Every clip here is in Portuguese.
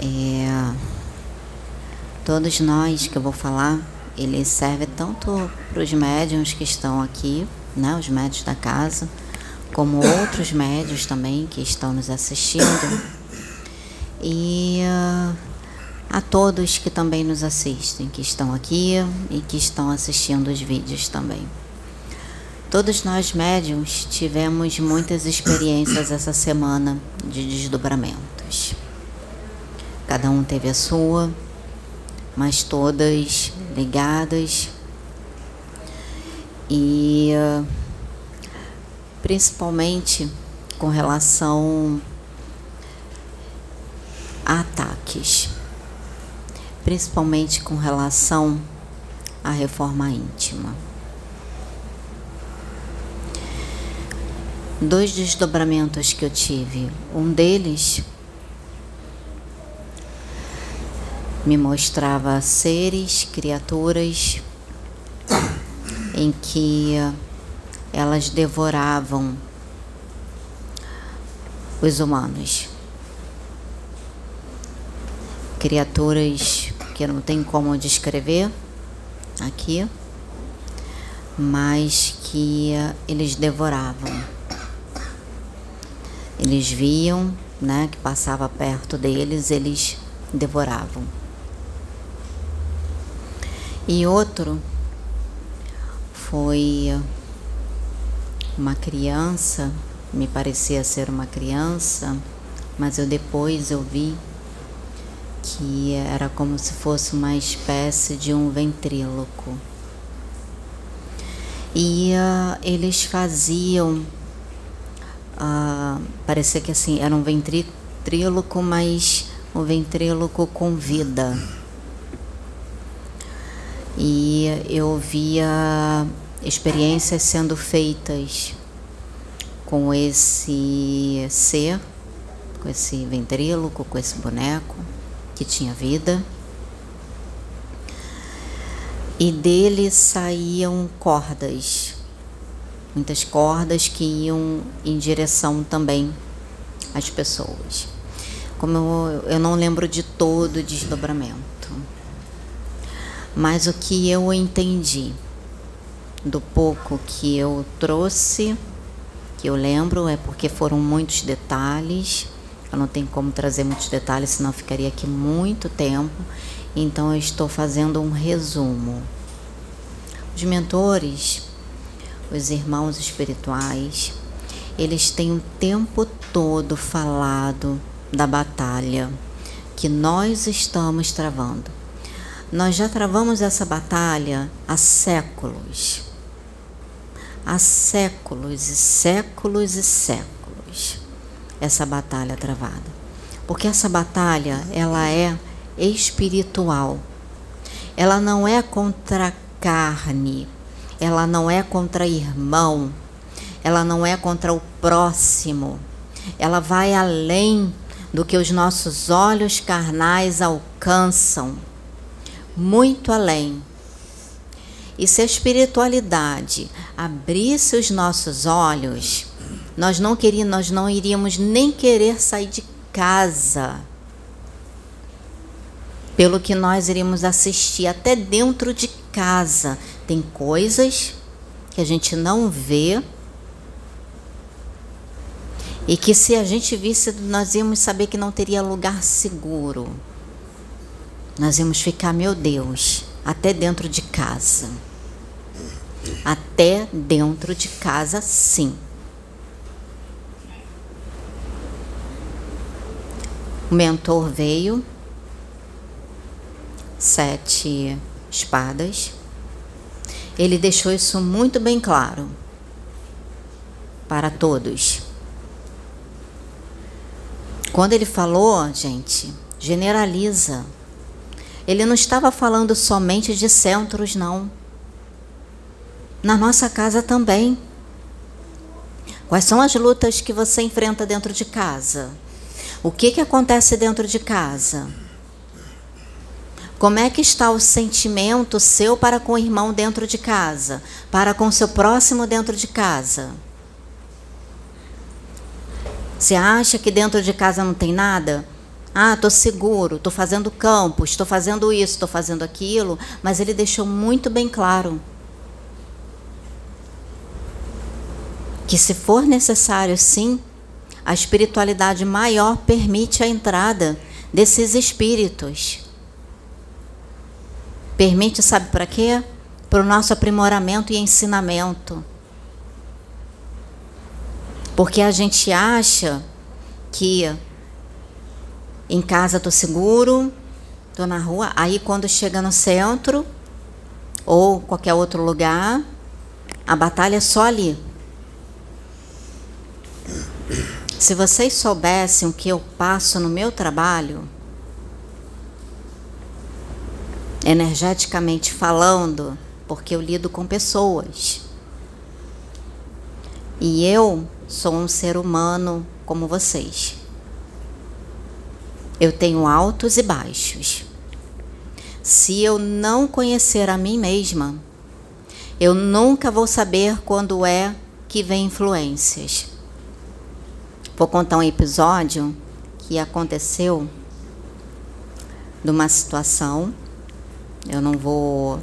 É, todos nós que eu vou falar, ele serve tanto para os médiums que estão aqui, né, os médios da casa, como outros médios também que estão nos assistindo. E uh, a todos que também nos assistem, que estão aqui e que estão assistindo os vídeos também. Todos nós médiums tivemos muitas experiências essa semana de desdobramentos. Cada um teve a sua, mas todas ligadas e principalmente com relação a ataques, principalmente com relação à reforma íntima. Dois desdobramentos que eu tive. Um deles me mostrava seres, criaturas em que elas devoravam os humanos. Criaturas que não tem como descrever aqui, mas que eles devoravam. Eles viam, né, que passava perto deles, eles devoravam. E outro foi uma criança, me parecia ser uma criança, mas eu depois eu vi que era como se fosse uma espécie de um ventríloco. E uh, eles faziam ah, parecia que assim era um ventríloco, mas um ventríloco com vida. E eu via experiências sendo feitas com esse ser, com esse ventríloco, com esse boneco que tinha vida. E dele saíam cordas muitas cordas que iam em direção também às pessoas. Como eu, eu não lembro de todo o desdobramento, mas o que eu entendi do pouco que eu trouxe, que eu lembro, é porque foram muitos detalhes. Eu não tenho como trazer muitos detalhes, senão ficaria aqui muito tempo. Então eu estou fazendo um resumo. Os mentores os irmãos espirituais, eles têm o tempo todo falado da batalha que nós estamos travando. Nós já travamos essa batalha há séculos. Há séculos e séculos e séculos essa batalha travada. Porque essa batalha, ela é espiritual. Ela não é contra a carne, ela não é contra irmão, ela não é contra o próximo, ela vai além do que os nossos olhos carnais alcançam, muito além. E se a espiritualidade abrisse os nossos olhos, nós não queríamos, nós não iríamos nem querer sair de casa. Pelo que nós iríamos assistir até dentro de casa tem coisas que a gente não vê e que se a gente visse, nós íamos saber que não teria lugar seguro. Nós íamos ficar, meu Deus, até dentro de casa. Até dentro de casa, sim. O mentor veio, sete espadas ele deixou isso muito bem claro para todos. Quando ele falou, gente, generaliza. Ele não estava falando somente de centros, não. Na nossa casa também. Quais são as lutas que você enfrenta dentro de casa? O que, que acontece dentro de casa? Como é que está o sentimento seu para com o irmão dentro de casa, para com o seu próximo dentro de casa? Você acha que dentro de casa não tem nada? Ah, estou seguro, estou fazendo campo, estou fazendo isso, estou fazendo aquilo, mas ele deixou muito bem claro que se for necessário, sim, a espiritualidade maior permite a entrada desses espíritos. Permite, sabe para quê? Para o nosso aprimoramento e ensinamento. Porque a gente acha que em casa estou seguro, estou na rua, aí quando chega no centro ou qualquer outro lugar, a batalha é só ali. Se vocês soubessem o que eu passo no meu trabalho, energeticamente falando, porque eu lido com pessoas. E eu sou um ser humano como vocês. Eu tenho altos e baixos. Se eu não conhecer a mim mesma, eu nunca vou saber quando é que vem influências. Vou contar um episódio que aconteceu de uma situação. Eu não vou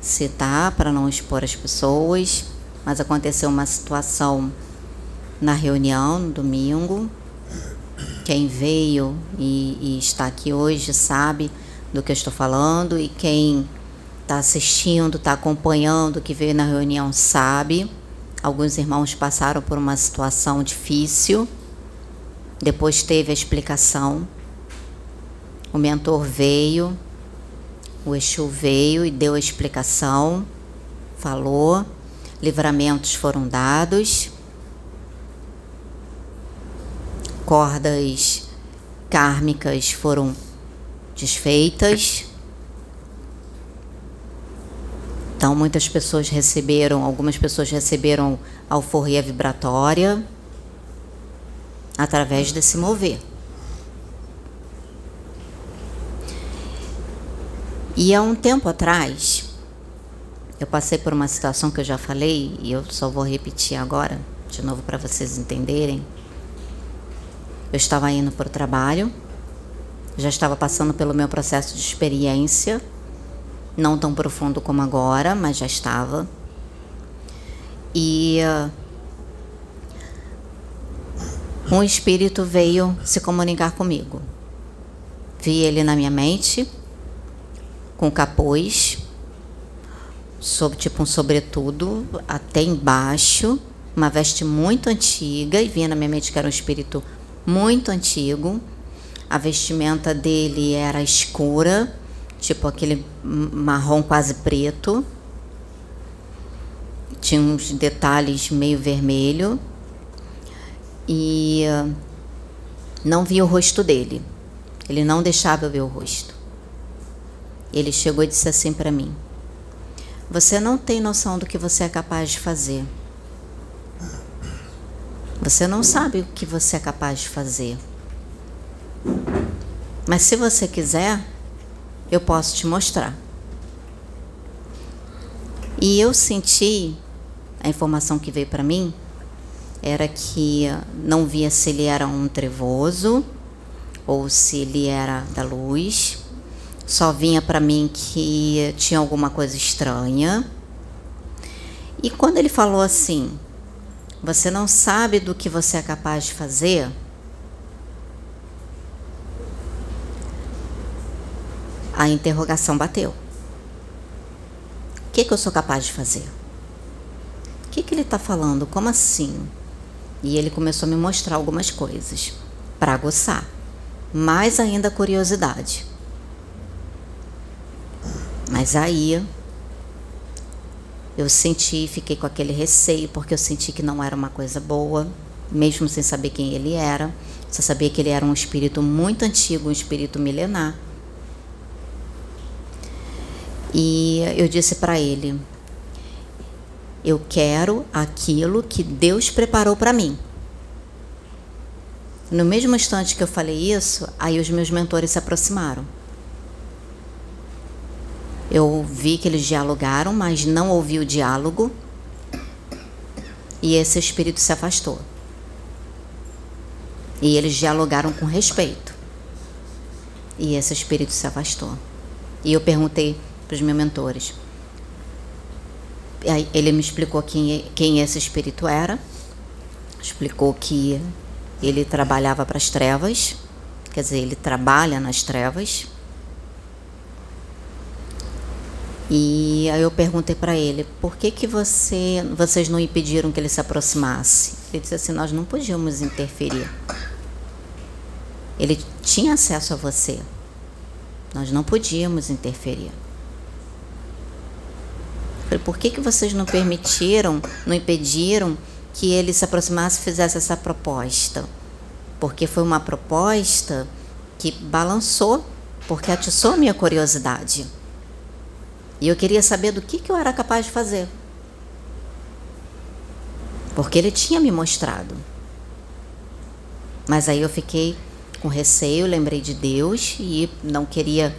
citar para não expor as pessoas, mas aconteceu uma situação na reunião no domingo. Quem veio e, e está aqui hoje sabe do que eu estou falando e quem está assistindo, está acompanhando, que veio na reunião sabe. Alguns irmãos passaram por uma situação difícil depois teve a explicação. O mentor veio, o Exu veio e deu a explicação, falou, livramentos foram dados, cordas kármicas foram desfeitas. Então, muitas pessoas receberam, algumas pessoas receberam alforria vibratória através desse mover. E há um tempo atrás, eu passei por uma situação que eu já falei e eu só vou repetir agora, de novo para vocês entenderem. Eu estava indo para o trabalho, já estava passando pelo meu processo de experiência, não tão profundo como agora, mas já estava. E uh, um espírito veio se comunicar comigo. Vi ele na minha mente, com capuz, sob tipo um sobretudo até embaixo, uma veste muito antiga, e vinha na minha mente que era um espírito muito antigo. A vestimenta dele era escura, tipo aquele marrom quase preto. Tinha uns detalhes meio vermelho e não vi o rosto dele. Ele não deixava eu ver o rosto. Ele chegou e disse assim para mim: Você não tem noção do que você é capaz de fazer. Você não sabe o que você é capaz de fazer. Mas se você quiser, eu posso te mostrar. E eu senti a informação que veio para mim era que não via se ele era um trevoso ou se ele era da luz. Só vinha para mim que tinha alguma coisa estranha. E quando ele falou assim: Você não sabe do que você é capaz de fazer? A interrogação bateu. O que, que eu sou capaz de fazer? O que, que ele está falando? Como assim? E ele começou a me mostrar algumas coisas para aguçar. Mais ainda a curiosidade. Mas aí eu senti, fiquei com aquele receio, porque eu senti que não era uma coisa boa, mesmo sem saber quem ele era. Só sabia que ele era um espírito muito antigo, um espírito milenar. E eu disse para ele: eu quero aquilo que Deus preparou para mim. No mesmo instante que eu falei isso, aí os meus mentores se aproximaram. Eu vi que eles dialogaram, mas não ouvi o diálogo. E esse espírito se afastou. E eles dialogaram com respeito. E esse espírito se afastou. E eu perguntei para os meus mentores. Ele me explicou quem, quem esse espírito era, explicou que ele trabalhava para as trevas, quer dizer, ele trabalha nas trevas. E aí eu perguntei para ele, por que que você, vocês não impediram que ele se aproximasse? Ele disse assim, nós não podíamos interferir. Ele tinha acesso a você. Nós não podíamos interferir. Falei, por que, que vocês não permitiram, não impediram que ele se aproximasse e fizesse essa proposta? Porque foi uma proposta que balançou, porque atiçou minha curiosidade. E eu queria saber do que, que eu era capaz de fazer. Porque ele tinha me mostrado. Mas aí eu fiquei com receio, lembrei de Deus e não queria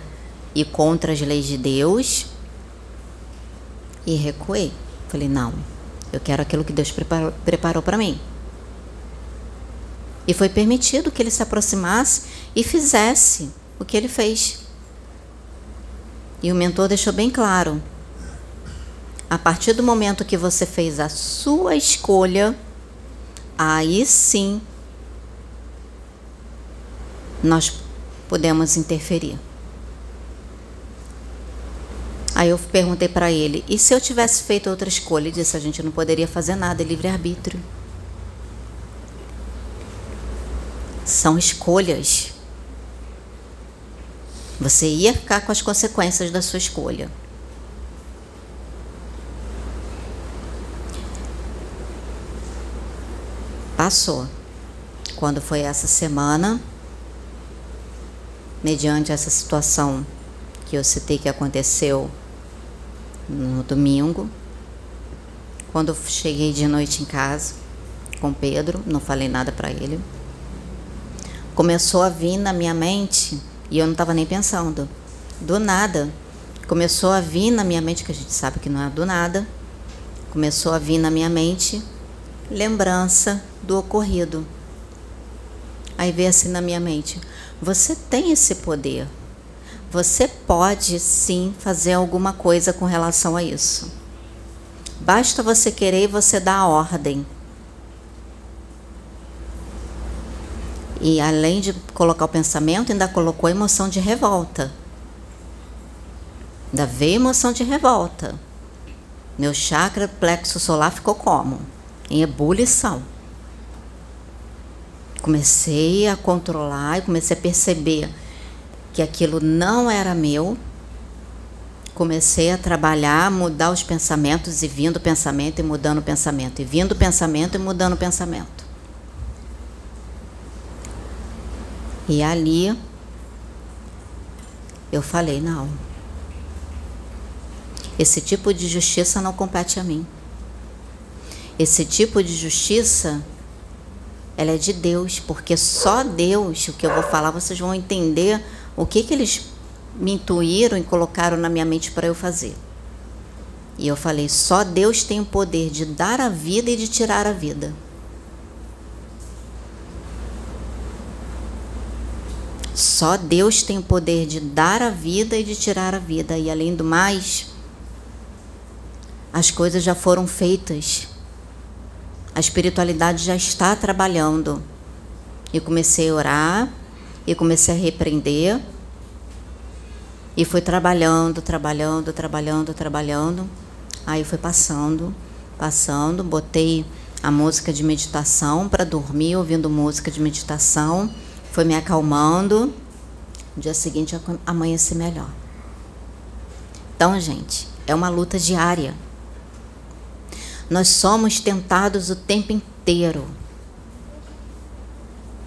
ir contra as leis de Deus e recuei. Falei, não, eu quero aquilo que Deus preparou para mim. E foi permitido que ele se aproximasse e fizesse o que ele fez. E o mentor deixou bem claro: a partir do momento que você fez a sua escolha, aí sim nós podemos interferir. Aí eu perguntei para ele: e se eu tivesse feito outra escolha? Ele disse: a gente não poderia fazer nada, é livre-arbítrio. São escolhas. Você ia ficar com as consequências da sua escolha. Passou. Quando foi essa semana, mediante essa situação que eu citei que aconteceu no domingo, quando eu cheguei de noite em casa com Pedro, não falei nada para ele, começou a vir na minha mente e eu não estava nem pensando. Do nada, começou a vir na minha mente, que a gente sabe que não é do nada, começou a vir na minha mente lembrança do ocorrido. Aí veio assim na minha mente: você tem esse poder. Você pode sim fazer alguma coisa com relação a isso. Basta você querer e você dá a ordem. E além de colocar o pensamento, ainda colocou a emoção de revolta. Ainda veio emoção de revolta. Meu chakra plexo solar ficou como? Em ebulição comecei a controlar e comecei a perceber que aquilo não era meu. Comecei a trabalhar, mudar os pensamentos e vindo o pensamento e mudando o pensamento, e vindo o pensamento e mudando o pensamento. E ali eu falei: não, esse tipo de justiça não compete a mim. Esse tipo de justiça ela é de Deus, porque só Deus, o que eu vou falar, vocês vão entender o que, que eles me intuíram e colocaram na minha mente para eu fazer. E eu falei: só Deus tem o poder de dar a vida e de tirar a vida. Só Deus tem o poder de dar a vida e de tirar a vida. E além do mais, as coisas já foram feitas. A espiritualidade já está trabalhando. E comecei a orar, e comecei a repreender. E fui trabalhando, trabalhando, trabalhando, trabalhando. Aí foi passando, passando, botei a música de meditação para dormir, ouvindo música de meditação. Foi me acalmando. No dia seguinte amanheci melhor. Então, gente, é uma luta diária. Nós somos tentados o tempo inteiro.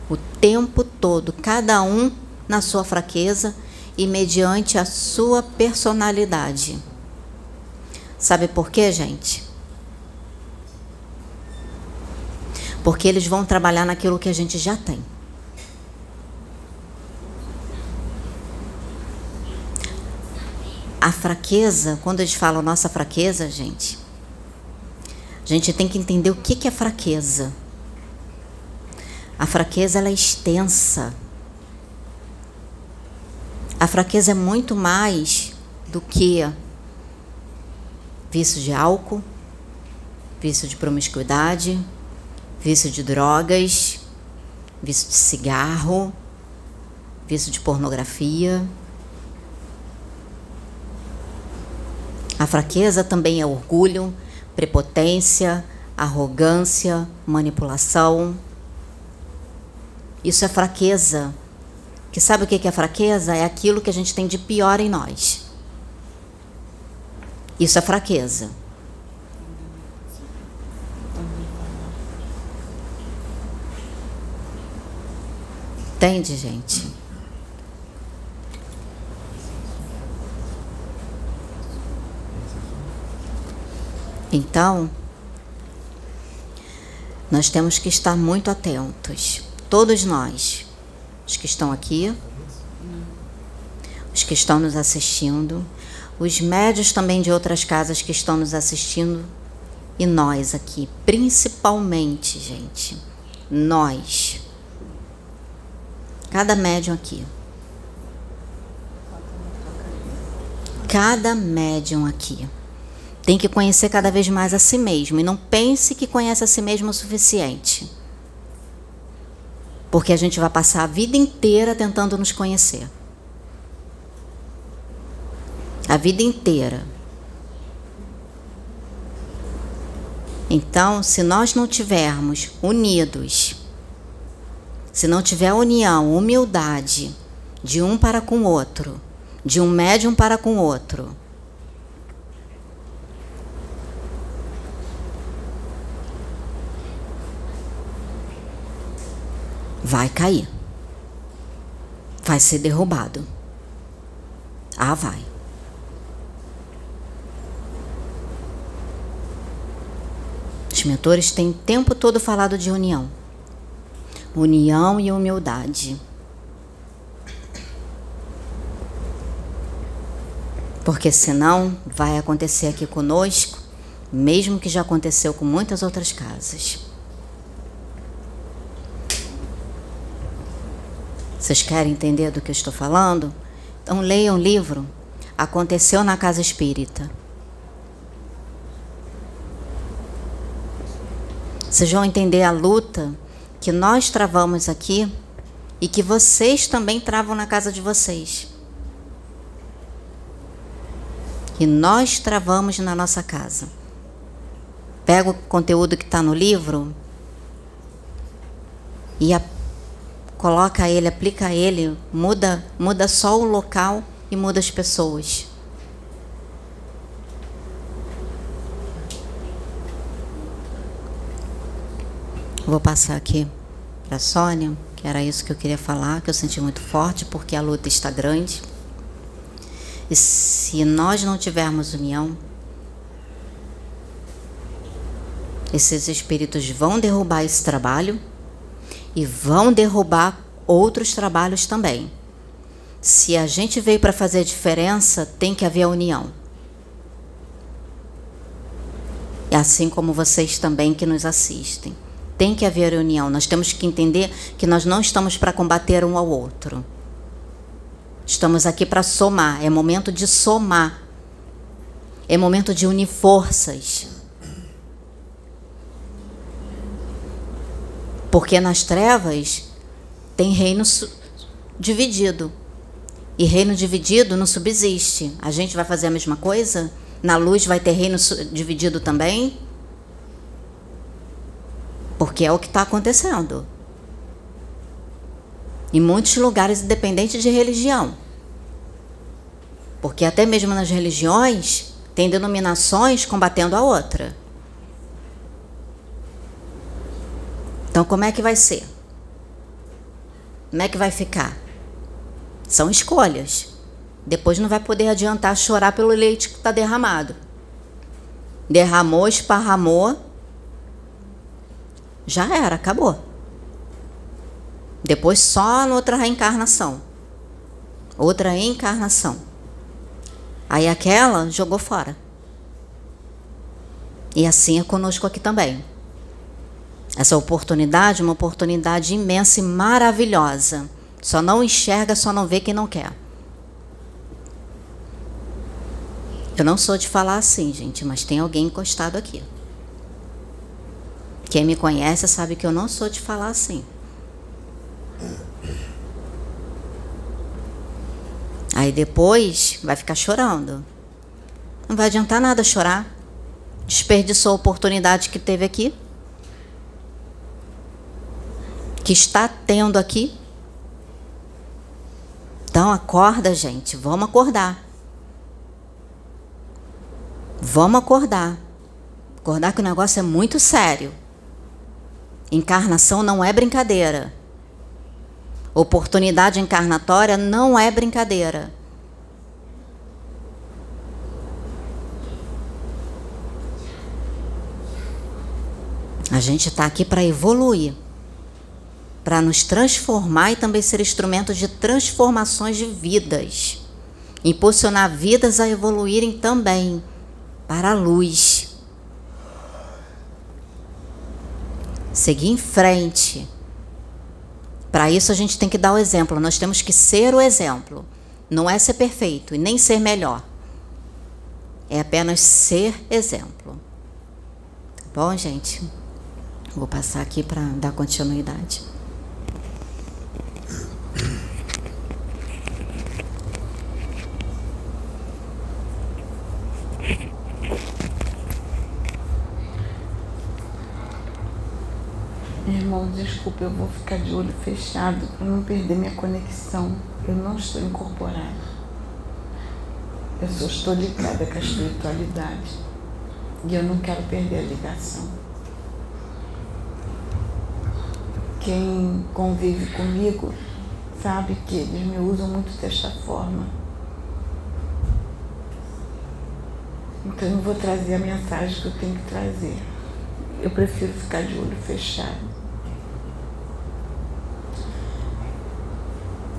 O tempo todo, cada um na sua fraqueza e mediante a sua personalidade. Sabe por quê, gente? Porque eles vão trabalhar naquilo que a gente já tem. A fraqueza, quando eles falam nossa fraqueza, gente, a gente tem que entender o que é fraqueza. A fraqueza ela é extensa. A fraqueza é muito mais do que vício de álcool, vício de promiscuidade, vício de drogas, vício de cigarro, vício de pornografia. A fraqueza também é orgulho, prepotência, arrogância, manipulação. Isso é fraqueza. Que sabe o que é fraqueza? É aquilo que a gente tem de pior em nós. Isso é fraqueza. Entende, gente? Então, nós temos que estar muito atentos, todos nós, os que estão aqui, os que estão nos assistindo, os médios também de outras casas que estão nos assistindo e nós aqui, principalmente, gente, nós. Cada médium aqui. Cada médium aqui tem que conhecer cada vez mais a si mesmo e não pense que conhece a si mesmo o suficiente. Porque a gente vai passar a vida inteira tentando nos conhecer. A vida inteira. Então, se nós não tivermos unidos, se não tiver união, humildade de um para com o outro, de um médium para com o outro, vai cair. Vai ser derrubado. Ah, vai. Os mentores têm o tempo todo falado de união união e humildade. Porque senão vai acontecer aqui conosco, mesmo que já aconteceu com muitas outras casas. Vocês querem entender do que eu estou falando? Então leiam o livro Aconteceu na Casa Espírita. Vocês vão entender a luta que nós travamos aqui e que vocês também travam na casa de vocês. Que nós travamos na nossa casa. Pega o conteúdo que está no livro e a, coloca ele, aplica ele, muda, muda só o local e muda as pessoas. Vou passar aqui para Sônia, que era isso que eu queria falar, que eu senti muito forte, porque a luta está grande. E se nós não tivermos união, esses espíritos vão derrubar esse trabalho e vão derrubar outros trabalhos também. Se a gente veio para fazer diferença, tem que haver união. Assim como vocês também que nos assistem. Tem que haver união. Nós temos que entender que nós não estamos para combater um ao outro. Estamos aqui para somar. É momento de somar. É momento de unir forças. Porque nas trevas tem reino dividido. E reino dividido não subsiste. A gente vai fazer a mesma coisa? Na luz vai ter reino dividido também? Porque é o que está acontecendo. Em muitos lugares, independente de religião. Porque até mesmo nas religiões, tem denominações combatendo a outra. Então, como é que vai ser? Como é que vai ficar? São escolhas. Depois não vai poder adiantar chorar pelo leite que está derramado. Derramou, esparramou, já era, acabou. Depois só noutra reencarnação. Outra encarnação. Aí aquela jogou fora. E assim é conosco aqui também. Essa oportunidade é uma oportunidade imensa e maravilhosa. Só não enxerga, só não vê quem não quer. Eu não sou de falar assim, gente, mas tem alguém encostado aqui. Quem me conhece sabe que eu não sou de falar assim. Aí depois vai ficar chorando. Não vai adiantar nada chorar. Desperdiçou a oportunidade que teve aqui. Que está tendo aqui. Então acorda, gente. Vamos acordar. Vamos acordar. Acordar que o negócio é muito sério. Encarnação não é brincadeira. Oportunidade encarnatória não é brincadeira. A gente está aqui para evoluir, para nos transformar e também ser instrumento de transformações de vidas, impulsionar vidas a evoluírem também para a luz. Seguir em frente para isso a gente tem que dar o exemplo, nós temos que ser o exemplo. Não é ser perfeito e nem ser melhor. É apenas ser exemplo. Tá bom, gente? Vou passar aqui para dar continuidade. Irmão, desculpa, eu vou ficar de olho fechado para não perder minha conexão. Eu não estou incorporada. Eu só estou ligada com a espiritualidade. E eu não quero perder a ligação. Quem convive comigo sabe que eles me usam muito desta forma. Então eu vou trazer a mensagem que eu tenho que trazer. Eu prefiro ficar de olho fechado.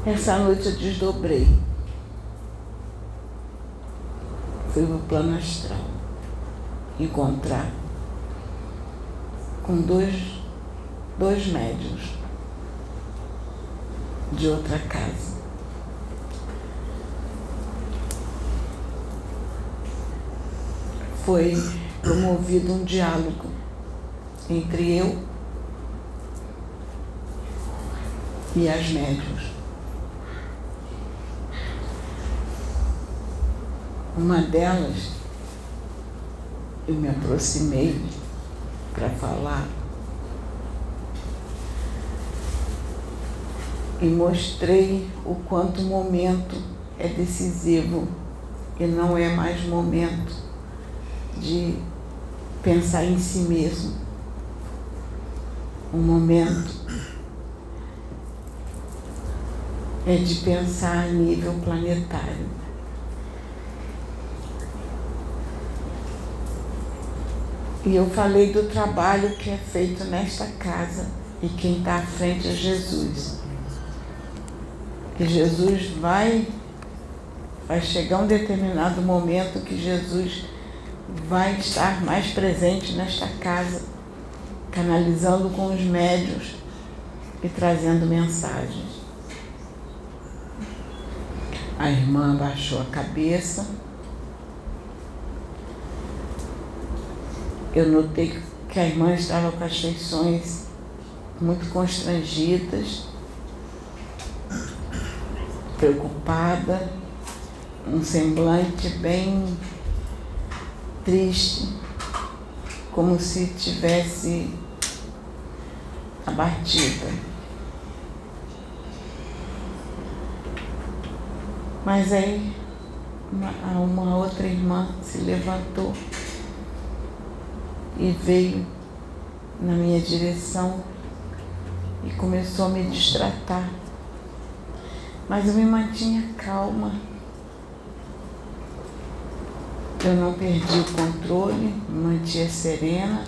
Essa noite eu desdobrei. Fui no plano astral encontrar com dois, dois médios de outra casa. Foi promovido um diálogo entre eu e as médios. Uma delas, eu me aproximei para falar e mostrei o quanto o momento é decisivo e não é mais momento de pensar em si mesmo. O momento é de pensar a nível planetário. E eu falei do trabalho que é feito nesta casa e quem está à frente é Jesus. Que Jesus vai, vai chegar um determinado momento que Jesus vai estar mais presente nesta casa, canalizando com os médios e trazendo mensagens. A irmã baixou a cabeça eu notei que a irmã estava com as feições muito constrangidas, preocupada, um semblante bem triste, como se tivesse abatida. Mas aí uma, uma outra irmã se levantou e veio na minha direção e começou a me distratar. Mas eu me mantinha calma. Eu não perdi o controle, mantinha serena.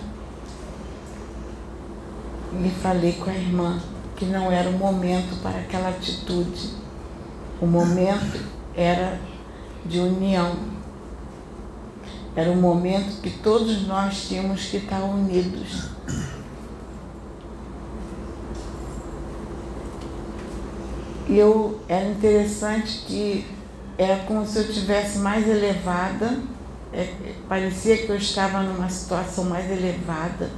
e falei com a irmã que não era o momento para aquela atitude. O momento era de união. Era o momento que todos nós tínhamos que estar unidos. E eu era interessante que era como se eu tivesse mais elevada é, parecia que eu estava numa situação mais elevada,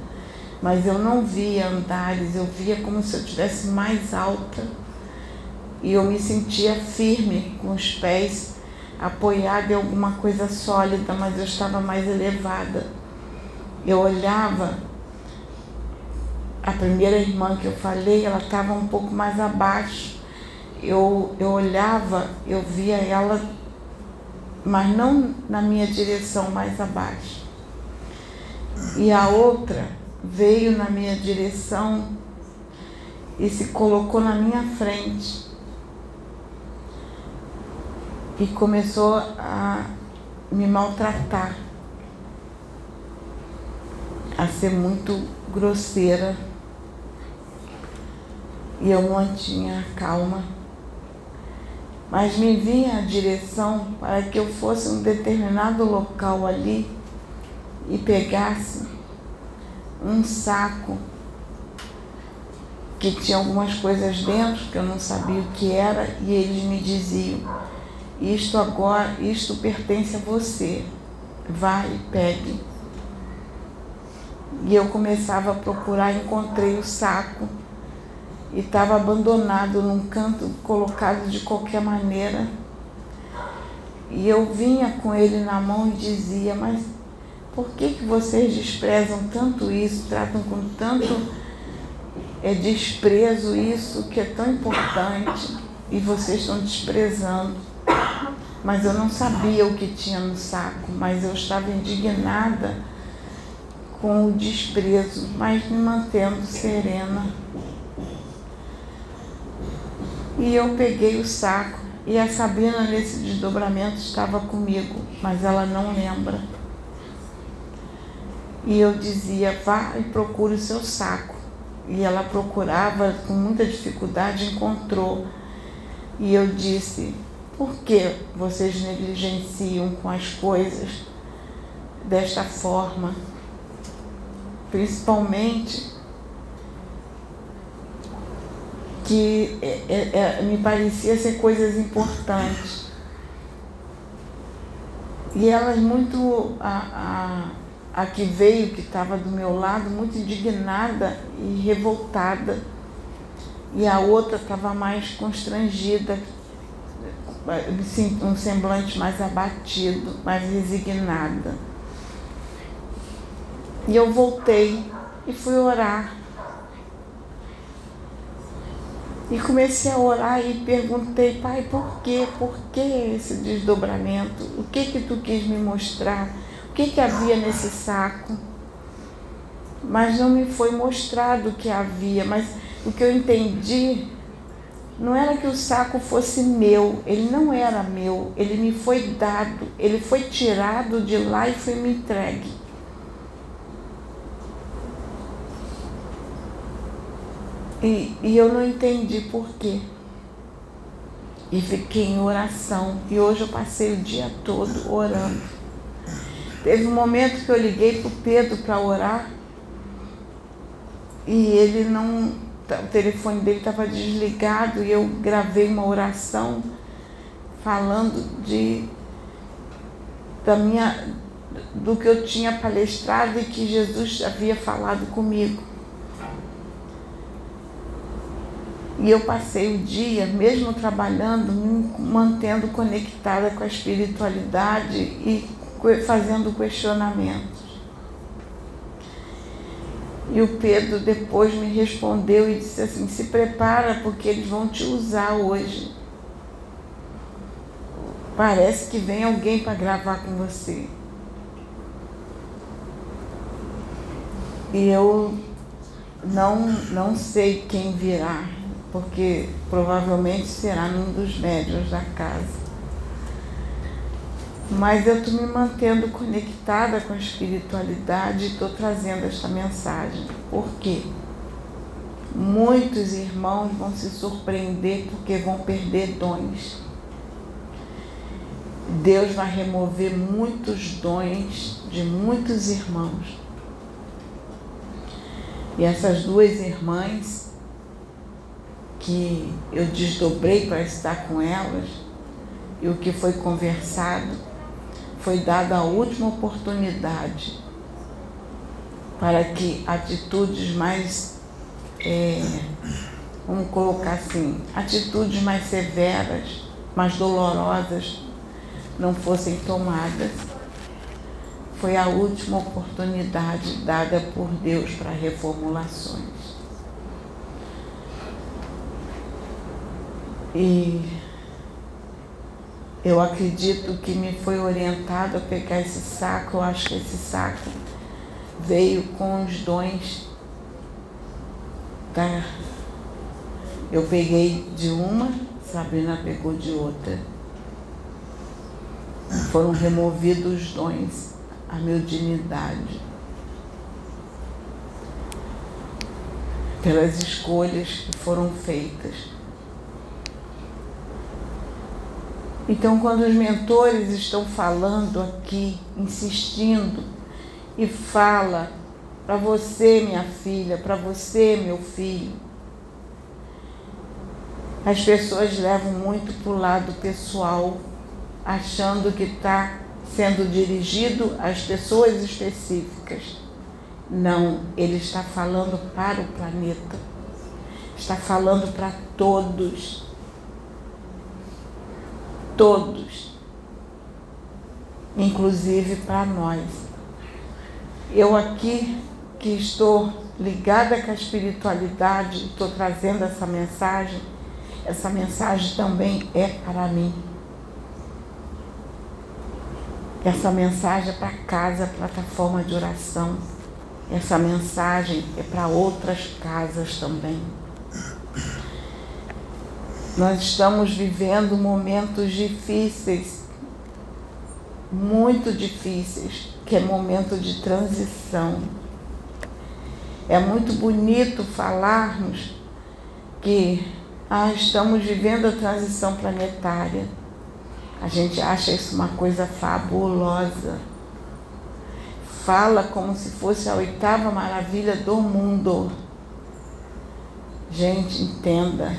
mas eu não via andares, eu via como se eu estivesse mais alta e eu me sentia firme com os pés apoiada em alguma coisa sólida, mas eu estava mais elevada. Eu olhava, a primeira irmã que eu falei, ela estava um pouco mais abaixo. Eu, eu olhava, eu via ela, mas não na minha direção, mais abaixo. E a outra veio na minha direção e se colocou na minha frente e começou a me maltratar, a ser muito grosseira. E eu mantinha calma, mas me vinha a direção para que eu fosse um determinado local ali e pegasse um saco que tinha algumas coisas dentro que eu não sabia o que era e eles me diziam isto agora, isto pertence a você. Vai, pegue. E eu começava a procurar, encontrei o saco e estava abandonado num canto, colocado de qualquer maneira. E eu vinha com ele na mão e dizia, mas por que, que vocês desprezam tanto isso, tratam com tanto é, desprezo isso que é tão importante e vocês estão desprezando? mas eu não sabia o que tinha no saco, mas eu estava indignada com o desprezo, mas me mantendo serena. E eu peguei o saco e a Sabrina nesse desdobramento estava comigo, mas ela não lembra. E eu dizia, vá e procure o seu saco. E ela procurava com muita dificuldade, encontrou. E eu disse, por que vocês negligenciam com as coisas desta forma? Principalmente que é, é, é, me parecia ser coisas importantes. E elas muito, a, a, a que veio, que estava do meu lado, muito indignada e revoltada. E a outra estava mais constrangida, um semblante mais abatido, mais resignada. E eu voltei e fui orar. E comecei a orar e perguntei, pai, por quê? Por que esse desdobramento? O que que tu quis me mostrar? O que que havia nesse saco? Mas não me foi mostrado o que havia, mas o que eu entendi não era que o saco fosse meu, ele não era meu, ele me foi dado, ele foi tirado de lá e foi me entregue. E, e eu não entendi por quê. E fiquei em oração. E hoje eu passei o dia todo orando. Teve um momento que eu liguei para o Pedro para orar e ele não Tá, o telefone dele estava desligado e eu gravei uma oração falando de da minha do que eu tinha palestrado e que Jesus havia falado comigo. E eu passei o dia, mesmo trabalhando, me mantendo conectada com a espiritualidade e fazendo questionamentos. E o Pedro depois me respondeu e disse assim: se prepara porque eles vão te usar hoje. Parece que vem alguém para gravar com você. E eu não, não sei quem virá, porque provavelmente será num dos médios da casa mas eu estou me mantendo conectada com a espiritualidade e estou trazendo esta mensagem. Por quê? Muitos irmãos vão se surpreender porque vão perder dons. Deus vai remover muitos dons de muitos irmãos. E essas duas irmãs que eu desdobrei para estar com elas e o que foi conversado foi dada a última oportunidade para que atitudes mais, é, vamos colocar assim, atitudes mais severas, mais dolorosas não fossem tomadas. Foi a última oportunidade dada por Deus para reformulações. E eu acredito que me foi orientado a pegar esse saco, eu acho que esse saco veio com os dons. Eu peguei de uma, Sabrina pegou de outra. Foram removidos os dons, a mediunidade. Pelas escolhas que foram feitas. Então, quando os mentores estão falando aqui, insistindo, e fala para você, minha filha, para você, meu filho, as pessoas levam muito para o lado pessoal, achando que está sendo dirigido às pessoas específicas. Não, ele está falando para o planeta, está falando para todos todos, inclusive para nós. Eu aqui que estou ligada com a espiritualidade, estou trazendo essa mensagem, essa mensagem também é para mim. Essa mensagem é para casa, plataforma de oração. Essa mensagem é para outras casas também. Nós estamos vivendo momentos difíceis, muito difíceis, que é momento de transição. É muito bonito falarmos que ah, estamos vivendo a transição planetária. A gente acha isso uma coisa fabulosa. Fala como se fosse a oitava maravilha do mundo. Gente, entenda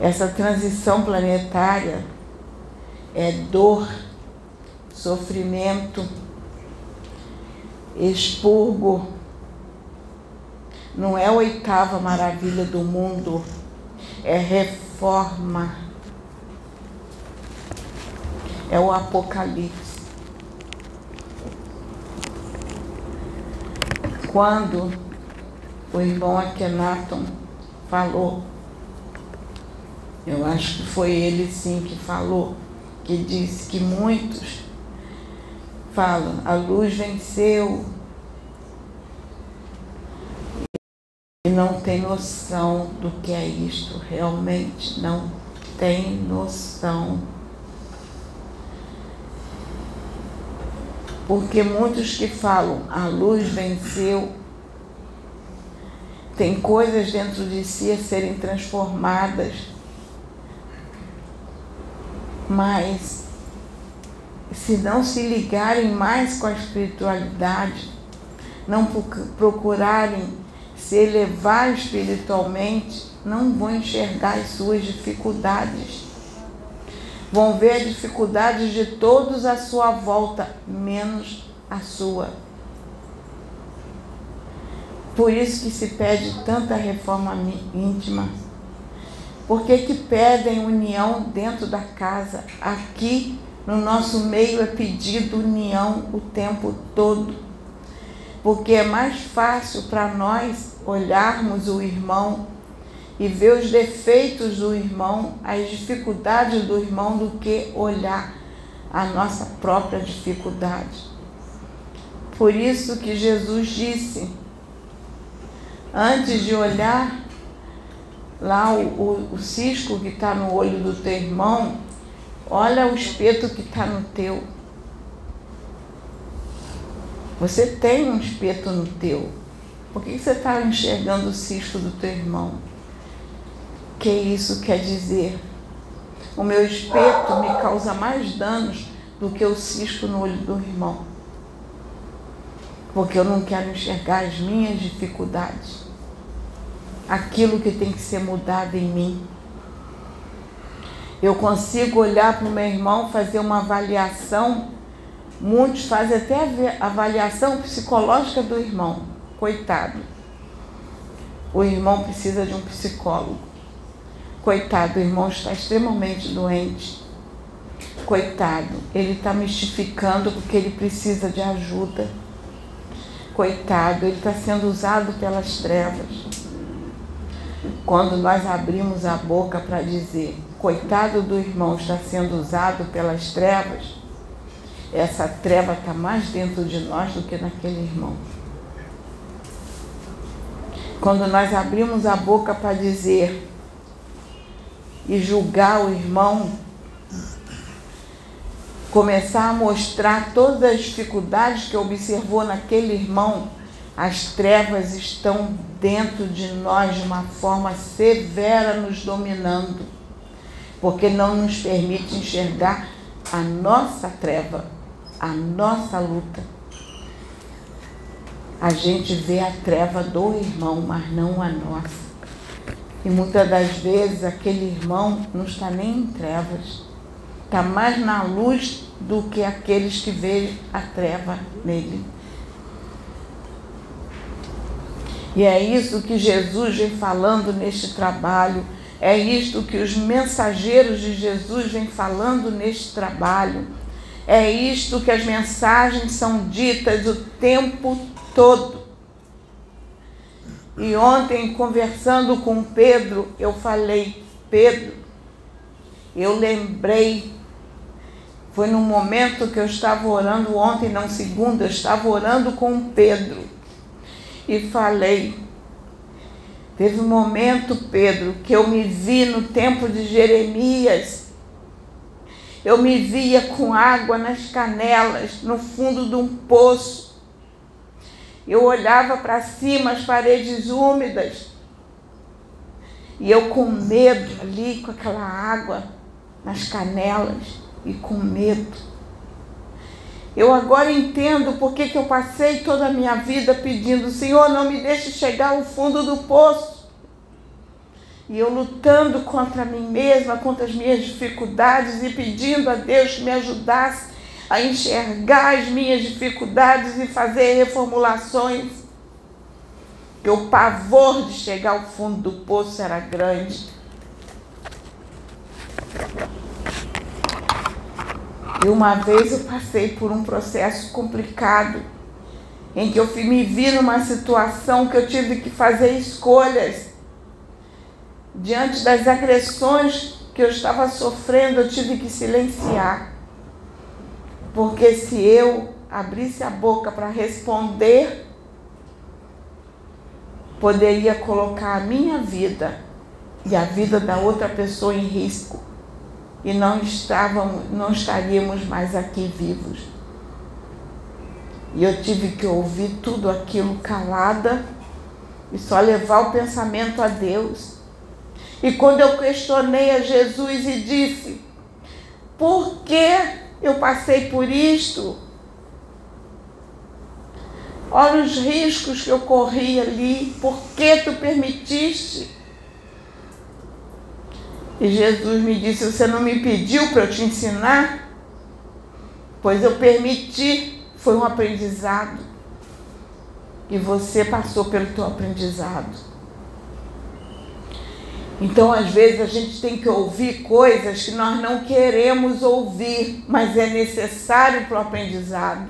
Essa transição planetária é dor, sofrimento, expurgo. Não é a oitava maravilha do mundo, é reforma. É o Apocalipse. Quando o irmão Akenaton falou eu acho que foi ele sim que falou, que disse que muitos falam, a luz venceu. E não tem noção do que é isto, realmente não tem noção. Porque muitos que falam, a luz venceu, tem coisas dentro de si a serem transformadas mas se não se ligarem mais com a espiritualidade, não procurarem se elevar espiritualmente, não vão enxergar as suas dificuldades. Vão ver as dificuldades de todos à sua volta, menos a sua. Por isso que se pede tanta reforma íntima por que, que pedem união dentro da casa? Aqui no nosso meio é pedido união o tempo todo. Porque é mais fácil para nós olharmos o irmão e ver os defeitos do irmão, as dificuldades do irmão, do que olhar a nossa própria dificuldade. Por isso que Jesus disse: antes de olhar lá o, o, o cisco que está no olho do teu irmão, olha o espeto que está no teu. Você tem um espeto no teu. Por que você está enxergando o cisco do teu irmão? Que isso quer dizer? O meu espeto me causa mais danos do que o cisco no olho do irmão. Porque eu não quero enxergar as minhas dificuldades. Aquilo que tem que ser mudado em mim. Eu consigo olhar para o meu irmão, fazer uma avaliação. Muitos fazem até avaliação psicológica do irmão. Coitado. O irmão precisa de um psicólogo. Coitado, o irmão está extremamente doente. Coitado, ele está mistificando porque ele precisa de ajuda. Coitado, ele está sendo usado pelas trevas. Quando nós abrimos a boca para dizer, coitado do irmão está sendo usado pelas trevas, essa treva está mais dentro de nós do que naquele irmão. Quando nós abrimos a boca para dizer e julgar o irmão, começar a mostrar todas as dificuldades que observou naquele irmão, as trevas estão dentro de nós de uma forma severa nos dominando, porque não nos permite enxergar a nossa treva, a nossa luta. A gente vê a treva do irmão, mas não a nossa. E muitas das vezes aquele irmão não está nem em trevas, está mais na luz do que aqueles que veem a treva nele. E é isso que Jesus vem falando neste trabalho, é isto que os mensageiros de Jesus vêm falando neste trabalho, é isto que as mensagens são ditas o tempo todo. E ontem, conversando com Pedro, eu falei, Pedro, eu lembrei foi num momento que eu estava orando ontem, não segunda, eu estava orando com Pedro e falei. Teve um momento, Pedro, que eu me vi no tempo de Jeremias. Eu me via com água nas canelas, no fundo de um poço. Eu olhava para cima, as paredes úmidas. E eu com medo ali, com aquela água nas canelas e com medo. Eu agora entendo porque que eu passei toda a minha vida pedindo, Senhor, não me deixe chegar ao fundo do poço. E eu lutando contra mim mesma, contra as minhas dificuldades e pedindo a Deus que me ajudasse a enxergar as minhas dificuldades e fazer reformulações. Que o pavor de chegar ao fundo do poço era grande. E uma vez eu passei por um processo complicado, em que eu me vi numa situação que eu tive que fazer escolhas. Diante das agressões que eu estava sofrendo, eu tive que silenciar. Porque se eu abrisse a boca para responder, poderia colocar a minha vida e a vida da outra pessoa em risco e não, estávamos, não estaríamos mais aqui vivos. E eu tive que ouvir tudo aquilo calada e só levar o pensamento a Deus. E quando eu questionei a Jesus e disse: Por que eu passei por isto? Olha os riscos que eu corri ali, por que tu permitiste? E Jesus me disse: Você não me pediu para eu te ensinar? Pois eu permiti, foi um aprendizado. E você passou pelo teu aprendizado. Então, às vezes, a gente tem que ouvir coisas que nós não queremos ouvir, mas é necessário para o aprendizado.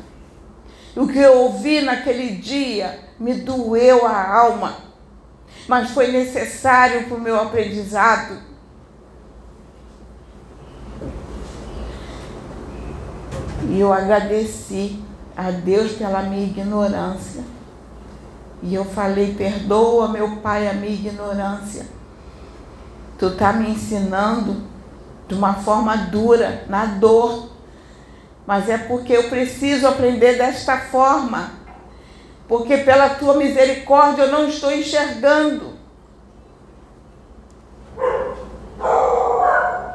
O que eu ouvi naquele dia me doeu a alma, mas foi necessário para o meu aprendizado. E eu agradeci a Deus pela minha ignorância. E eu falei: perdoa, meu pai, a minha ignorância. Tu está me ensinando de uma forma dura, na dor. Mas é porque eu preciso aprender desta forma. Porque pela tua misericórdia eu não estou enxergando.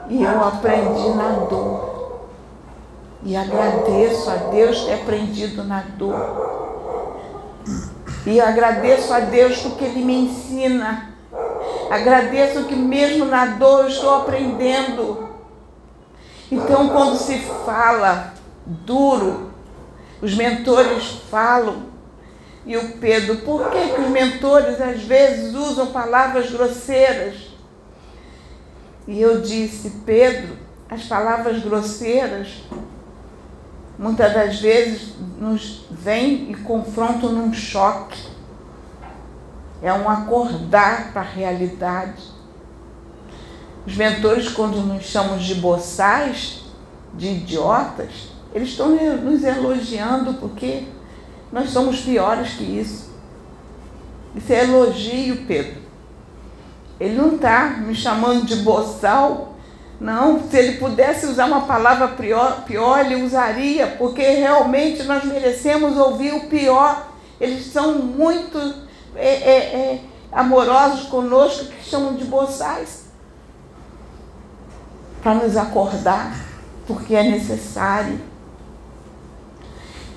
E eu aprendi na dor. E agradeço a Deus ter aprendido na dor. E agradeço a Deus porque Ele me ensina Agradeço que mesmo na dor eu estou aprendendo. Então, quando se fala duro, os mentores falam, e o Pedro, por que, que os mentores às vezes usam palavras grosseiras? E eu disse, Pedro, as palavras grosseiras muitas das vezes nos vêm e confrontam num choque. É um acordar para a realidade. Os mentores, quando nos chamam de boçais, de idiotas, eles estão nos elogiando porque nós somos piores que isso. Isso é elogio, Pedro. Ele não está me chamando de boçal. Não, se ele pudesse usar uma palavra pior, pior, ele usaria, porque realmente nós merecemos ouvir o pior. Eles são muito é, é, é, amorosos conosco, que chamam de boçais. Para nos acordar, porque é necessário.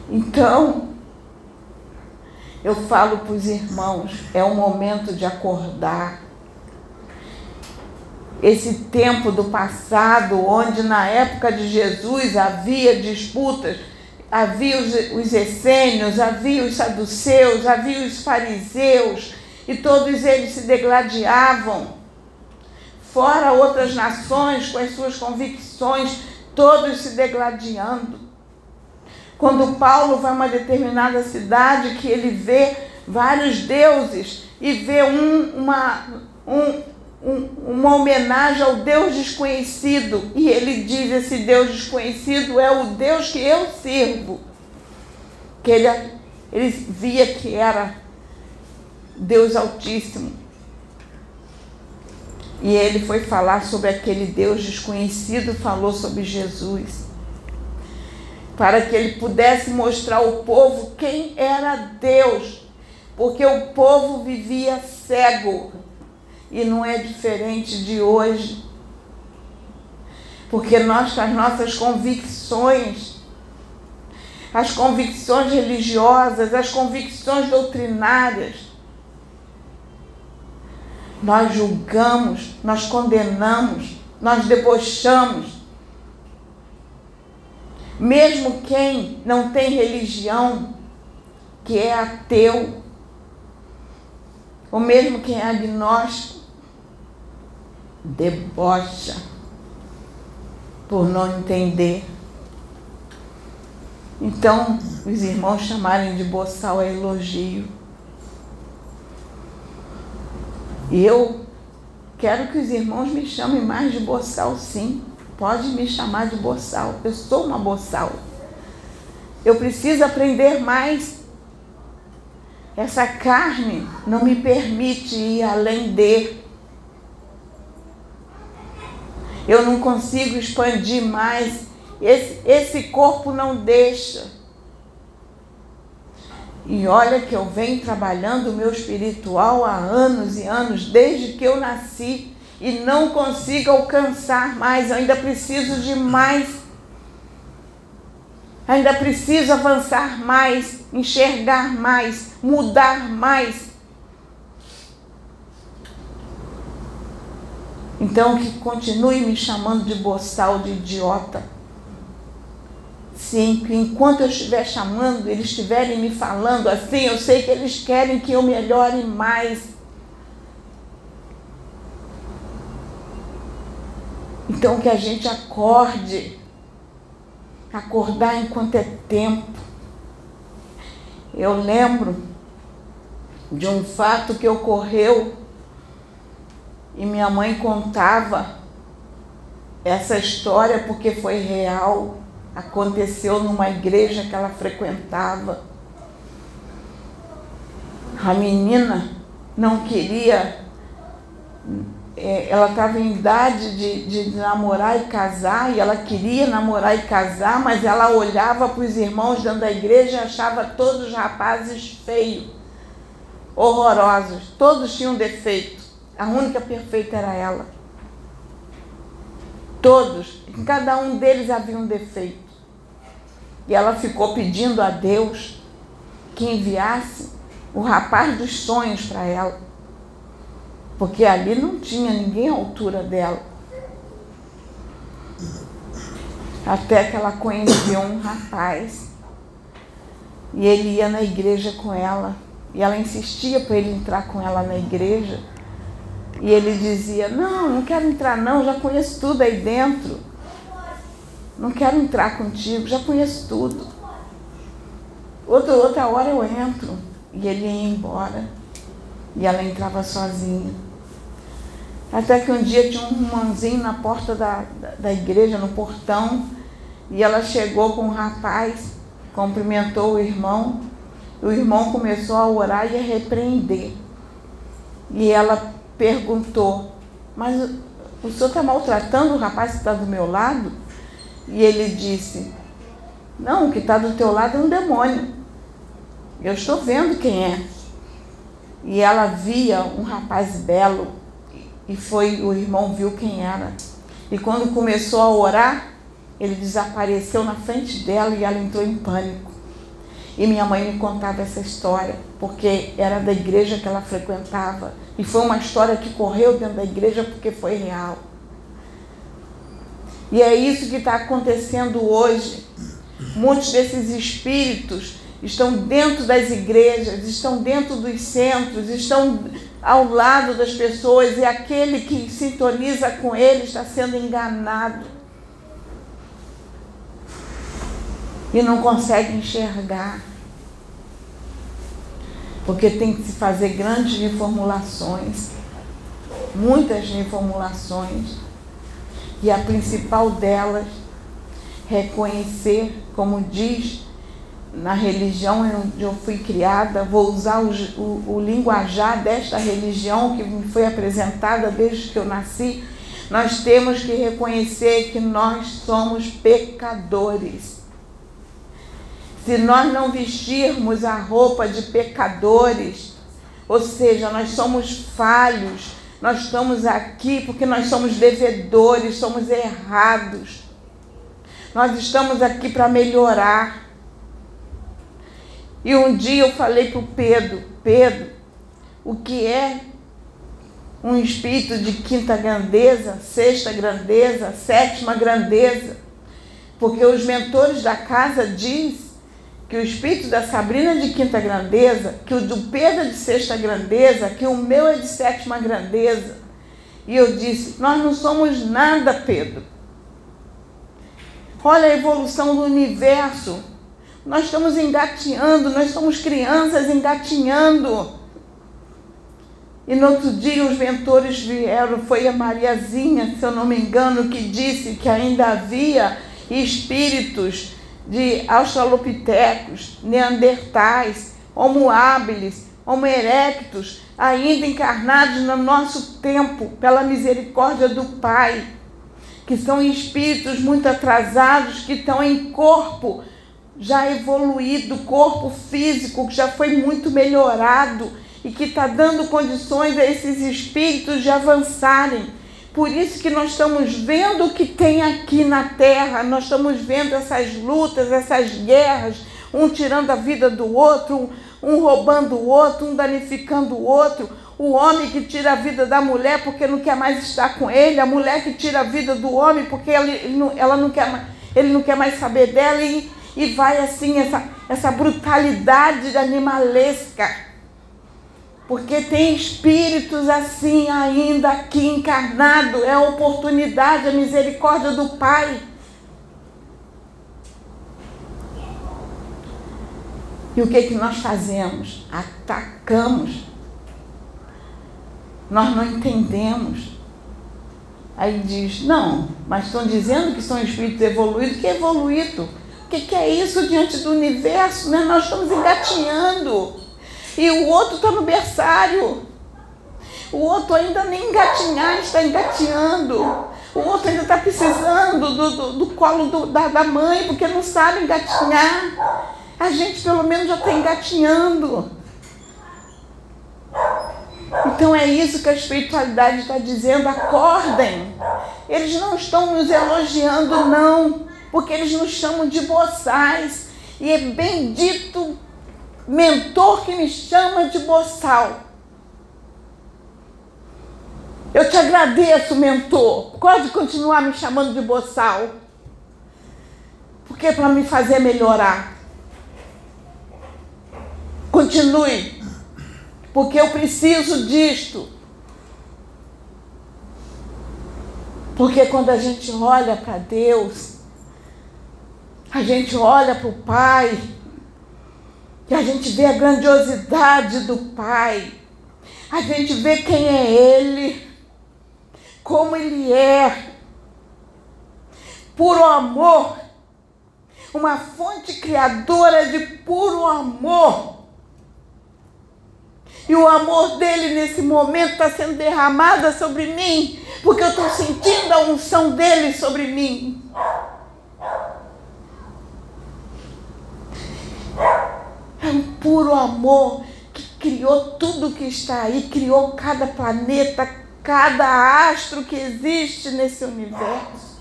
Então, eu falo para os irmãos, é o momento de acordar. Esse tempo do passado, onde na época de Jesus havia disputas, havia os, os essênios, havia os saduceus, havia os fariseus, e todos eles se degladiavam. Fora outras nações com as suas convicções, todos se degladiando. Quando Paulo vai a uma determinada cidade que ele vê vários deuses e vê um, uma, um, um, uma homenagem ao Deus desconhecido, e ele diz: Esse Deus desconhecido é o Deus que eu sirvo. Que ele, ele via que era Deus Altíssimo. E ele foi falar sobre aquele Deus desconhecido, falou sobre Jesus para que ele pudesse mostrar ao povo quem era Deus, porque o povo vivia cego e não é diferente de hoje. Porque nós, as nossas convicções, as convicções religiosas, as convicções doutrinárias, nós julgamos, nós condenamos, nós debochamos, mesmo quem não tem religião, que é ateu, ou mesmo quem é agnóstico, debocha por não entender. Então, os irmãos chamarem de boçal é elogio. E eu quero que os irmãos me chamem mais de boçal, sim. Pode me chamar de boçal. Eu sou uma boçal. Eu preciso aprender mais. Essa carne não me permite ir além de. Eu não consigo expandir mais. Esse, esse corpo não deixa. E olha que eu venho trabalhando o meu espiritual há anos e anos, desde que eu nasci e não consigo alcançar mais, eu ainda preciso de mais. Ainda preciso avançar mais, enxergar mais, mudar mais. Então que continue me chamando de boçal, de idiota. Sim, que enquanto eu estiver chamando, eles estiverem me falando assim, eu sei que eles querem que eu melhore mais Então que a gente acorde, acordar enquanto é tempo. Eu lembro de um fato que ocorreu e minha mãe contava essa história porque foi real, aconteceu numa igreja que ela frequentava. A menina não queria é, ela estava em idade de, de namorar e casar, e ela queria namorar e casar, mas ela olhava para os irmãos dentro da igreja e achava todos os rapazes feios, horrorosos, todos tinham defeito. A única perfeita era ela. Todos, em cada um deles havia um defeito. E ela ficou pedindo a Deus que enviasse o rapaz dos sonhos para ela. Porque ali não tinha ninguém à altura dela. Até que ela conheceu um rapaz. E ele ia na igreja com ela. E ela insistia para ele entrar com ela na igreja. E ele dizia: Não, não quero entrar, não, já conheço tudo aí dentro. Não quero entrar contigo, já conheço tudo. Outra, outra hora eu entro. E ele ia embora. E ela entrava sozinha. Até que um dia tinha um irmãozinho na porta da, da, da igreja, no portão. E ela chegou com um rapaz, cumprimentou o irmão. O irmão começou a orar e a repreender. E ela perguntou: Mas o senhor está maltratando o rapaz que está do meu lado? E ele disse: Não, o que está do teu lado é um demônio. Eu estou vendo quem é. E ela via um rapaz belo e foi o irmão viu quem era. E quando começou a orar, ele desapareceu na frente dela e ela entrou em pânico. E minha mãe me contava essa história, porque era da igreja que ela frequentava. E foi uma história que correu dentro da igreja porque foi real. E é isso que está acontecendo hoje. Muitos desses espíritos estão dentro das igrejas, estão dentro dos centros, estão ao lado das pessoas e aquele que sintoniza com ele está sendo enganado. E não consegue enxergar. Porque tem que se fazer grandes reformulações, muitas reformulações e a principal delas, reconhecer, como diz na religião onde eu fui criada, vou usar o, o, o linguajar desta religião que me foi apresentada desde que eu nasci. Nós temos que reconhecer que nós somos pecadores. Se nós não vestirmos a roupa de pecadores, ou seja, nós somos falhos, nós estamos aqui porque nós somos devedores, somos errados. Nós estamos aqui para melhorar. E um dia eu falei para o Pedro, Pedro, o que é um espírito de quinta grandeza, sexta grandeza, sétima grandeza? Porque os mentores da casa diz que o espírito da Sabrina de quinta grandeza, que o do Pedro é de sexta grandeza, que o meu é de sétima grandeza. E eu disse: Nós não somos nada, Pedro. Olha a evolução do universo. Nós estamos engatinhando, nós somos crianças engatinhando. E no outro dia os mentores vieram, foi a Mariazinha, se eu não me engano, que disse que ainda havia espíritos de australopitecos, neandertais, homo habilis, homo erectus, ainda encarnados no nosso tempo, pela misericórdia do Pai, que são espíritos muito atrasados, que estão em corpo já evoluído, corpo físico que já foi muito melhorado e que está dando condições a esses espíritos de avançarem por isso que nós estamos vendo o que tem aqui na terra, nós estamos vendo essas lutas, essas guerras, um tirando a vida do outro, um, roubando o outro, um danificando o outro, o homem que tira a vida da mulher porque não quer mais estar com ele, a mulher que tira a vida do homem porque ele, ela não quer, ele não quer mais saber dela. E, e vai assim, essa, essa brutalidade animalesca. Porque tem espíritos assim ainda aqui encarnado, é a oportunidade, a misericórdia do Pai. E o que, que nós fazemos? Atacamos. Nós não entendemos. Aí diz, não, mas estão dizendo que são espíritos evoluídos. Que evoluído? O que, que é isso diante do universo? Né? Nós estamos engatinhando. E o outro está no berçário. O outro ainda nem engatinhar está engatinhando. O outro ainda está precisando do, do, do colo do, da, da mãe, porque não sabe engatinhar. A gente pelo menos já está engatinhando. Então é isso que a espiritualidade está dizendo, acordem. Eles não estão nos elogiando, não, porque eles nos chamam de boçais. E é bendito mentor que me chama de boçal. Eu te agradeço, mentor. Pode continuar me chamando de boçal. Porque é para me fazer melhorar. Continue. Porque eu preciso disto. Porque quando a gente olha para Deus, a gente olha para o Pai, e a gente vê a grandiosidade do Pai, a gente vê quem é Ele, como Ele é, puro amor, uma fonte criadora de puro amor. E o amor dele nesse momento está sendo derramado sobre mim, porque eu estou sentindo a unção dele sobre mim. É um puro amor que criou tudo que está aí, criou cada planeta, cada astro que existe nesse universo.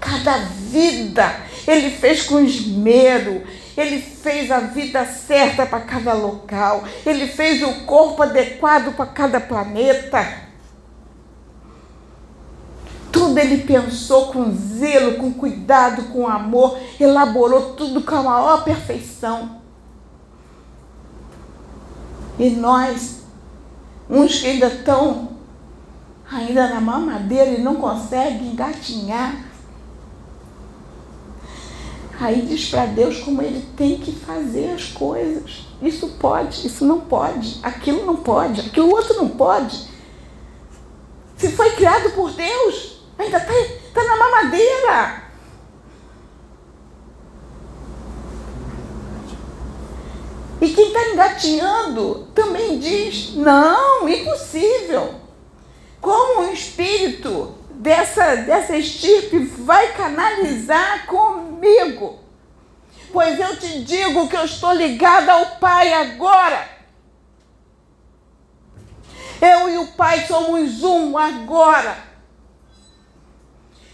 Cada vida ele fez com esmero. Ele fez a vida certa para cada local. Ele fez o corpo adequado para cada planeta. Tudo ele pensou com zelo, com cuidado, com amor, elaborou tudo com a maior perfeição. E nós, uns que ainda estão ainda na mamadeira e não conseguem engatinhar, Aí diz para Deus como ele tem que fazer as coisas. Isso pode, isso não pode, aquilo não pode, aquilo outro não pode. Se foi criado por Deus, ainda está tá na mamadeira. E quem está engatinhando também diz: não, impossível. Como um espírito dessa, dessa estirpe vai canalizar comigo. Pois eu te digo que eu estou ligada ao Pai agora. Eu e o Pai somos um agora.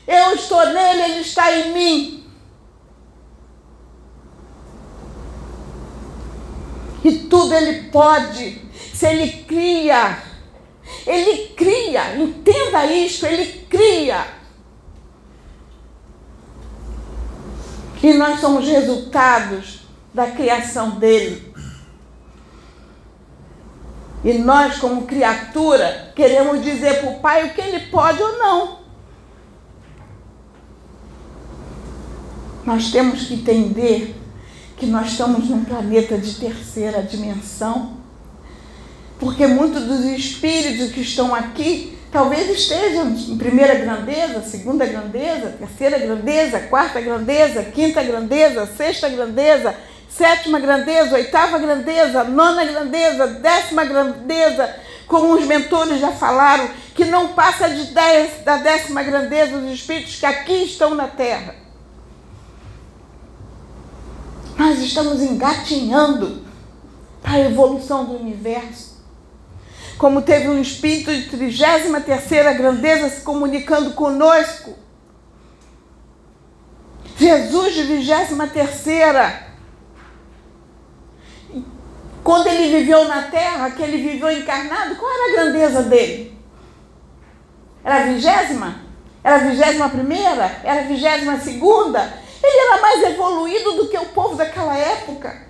Eu estou nele, ele está em mim. E tudo ele pode, se ele cria ele cria, entenda isso, ele cria. E nós somos resultados da criação dele. E nós, como criatura, queremos dizer para o Pai o que ele pode ou não. Nós temos que entender que nós estamos num planeta de terceira dimensão porque muitos dos espíritos que estão aqui talvez estejam em primeira grandeza, segunda grandeza, terceira grandeza, quarta grandeza, quinta grandeza, sexta grandeza, sétima grandeza, oitava grandeza, nona grandeza, décima grandeza, como os mentores já falaram, que não passa de dez, da décima grandeza dos espíritos que aqui estão na Terra. Nós estamos engatinhando para a evolução do universo como teve um espírito de 33 grandeza se comunicando conosco. Jesus de 23 quando ele viveu na terra, que ele viveu encarnado, qual era a grandeza dele? Era a vigésima? Era a vigésima primeira? Era a vigésima segunda? Ele era mais evoluído do que o povo daquela época.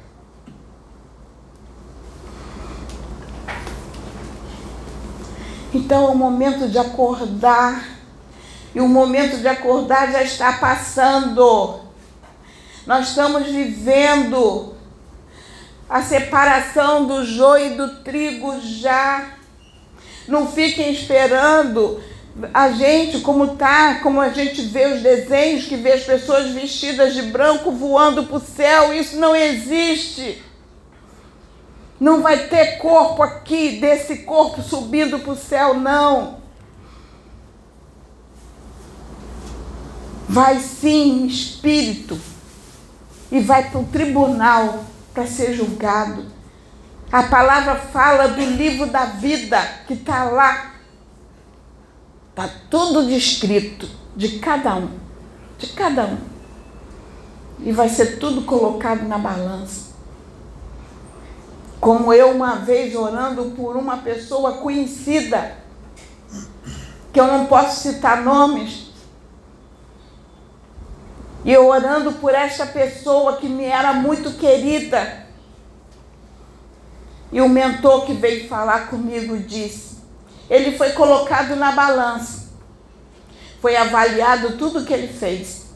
Então é o momento de acordar. E o momento de acordar já está passando. Nós estamos vivendo a separação do joio e do trigo já. Não fiquem esperando a gente como tá, como a gente vê os desenhos que vê as pessoas vestidas de branco voando para o céu. Isso não existe. Não vai ter corpo aqui, desse corpo subindo para o céu, não. Vai sim espírito e vai para o tribunal para ser julgado. A palavra fala do livro da vida que está lá. Está tudo descrito de cada um, de cada um. E vai ser tudo colocado na balança. Como eu uma vez orando por uma pessoa conhecida. que eu não posso citar nomes. E eu orando por esta pessoa que me era muito querida. E o mentor que veio falar comigo disse: ele foi colocado na balança, foi avaliado tudo que ele fez.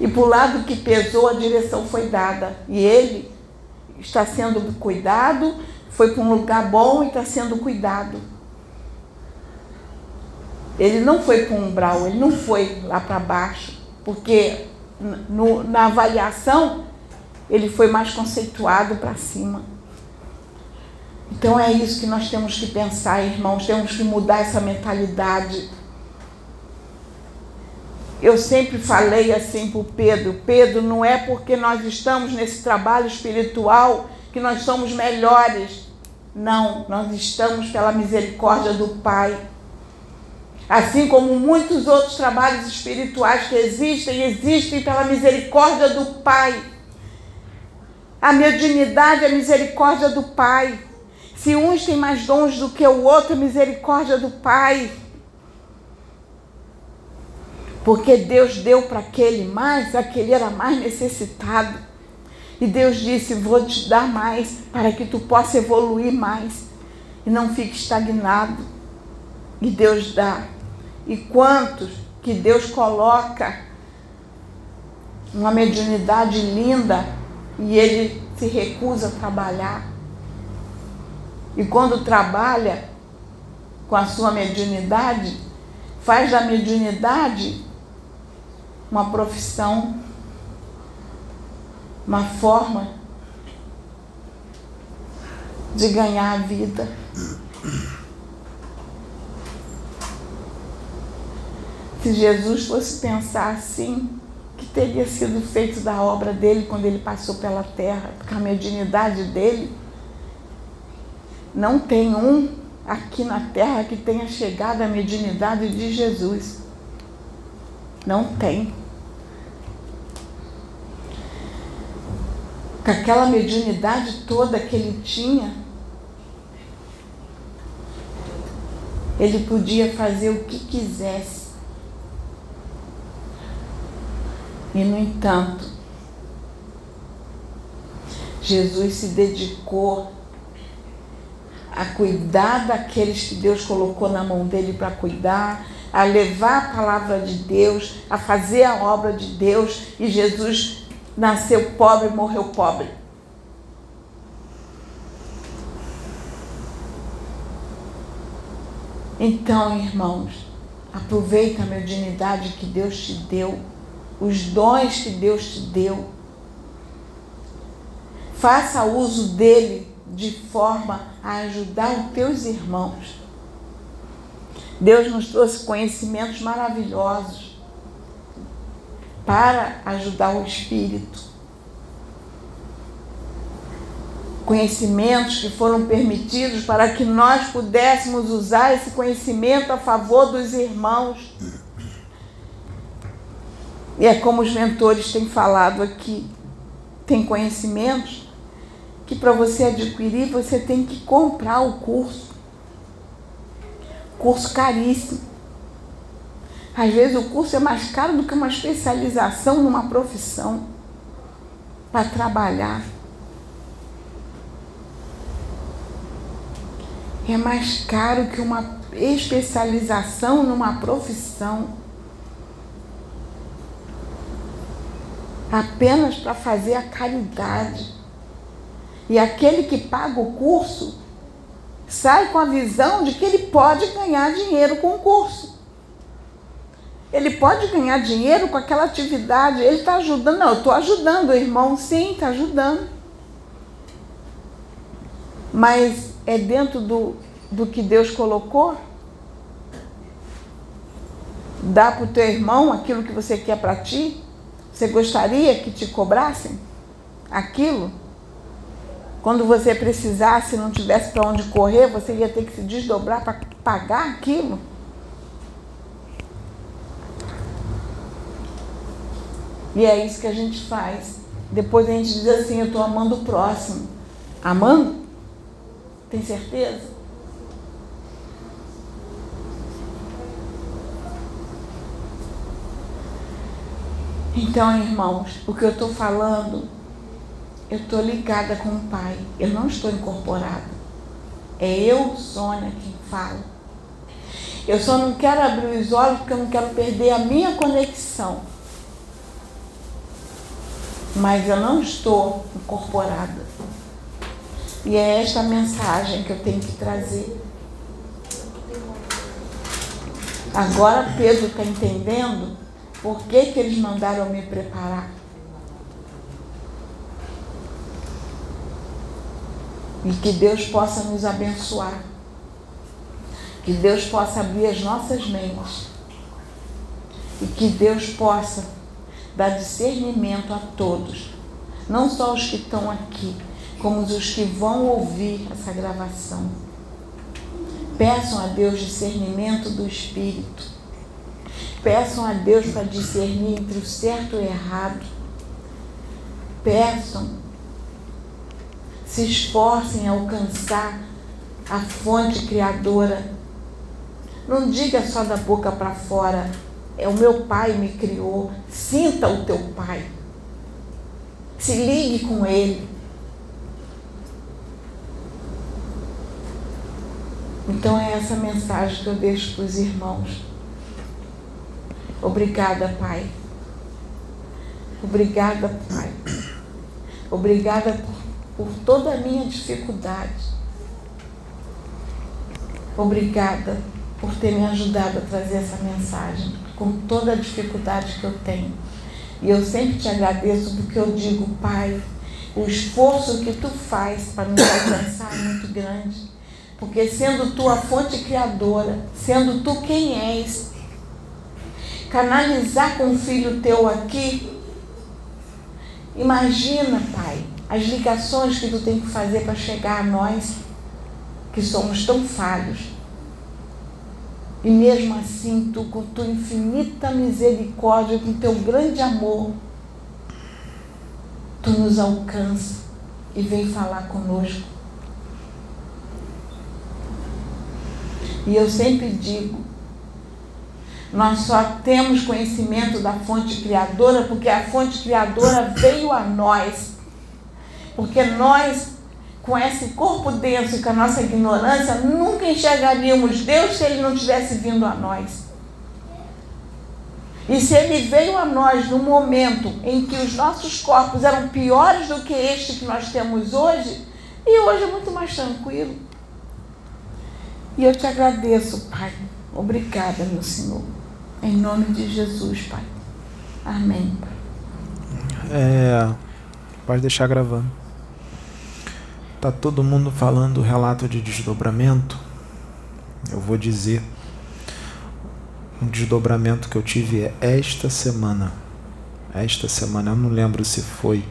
E para o lado que pesou, a direção foi dada. E ele está sendo cuidado, foi para um lugar bom e está sendo cuidado. Ele não foi para um umbral, ele não foi lá para baixo, porque no, na avaliação ele foi mais conceituado para cima. Então é isso que nós temos que pensar, irmãos, temos que mudar essa mentalidade. Eu sempre falei assim para o Pedro: Pedro, não é porque nós estamos nesse trabalho espiritual que nós somos melhores. Não, nós estamos pela misericórdia do Pai. Assim como muitos outros trabalhos espirituais que existem, existem pela misericórdia do Pai. A mediunidade é a misericórdia do Pai. Se uns têm mais dons do que o outro, misericórdia do Pai. Porque Deus deu para aquele mais, aquele era mais necessitado. E Deus disse: Vou te dar mais para que tu possa evoluir mais e não fique estagnado. E Deus dá. E quantos que Deus coloca uma mediunidade linda e ele se recusa a trabalhar. E quando trabalha com a sua mediunidade, faz da mediunidade uma profissão, uma forma de ganhar a vida. Se Jesus fosse pensar assim, que teria sido feito da obra dele quando ele passou pela terra, porque a mediunidade dele não tem um aqui na terra que tenha chegado à mediunidade de Jesus. Não tem. Com aquela mediunidade toda que ele tinha, ele podia fazer o que quisesse. E, no entanto, Jesus se dedicou a cuidar daqueles que Deus colocou na mão dele para cuidar, a levar a palavra de Deus, a fazer a obra de Deus. E Jesus nasceu pobre morreu pobre. Então, irmãos, aproveita a mediunidade que Deus te deu, os dons que Deus te deu. Faça uso dele de forma a ajudar os teus irmãos. Deus nos trouxe conhecimentos maravilhosos para ajudar o espírito. Conhecimentos que foram permitidos para que nós pudéssemos usar esse conhecimento a favor dos irmãos. E é como os mentores têm falado aqui: tem conhecimentos que para você adquirir você tem que comprar o curso. Curso caríssimo. Às vezes o curso é mais caro do que uma especialização numa profissão para trabalhar. É mais caro que uma especialização numa profissão. Apenas para fazer a caridade. E aquele que paga o curso sai com a visão de que ele pode ganhar dinheiro com o curso. Ele pode ganhar dinheiro com aquela atividade. Ele está ajudando. Não, eu estou ajudando o irmão. Sim, está ajudando. Mas é dentro do, do que Deus colocou? Dá para o teu irmão aquilo que você quer para ti? Você gostaria que te cobrassem aquilo? Quando você precisasse, não tivesse para onde correr, você ia ter que se desdobrar para pagar aquilo? E é isso que a gente faz. Depois a gente diz assim: eu estou amando o próximo. Amando? Tem certeza? Então, irmãos, o que eu estou falando eu estou ligada com o Pai. Eu não estou incorporada. É eu, Sônia, quem fala. Eu só não quero abrir os olhos porque eu não quero perder a minha conexão. Mas eu não estou incorporada. E é esta mensagem que eu tenho que trazer. Agora Pedro está entendendo por que, que eles mandaram me preparar. E que Deus possa nos abençoar. Que Deus possa abrir as nossas mentes. E que Deus possa dar discernimento a todos. Não só os que estão aqui, como os que vão ouvir essa gravação. Peçam a Deus discernimento do Espírito. Peçam a Deus para discernir entre o certo e o errado. Peçam, se esforcem a alcançar a fonte criadora não diga só da boca para fora, é o meu pai me criou. Sinta o teu pai. Se ligue com ele. Então é essa mensagem que eu deixo para os irmãos. Obrigada, Pai. Obrigada, Pai. Obrigada por, por toda a minha dificuldade. Obrigada por ter me ajudado a trazer essa mensagem, com toda a dificuldade que eu tenho. E eu sempre te agradeço porque eu digo, Pai, o esforço que tu faz para nos alcançar é muito grande. Porque sendo tu a fonte criadora, sendo tu quem és, canalizar com o filho teu aqui, imagina, Pai, as ligações que tu tem que fazer para chegar a nós, que somos tão falhos e mesmo assim, tu, com tua infinita misericórdia, com teu grande amor, tu nos alcança e vem falar conosco. E eu sempre digo, nós só temos conhecimento da fonte criadora porque a fonte criadora veio a nós. Porque nós com esse corpo denso e com a nossa ignorância, nunca enxergaríamos Deus se Ele não tivesse vindo a nós. E se Ele veio a nós no momento em que os nossos corpos eram piores do que este que nós temos hoje, e hoje é muito mais tranquilo. E eu te agradeço, Pai. Obrigada, meu Senhor. Em nome de Jesus, Pai. Amém. É, pode deixar gravando. Tá todo mundo falando relato de desdobramento. Eu vou dizer um desdobramento que eu tive esta semana. Esta semana, eu não lembro se foi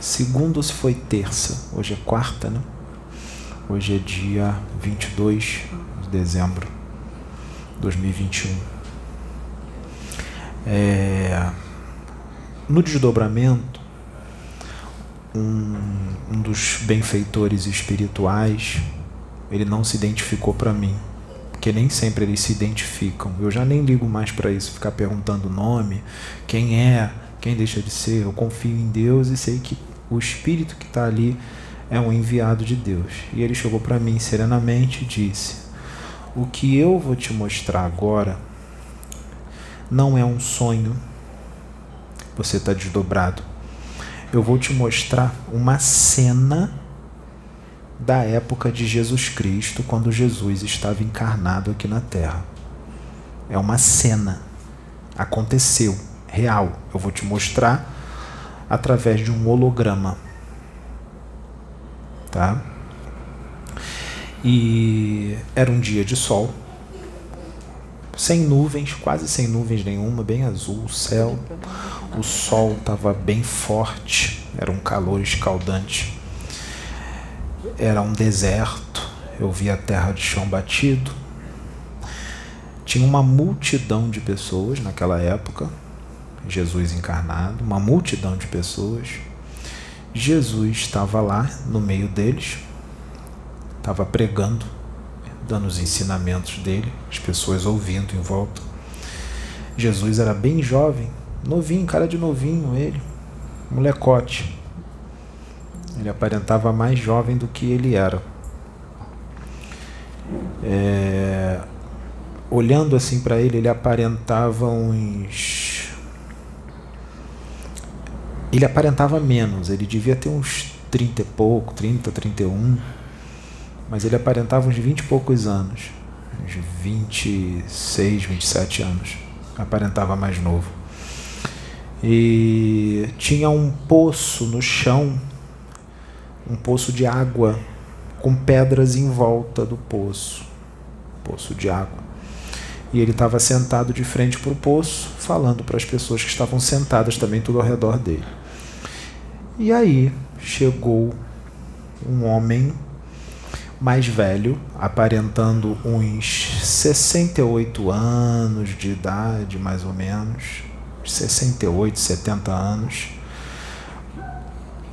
segunda ou se foi terça. Hoje é quarta, né? Hoje é dia 22 de dezembro de 2021. É, no desdobramento, um, um dos benfeitores espirituais, ele não se identificou para mim, porque nem sempre eles se identificam. Eu já nem ligo mais para isso, ficar perguntando o nome, quem é, quem deixa de ser. Eu confio em Deus e sei que o espírito que está ali é um enviado de Deus. E ele chegou para mim serenamente e disse: O que eu vou te mostrar agora não é um sonho. Você está desdobrado eu vou te mostrar uma cena da época de Jesus Cristo, quando Jesus estava encarnado aqui na Terra. É uma cena. Aconteceu, real. Eu vou te mostrar através de um holograma. Tá? E era um dia de sol, sem nuvens, quase sem nuvens nenhuma, bem azul o céu. O sol estava bem forte, era um calor escaldante. Era um deserto, eu via a terra de chão batido. Tinha uma multidão de pessoas naquela época, Jesus encarnado, uma multidão de pessoas. Jesus estava lá no meio deles, estava pregando, dando os ensinamentos dele, as pessoas ouvindo em volta. Jesus era bem jovem, Novinho, cara de novinho ele. Molecote. Ele aparentava mais jovem do que ele era. É, olhando assim para ele, ele aparentava uns. Ele aparentava menos, ele devia ter uns 30 e pouco, 30, 31. Mas ele aparentava uns 20 e poucos anos. Uns 26, 27 anos. Aparentava mais novo. E tinha um poço no chão, um poço de água com pedras em volta do poço. Poço de água. E ele estava sentado de frente para o poço, falando para as pessoas que estavam sentadas também tudo ao redor dele. E aí chegou um homem mais velho, aparentando uns 68 anos de idade, mais ou menos, 68, 70 anos.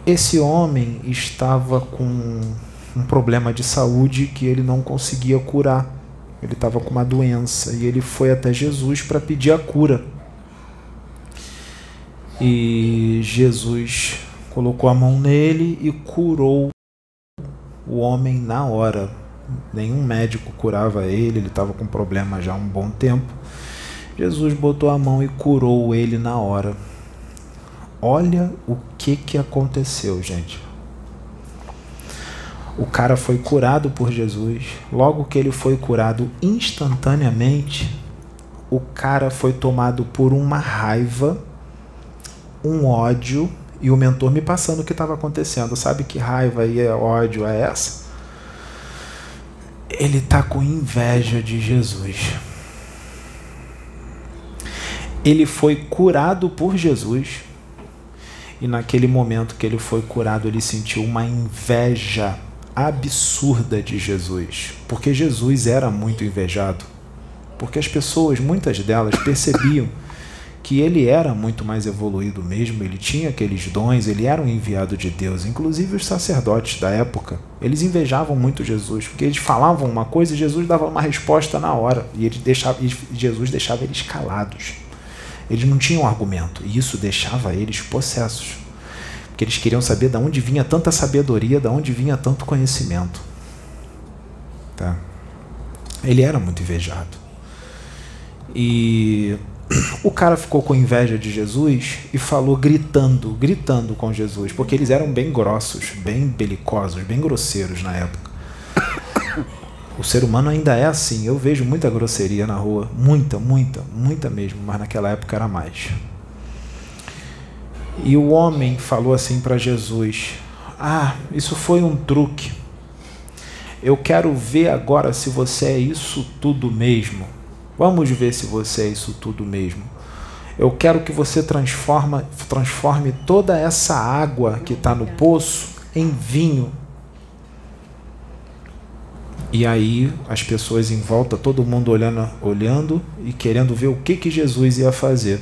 Esse homem estava com um problema de saúde que ele não conseguia curar. Ele estava com uma doença e ele foi até Jesus para pedir a cura. E Jesus colocou a mão nele e curou o homem na hora. Nenhum médico curava ele, ele estava com problema já há um bom tempo. Jesus botou a mão e curou ele na hora. Olha o que, que aconteceu, gente. O cara foi curado por Jesus. Logo que ele foi curado instantaneamente, o cara foi tomado por uma raiva, um ódio e o mentor me passando o que estava acontecendo. Sabe que raiva e ódio é essa? Ele está com inveja de Jesus. Ele foi curado por Jesus. E naquele momento que ele foi curado, ele sentiu uma inveja absurda de Jesus. Porque Jesus era muito invejado. Porque as pessoas, muitas delas, percebiam que ele era muito mais evoluído mesmo, ele tinha aqueles dons, ele era um enviado de Deus. Inclusive os sacerdotes da época, eles invejavam muito Jesus, porque eles falavam uma coisa e Jesus dava uma resposta na hora, e ele deixava, e Jesus deixava eles calados. Eles não tinham argumento, e isso deixava eles possessos. Porque eles queriam saber de onde vinha tanta sabedoria, de onde vinha tanto conhecimento. Tá? Ele era muito invejado. E o cara ficou com inveja de Jesus e falou gritando, gritando com Jesus, porque eles eram bem grossos, bem belicosos, bem grosseiros na época. O ser humano ainda é assim. Eu vejo muita grosseria na rua, muita, muita, muita mesmo, mas naquela época era mais. E o homem falou assim para Jesus: Ah, isso foi um truque. Eu quero ver agora se você é isso tudo mesmo. Vamos ver se você é isso tudo mesmo. Eu quero que você transforma, transforme toda essa água que está no poço em vinho. E aí as pessoas em volta, todo mundo olhando, olhando e querendo ver o que, que Jesus ia fazer.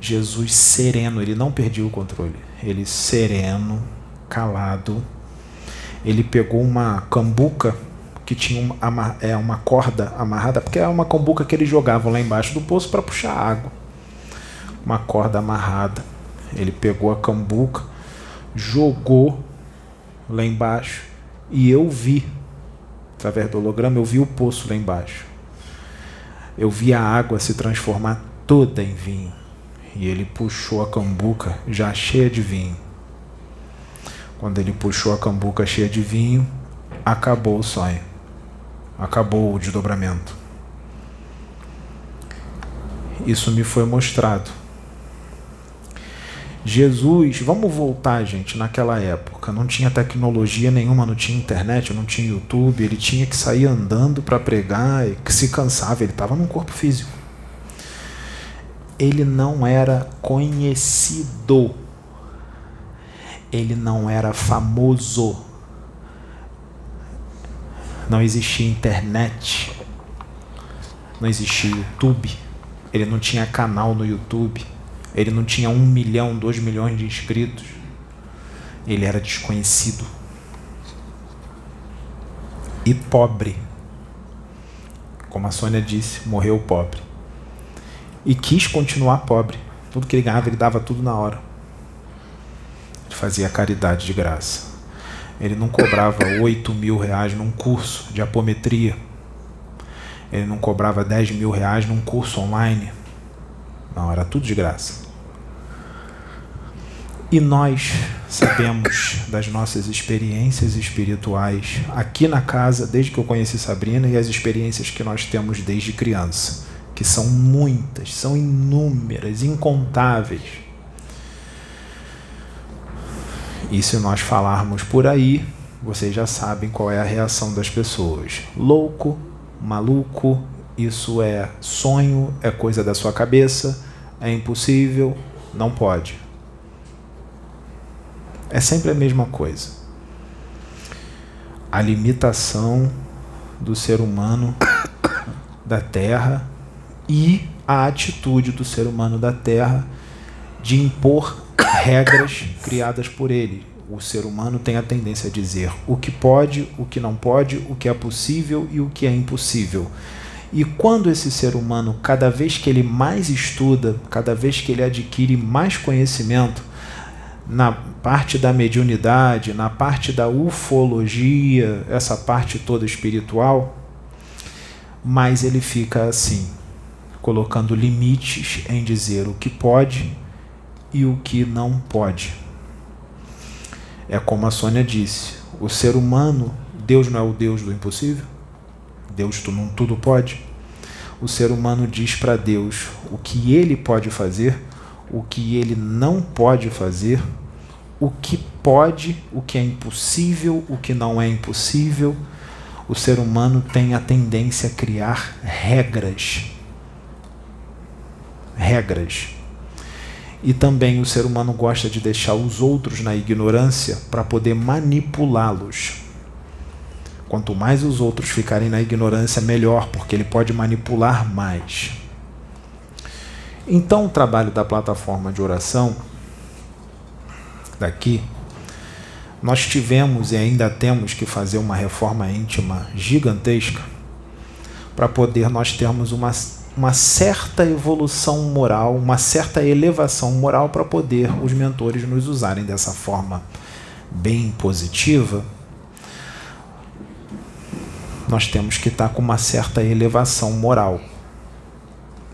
Jesus sereno, ele não perdia o controle. Ele sereno, calado. Ele pegou uma cambuca que tinha uma, é, uma corda amarrada, porque é uma cambuca que eles jogavam lá embaixo do poço para puxar água. Uma corda amarrada. Ele pegou a cambuca, jogou lá embaixo e eu vi, através do holograma, eu vi o poço lá embaixo. Eu vi a água se transformar toda em vinho. E ele puxou a cambuca já cheia de vinho. Quando ele puxou a cambuca cheia de vinho, acabou o sonho acabou o desdobramento. Isso me foi mostrado. Jesus, vamos voltar, gente, naquela época. Não tinha tecnologia nenhuma, não tinha internet, não tinha YouTube. Ele tinha que sair andando para pregar e se cansava. Ele estava num corpo físico. Ele não era conhecido. Ele não era famoso não existia internet, não existia YouTube, ele não tinha canal no YouTube, ele não tinha um milhão, dois milhões de inscritos, ele era desconhecido e pobre. Como a Sônia disse, morreu pobre. e quis continuar pobre. Tudo que ele ganhava, ele dava tudo na hora. Ele fazia caridade de graça. Ele não cobrava 8 mil reais num curso de apometria. Ele não cobrava 10 mil reais num curso online. Não, era tudo de graça. E nós sabemos das nossas experiências espirituais aqui na casa, desde que eu conheci Sabrina, e as experiências que nós temos desde criança, que são muitas, são inúmeras, incontáveis. E se nós falarmos por aí, vocês já sabem qual é a reação das pessoas. Louco, maluco, isso é sonho, é coisa da sua cabeça, é impossível, não pode. É sempre a mesma coisa. A limitação do ser humano da Terra e a atitude do ser humano da Terra de impor regras criadas por ele. O ser humano tem a tendência a dizer o que pode, o que não pode, o que é possível e o que é impossível. E quando esse ser humano, cada vez que ele mais estuda, cada vez que ele adquire mais conhecimento, na parte da mediunidade, na parte da ufologia, essa parte toda espiritual, mas ele fica assim, colocando limites em dizer o que pode e o que não pode. É como a Sônia disse: o ser humano, Deus não é o Deus do impossível? Deus tudo pode? O ser humano diz para Deus o que ele pode fazer, o que ele não pode fazer, o que pode, o que é impossível, o que não é impossível. O ser humano tem a tendência a criar regras. Regras e também o ser humano gosta de deixar os outros na ignorância para poder manipulá-los. Quanto mais os outros ficarem na ignorância, melhor, porque ele pode manipular mais. Então, o trabalho da plataforma de oração, daqui, nós tivemos e ainda temos que fazer uma reforma íntima gigantesca para poder nós termos uma uma certa evolução moral, uma certa elevação moral para poder os mentores nos usarem dessa forma bem positiva, nós temos que estar com uma certa elevação moral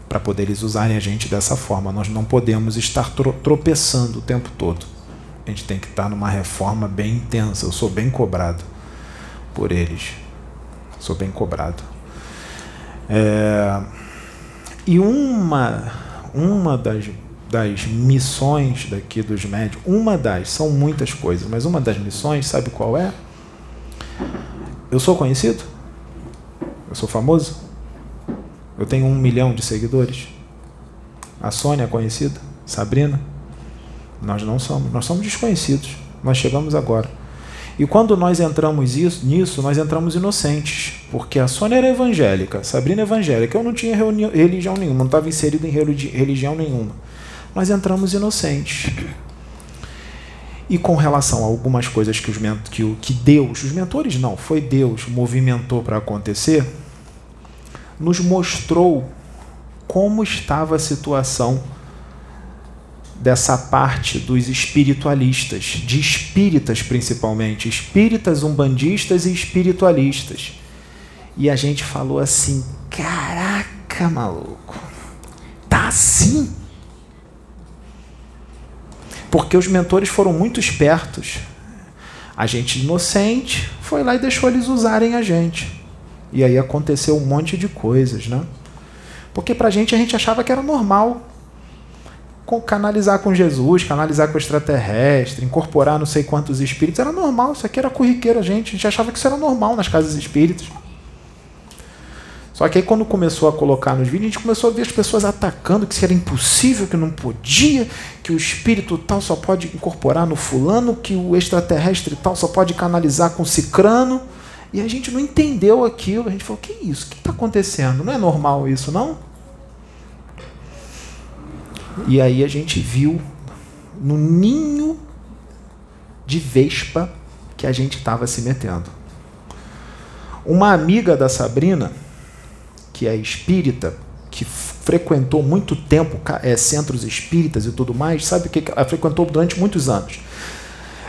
para poder eles usarem a gente dessa forma. Nós não podemos estar tropeçando o tempo todo. A gente tem que estar numa reforma bem intensa. Eu sou bem cobrado por eles. Sou bem cobrado. É e uma, uma das, das missões daqui dos médios, uma das, são muitas coisas, mas uma das missões, sabe qual é? Eu sou conhecido? Eu sou famoso? Eu tenho um milhão de seguidores? A Sônia é conhecida? Sabrina? Nós não somos, nós somos desconhecidos. Nós chegamos agora. E quando nós entramos isso, nisso, nós entramos inocentes, porque a Sônia era evangélica, Sabrina evangélica, eu não tinha religião nenhuma, não estava inserido em religião nenhuma. Nós entramos inocentes. E com relação a algumas coisas que, os, que, que Deus, os mentores não, foi Deus, movimentou para acontecer, nos mostrou como estava a situação dessa parte dos espiritualistas, de espíritas principalmente, espíritas umbandistas e espiritualistas. E a gente falou assim: caraca, maluco, tá assim? Porque os mentores foram muito espertos. A gente inocente foi lá e deixou eles usarem a gente. E aí aconteceu um monte de coisas, né? Porque pra gente a gente achava que era normal canalizar com Jesus, canalizar com o extraterrestre, incorporar não sei quantos espíritos, era normal, isso aqui era corriqueiro, a gente, a gente achava que isso era normal nas casas espíritas. Só que aí quando começou a colocar nos vídeos, a gente começou a ver as pessoas atacando que isso era impossível, que não podia, que o espírito tal só pode incorporar no fulano, que o extraterrestre tal só pode canalizar com cicrano. E a gente não entendeu aquilo. A gente falou, que isso? O que está acontecendo? Não é normal isso, não? E aí a gente viu no ninho de vespa que a gente estava se metendo. Uma amiga da Sabrina, que é espírita, que frequentou muito tempo é, centros espíritas e tudo mais, sabe o que ela frequentou durante muitos anos.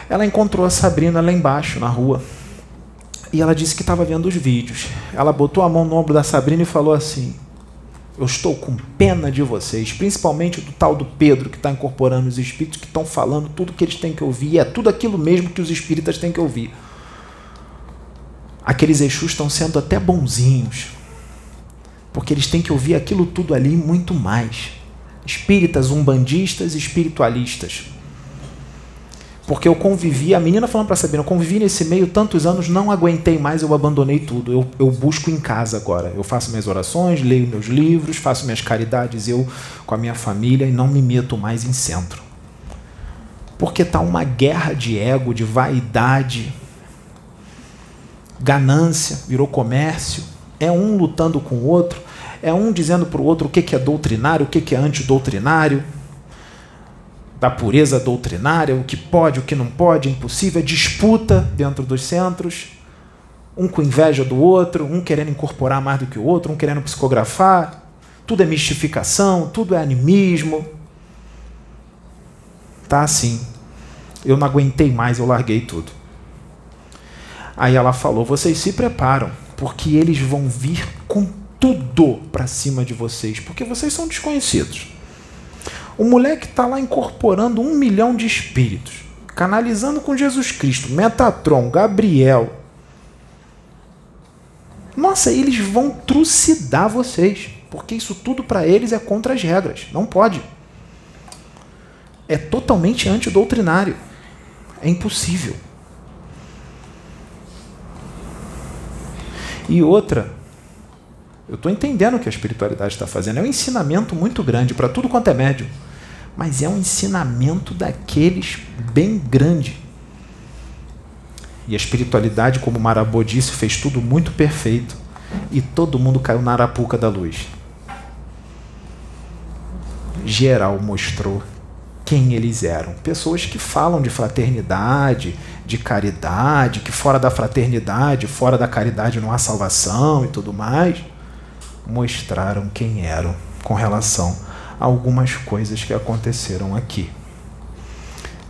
Ela encontrou a Sabrina lá embaixo, na rua, e ela disse que estava vendo os vídeos. Ela botou a mão no ombro da Sabrina e falou assim: Eu estou com pena de vocês, principalmente do tal do Pedro, que está incorporando os espíritos, que estão falando tudo que eles têm que ouvir, é tudo aquilo mesmo que os espíritas têm que ouvir. Aqueles Exus estão sendo até bonzinhos, porque eles têm que ouvir aquilo tudo ali e muito mais. Espíritas, umbandistas, espiritualistas porque eu convivi, a menina falando para Sabina, eu convivi nesse meio tantos anos, não aguentei mais, eu abandonei tudo. Eu, eu busco em casa agora. Eu faço minhas orações, leio meus livros, faço minhas caridades, eu com a minha família, e não me meto mais em centro. Porque está uma guerra de ego, de vaidade, ganância, virou comércio. É um lutando com o outro, é um dizendo para o outro o que é doutrinário, o que é antidoutrinário da pureza doutrinária, o que pode, o que não pode, é impossível, é disputa dentro dos centros, um com inveja do outro, um querendo incorporar mais do que o outro, um querendo psicografar, tudo é mistificação, tudo é animismo. Tá assim. Eu não aguentei mais, eu larguei tudo. Aí ela falou: vocês se preparam, porque eles vão vir com tudo para cima de vocês, porque vocês são desconhecidos. O moleque está lá incorporando um milhão de espíritos, canalizando com Jesus Cristo, Metatron, Gabriel. Nossa, eles vão trucidar vocês, porque isso tudo para eles é contra as regras. Não pode. É totalmente antidoutrinário. É impossível. E outra, eu estou entendendo o que a espiritualidade está fazendo. É um ensinamento muito grande para tudo quanto é médio mas é um ensinamento daqueles bem grande. E a espiritualidade, como Marabô disse, fez tudo muito perfeito e todo mundo caiu na arapuca da luz. Geral mostrou quem eles eram. Pessoas que falam de fraternidade, de caridade, que fora da fraternidade, fora da caridade não há salvação e tudo mais, mostraram quem eram com relação algumas coisas que aconteceram aqui.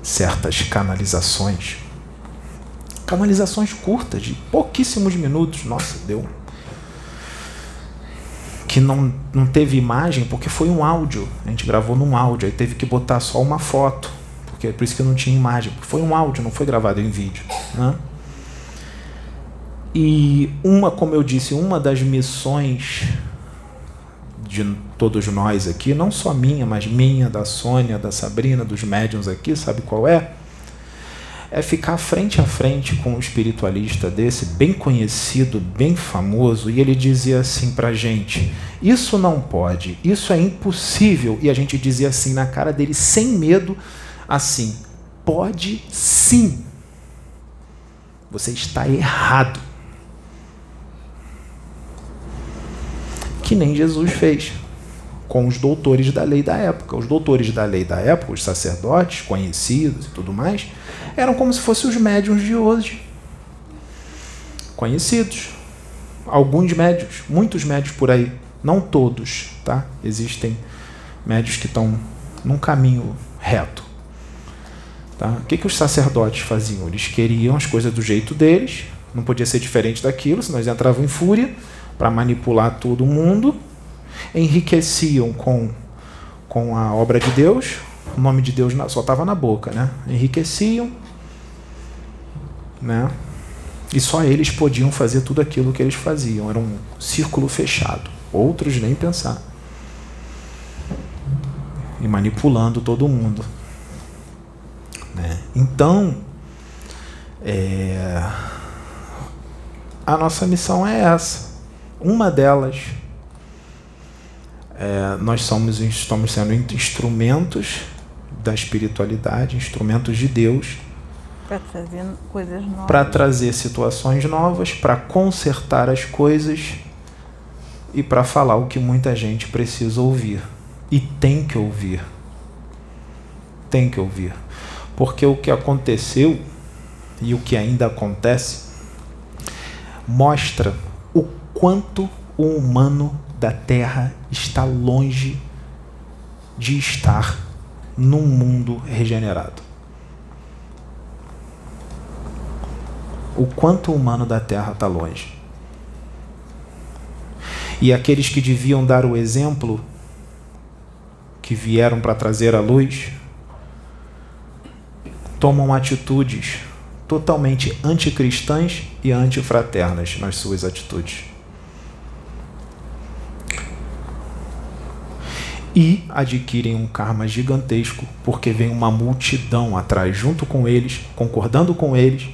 Certas canalizações, canalizações curtas, de pouquíssimos minutos, nossa, deu. Que não, não teve imagem porque foi um áudio, a gente gravou num áudio, aí teve que botar só uma foto, porque é por isso que não tinha imagem, porque foi um áudio, não foi gravado em vídeo. Né? E uma, como eu disse, uma das missões de todos nós aqui, não só minha, mas minha, da Sônia, da Sabrina, dos médiums aqui, sabe qual é? É ficar frente a frente com um espiritualista desse, bem conhecido, bem famoso, e ele dizia assim pra gente: Isso não pode, isso é impossível. E a gente dizia assim na cara dele, sem medo, assim: Pode sim. Você está errado. que nem Jesus fez com os doutores da lei da época. Os doutores da lei da época, os sacerdotes conhecidos e tudo mais, eram como se fossem os médiums de hoje. Conhecidos. Alguns médios, muitos médios por aí, não todos, tá? Existem médios que estão num caminho reto. Tá? O que, que os sacerdotes faziam? Eles queriam as coisas do jeito deles, não podia ser diferente daquilo, senão eles entravam em fúria para manipular todo mundo, enriqueciam com, com a obra de Deus, o nome de Deus só estava na boca, né? Enriqueciam, né? E só eles podiam fazer tudo aquilo que eles faziam. Era um círculo fechado. Outros nem pensar. E manipulando todo mundo. Né? Então, é... a nossa missão é essa uma delas, é, nós somos, estamos sendo instrumentos da espiritualidade, instrumentos de Deus. Para trazer coisas novas. Para trazer situações novas, para consertar as coisas e para falar o que muita gente precisa ouvir. E tem que ouvir. Tem que ouvir. Porque o que aconteceu e o que ainda acontece mostra quanto o humano da terra está longe de estar num mundo regenerado. O quanto o humano da terra está longe. E aqueles que deviam dar o exemplo, que vieram para trazer a luz, tomam atitudes totalmente anticristãs e antifraternas nas suas atitudes. E adquirem um karma gigantesco, porque vem uma multidão atrás, junto com eles, concordando com eles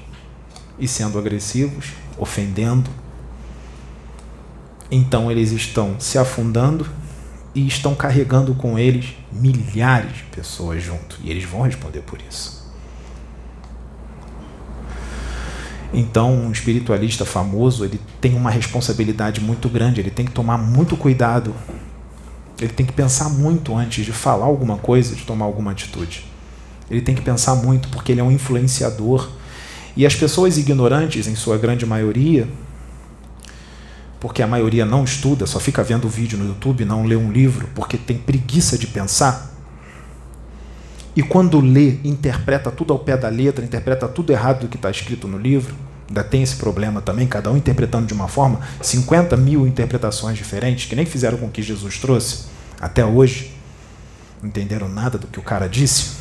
e sendo agressivos, ofendendo. Então eles estão se afundando e estão carregando com eles milhares de pessoas junto. E eles vão responder por isso. Então, um espiritualista famoso, ele tem uma responsabilidade muito grande, ele tem que tomar muito cuidado. Ele tem que pensar muito antes de falar alguma coisa, de tomar alguma atitude. Ele tem que pensar muito porque ele é um influenciador. E as pessoas ignorantes, em sua grande maioria, porque a maioria não estuda, só fica vendo vídeo no YouTube, não lê um livro, porque tem preguiça de pensar. E quando lê, interpreta tudo ao pé da letra, interpreta tudo errado do que está escrito no livro. Ainda tem esse problema também, cada um interpretando de uma forma, 50 mil interpretações diferentes, que nem fizeram com que Jesus trouxe até hoje. Não entenderam nada do que o cara disse.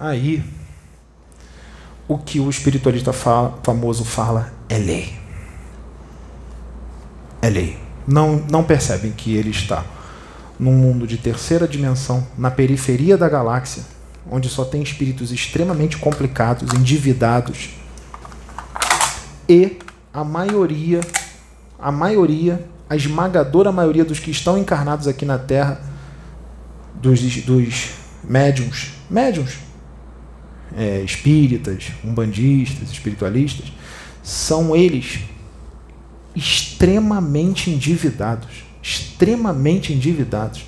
Aí, o que o espiritualista fala, famoso fala é lei. É lei. Não, não percebem que ele está num mundo de terceira dimensão, na periferia da galáxia, onde só tem espíritos extremamente complicados, endividados, e a maioria, a maioria, a esmagadora maioria dos que estão encarnados aqui na Terra, dos, dos médiums, médiums, é, espíritas, umbandistas, espiritualistas, são eles extremamente endividados. Extremamente endividados.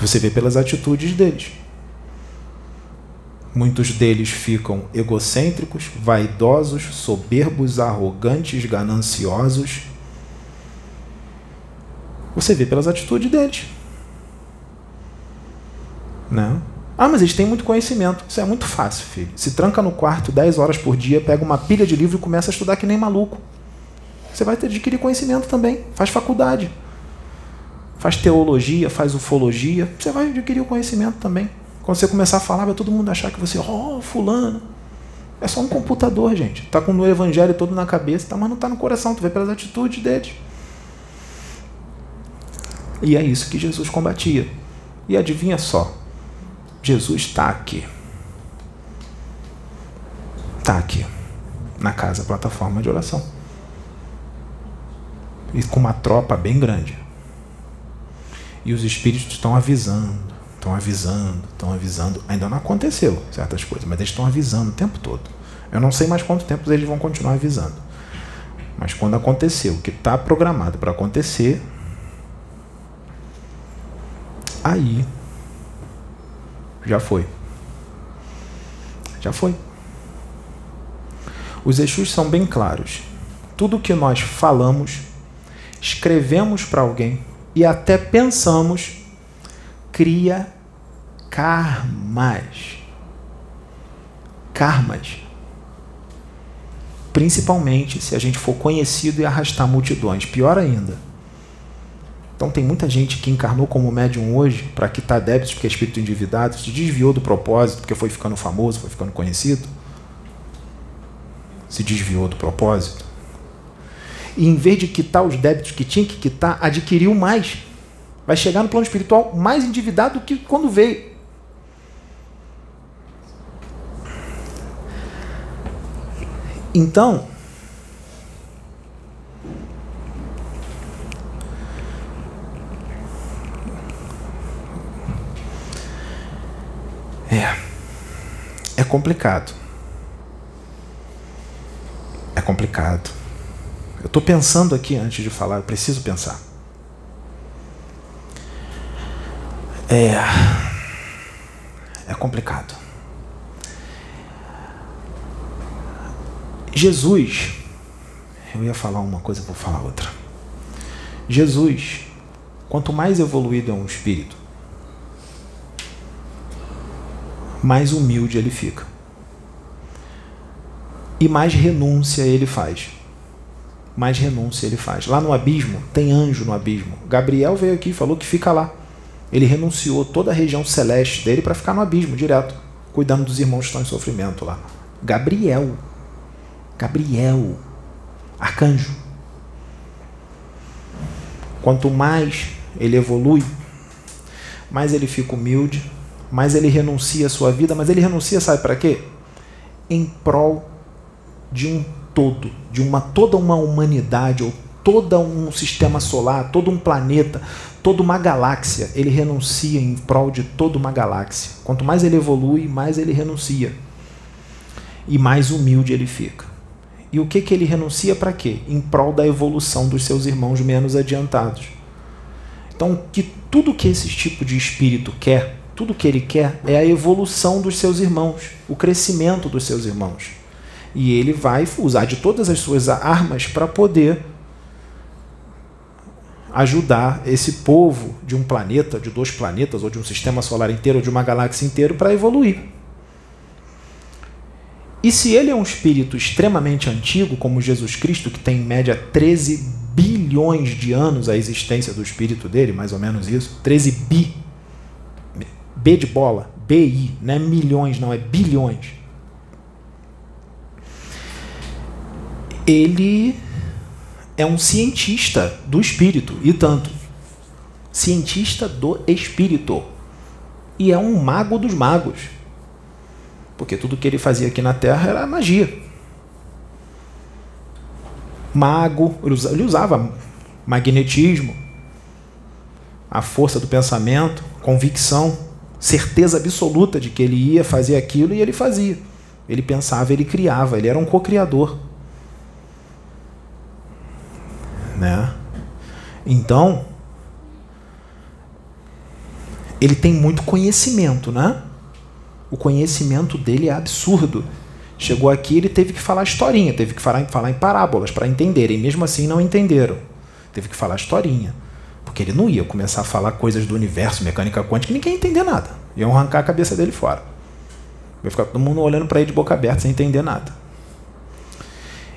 Você vê pelas atitudes deles. Muitos deles ficam egocêntricos, vaidosos, soberbos, arrogantes, gananciosos. Você vê pelas atitudes deles. Né? Ah, mas eles têm muito conhecimento. Isso é muito fácil, filho. Se tranca no quarto 10 horas por dia, pega uma pilha de livro e começa a estudar que nem maluco. Você vai adquirir conhecimento também. Faz faculdade. Faz teologia, faz ufologia. Você vai adquirir o conhecimento também. Quando você começar a falar, vai todo mundo achar que você, oh, fulano. É só um computador, gente. Tá com o evangelho todo na cabeça, tá, mas não tá no coração. Tu vê pelas atitudes deles. E é isso que Jesus combatia. E adivinha só, Jesus está aqui. Está aqui. Na casa, plataforma de oração. E com uma tropa bem grande. E os espíritos estão avisando, estão avisando, estão avisando. Ainda não aconteceu certas coisas, mas eles estão avisando o tempo todo. Eu não sei mais quanto tempo eles vão continuar avisando. Mas quando aconteceu o que está programado para acontecer, aí já foi. Já foi. Os Exus são bem claros. Tudo que nós falamos, escrevemos para alguém e até pensamos, cria karmas. Karmas. Principalmente se a gente for conhecido e arrastar multidões. Pior ainda então tem muita gente que encarnou como médium hoje para quitar débitos porque é espírito endividado, se desviou do propósito porque foi ficando famoso, foi ficando conhecido. Se desviou do propósito. E em vez de quitar os débitos que tinha que quitar, adquiriu mais. Vai chegar no plano espiritual mais endividado do que quando veio. Então, É. É complicado. É complicado. Eu estou pensando aqui antes de falar, eu preciso pensar. É. É complicado. Jesus, eu ia falar uma coisa, vou falar outra. Jesus, quanto mais evoluído é um espírito, mais humilde ele fica. E mais renúncia ele faz. Mais renúncia ele faz. Lá no abismo, tem anjo no abismo. Gabriel veio aqui e falou que fica lá. Ele renunciou toda a região celeste dele para ficar no abismo direto, cuidando dos irmãos que estão em sofrimento lá. Gabriel. Gabriel. Arcanjo. Quanto mais ele evolui, mais ele fica humilde, mais ele renuncia a sua vida, mas ele renuncia, sabe para quê? Em prol de um todo, de uma toda uma humanidade ou todo um sistema solar, todo um planeta, toda uma galáxia, ele renuncia em prol de toda uma galáxia. Quanto mais ele evolui, mais ele renuncia. E mais humilde ele fica. E o que que ele renuncia para quê? Em prol da evolução dos seus irmãos menos adiantados. Então, que tudo que esse tipo de espírito quer, tudo que ele quer é a evolução dos seus irmãos, o crescimento dos seus irmãos. E ele vai usar de todas as suas armas para poder ajudar esse povo de um planeta, de dois planetas, ou de um sistema solar inteiro, ou de uma galáxia inteira, para evoluir. E se ele é um espírito extremamente antigo, como Jesus Cristo, que tem em média 13 bilhões de anos a existência do espírito dele, mais ou menos isso, 13 bi, B de bola, BI, não é milhões, não, é bilhões. Ele é um cientista do espírito, e tanto. Cientista do espírito. E é um mago dos magos. Porque tudo que ele fazia aqui na Terra era magia. Mago, ele usava magnetismo, a força do pensamento, convicção, certeza absoluta de que ele ia fazer aquilo e ele fazia. Ele pensava, ele criava, ele era um co-criador Então, ele tem muito conhecimento, né? O conhecimento dele é absurdo. Chegou aqui, ele teve que falar historinha, teve que falar, falar em parábolas para entenderem. Mesmo assim, não entenderam. Teve que falar historinha. Porque ele não ia começar a falar coisas do universo, mecânica quântica, ninguém ia entender nada. Iam arrancar a cabeça dele fora. Ia ficar todo mundo olhando para ele de boca aberta, sem entender nada.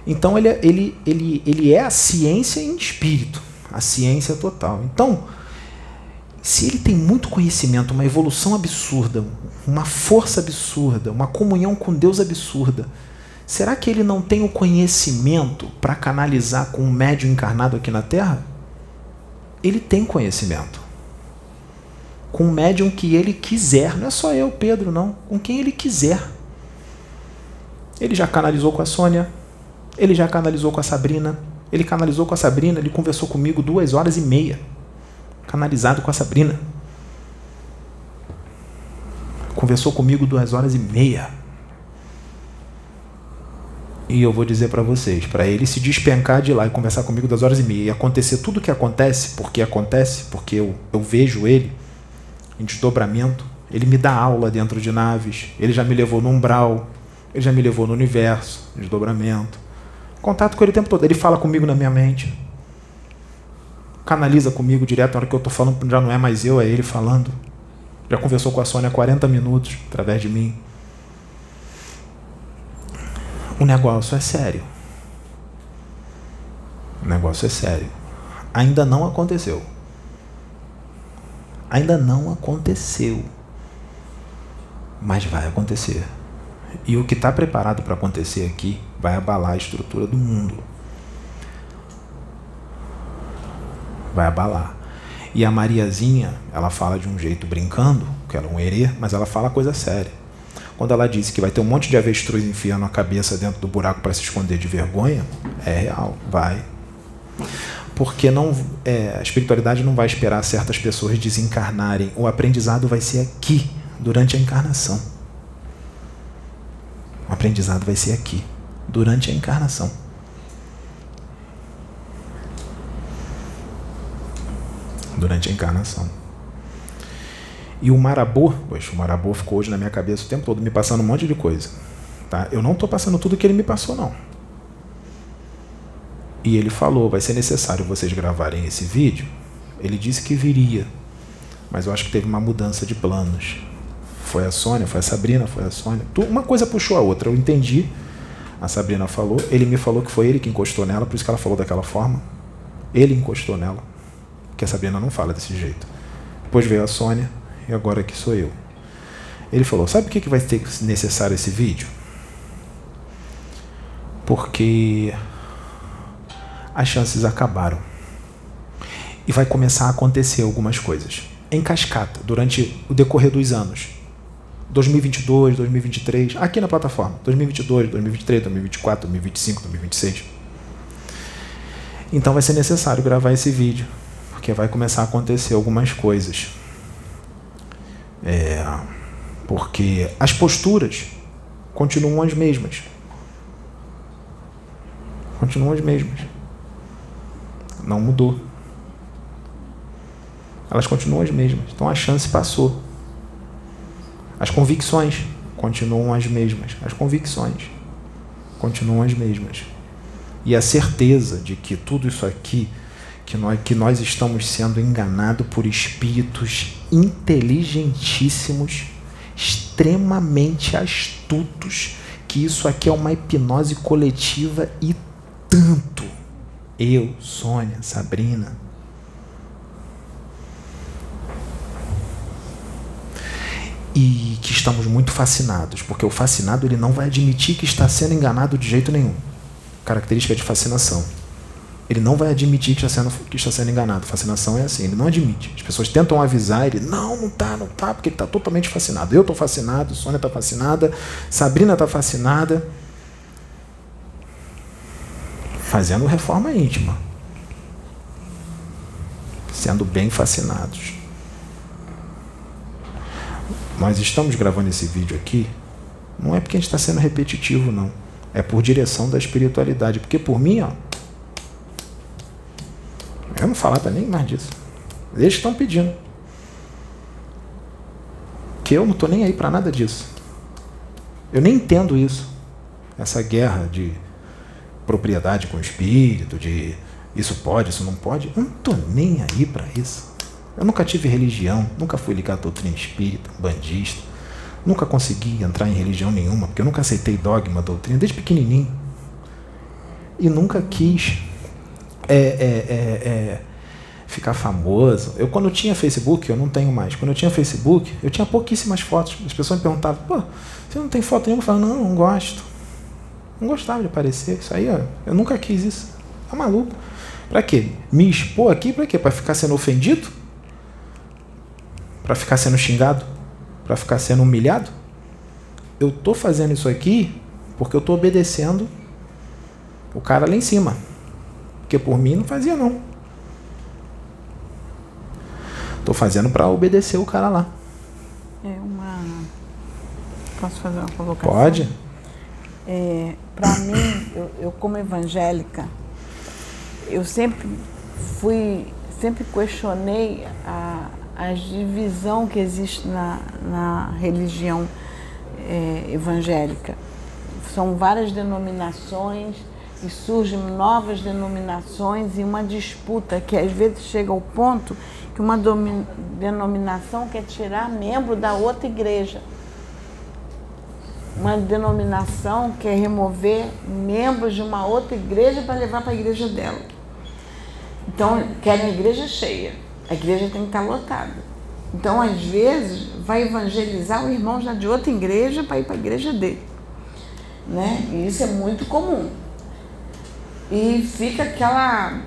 Então ele, é, ele, ele, ele é a ciência em espírito, a ciência total. Então, se ele tem muito conhecimento, uma evolução absurda, uma força absurda, uma comunhão com Deus absurda, será que ele não tem o conhecimento para canalizar com um médium encarnado aqui na Terra? Ele tem conhecimento. Com um médium que ele quiser, não é só eu, Pedro, não, com quem ele quiser. Ele já canalizou com a Sônia, ele já canalizou com a Sabrina. Ele canalizou com a Sabrina, ele conversou comigo duas horas e meia. Canalizado com a Sabrina. Conversou comigo duas horas e meia. E eu vou dizer para vocês, para ele se despencar de lá e conversar comigo duas horas e meia e acontecer tudo o que acontece, porque acontece, porque eu, eu vejo ele em desdobramento, ele me dá aula dentro de naves, ele já me levou no umbral, ele já me levou no universo, desdobramento. Contato com ele o tempo todo. Ele fala comigo na minha mente. Canaliza comigo direto. Na hora que eu estou falando, já não é mais eu, é ele falando. Já conversou com a Sônia 40 minutos através de mim. O negócio é sério. O negócio é sério. Ainda não aconteceu. Ainda não aconteceu. Mas vai acontecer. E o que está preparado para acontecer aqui vai abalar a estrutura do mundo. Vai abalar. E a Mariazinha, ela fala de um jeito brincando, que ela é um herê, mas ela fala coisa séria. Quando ela disse que vai ter um monte de avestruz enfiando a cabeça dentro do buraco para se esconder de vergonha, é real, vai. Porque não, é, a espiritualidade não vai esperar certas pessoas desencarnarem. O aprendizado vai ser aqui, durante a encarnação. O aprendizado vai ser aqui durante a encarnação. Durante a encarnação. E o Marabô, poxa, o Marabô ficou hoje na minha cabeça o tempo todo, me passando um monte de coisa. Tá? Eu não estou passando tudo que ele me passou, não. E ele falou: vai ser necessário vocês gravarem esse vídeo. Ele disse que viria, mas eu acho que teve uma mudança de planos. Foi a Sônia, foi a Sabrina, foi a Sônia. Uma coisa puxou a outra. Eu entendi. A Sabrina falou. Ele me falou que foi ele que encostou nela, por isso que ela falou daquela forma. Ele encostou nela. Porque a Sabrina não fala desse jeito. Depois veio a Sônia e agora aqui sou eu. Ele falou: Sabe por que vai ter necessário esse vídeo? Porque as chances acabaram. E vai começar a acontecer algumas coisas. Em cascata, durante o decorrer dos anos. 2022, 2023, aqui na plataforma. 2022, 2023, 2024, 2025, 2026. Então vai ser necessário gravar esse vídeo, porque vai começar a acontecer algumas coisas. É, porque as posturas continuam as mesmas. Continuam as mesmas. Não mudou. Elas continuam as mesmas. Então a chance passou. As convicções continuam as mesmas. As convicções continuam as mesmas. E a certeza de que tudo isso aqui, que nós, que nós estamos sendo enganados por espíritos inteligentíssimos, extremamente astutos, que isso aqui é uma hipnose coletiva e tanto. Eu, Sônia, Sabrina. E que estamos muito fascinados, porque o fascinado ele não vai admitir que está sendo enganado de jeito nenhum. Característica de fascinação. Ele não vai admitir que está, sendo, que está sendo enganado. Fascinação é assim, ele não admite. As pessoas tentam avisar ele, não, não tá, não tá, porque ele está totalmente fascinado. Eu estou fascinado, Sônia está fascinada, Sabrina está fascinada. Fazendo reforma íntima. Sendo bem fascinados. Nós estamos gravando esse vídeo aqui, não é porque a gente está sendo repetitivo, não. É por direção da espiritualidade. Porque por mim, ó, eu não falava nem mais disso. Eles estão pedindo. Que eu não estou nem aí para nada disso. Eu nem entendo isso. Essa guerra de propriedade com o espírito, de isso pode, isso não pode. Eu não estou nem aí para isso. Eu nunca tive religião, nunca fui ligado à doutrina espírita, bandista. Nunca consegui entrar em religião nenhuma, porque eu nunca aceitei dogma, doutrina, desde pequenininho. E nunca quis é, é, é, é, ficar famoso. Eu, quando eu tinha Facebook, eu não tenho mais, quando eu tinha Facebook, eu tinha pouquíssimas fotos. As pessoas me perguntavam, pô, você não tem foto nenhuma? Eu falava, não, não gosto. Não gostava de aparecer. Isso aí, ó, eu nunca quis isso. Tá maluco? Pra quê? Me expor aqui pra quê? Pra ficar sendo ofendido? Pra ficar sendo xingado? Pra ficar sendo humilhado? Eu tô fazendo isso aqui porque eu tô obedecendo o cara lá em cima. Porque por mim não fazia não. Tô fazendo para obedecer o cara lá. É uma. Posso fazer uma colocação? Pode. É, para mim, eu, eu, como evangélica, eu sempre fui, sempre questionei a, a divisão que existe na, na religião é, evangélica. São várias denominações e surgem novas denominações e uma disputa que às vezes chega ao ponto que uma denominação quer tirar membro da outra igreja. Uma denominação quer remover membros de uma outra igreja para levar para a igreja dela. Então, querem a igreja cheia. A igreja tem que estar lotada. Então, às vezes, vai evangelizar o irmão já de outra igreja para ir para a igreja dele. Né? E isso é muito comum e fica aquela,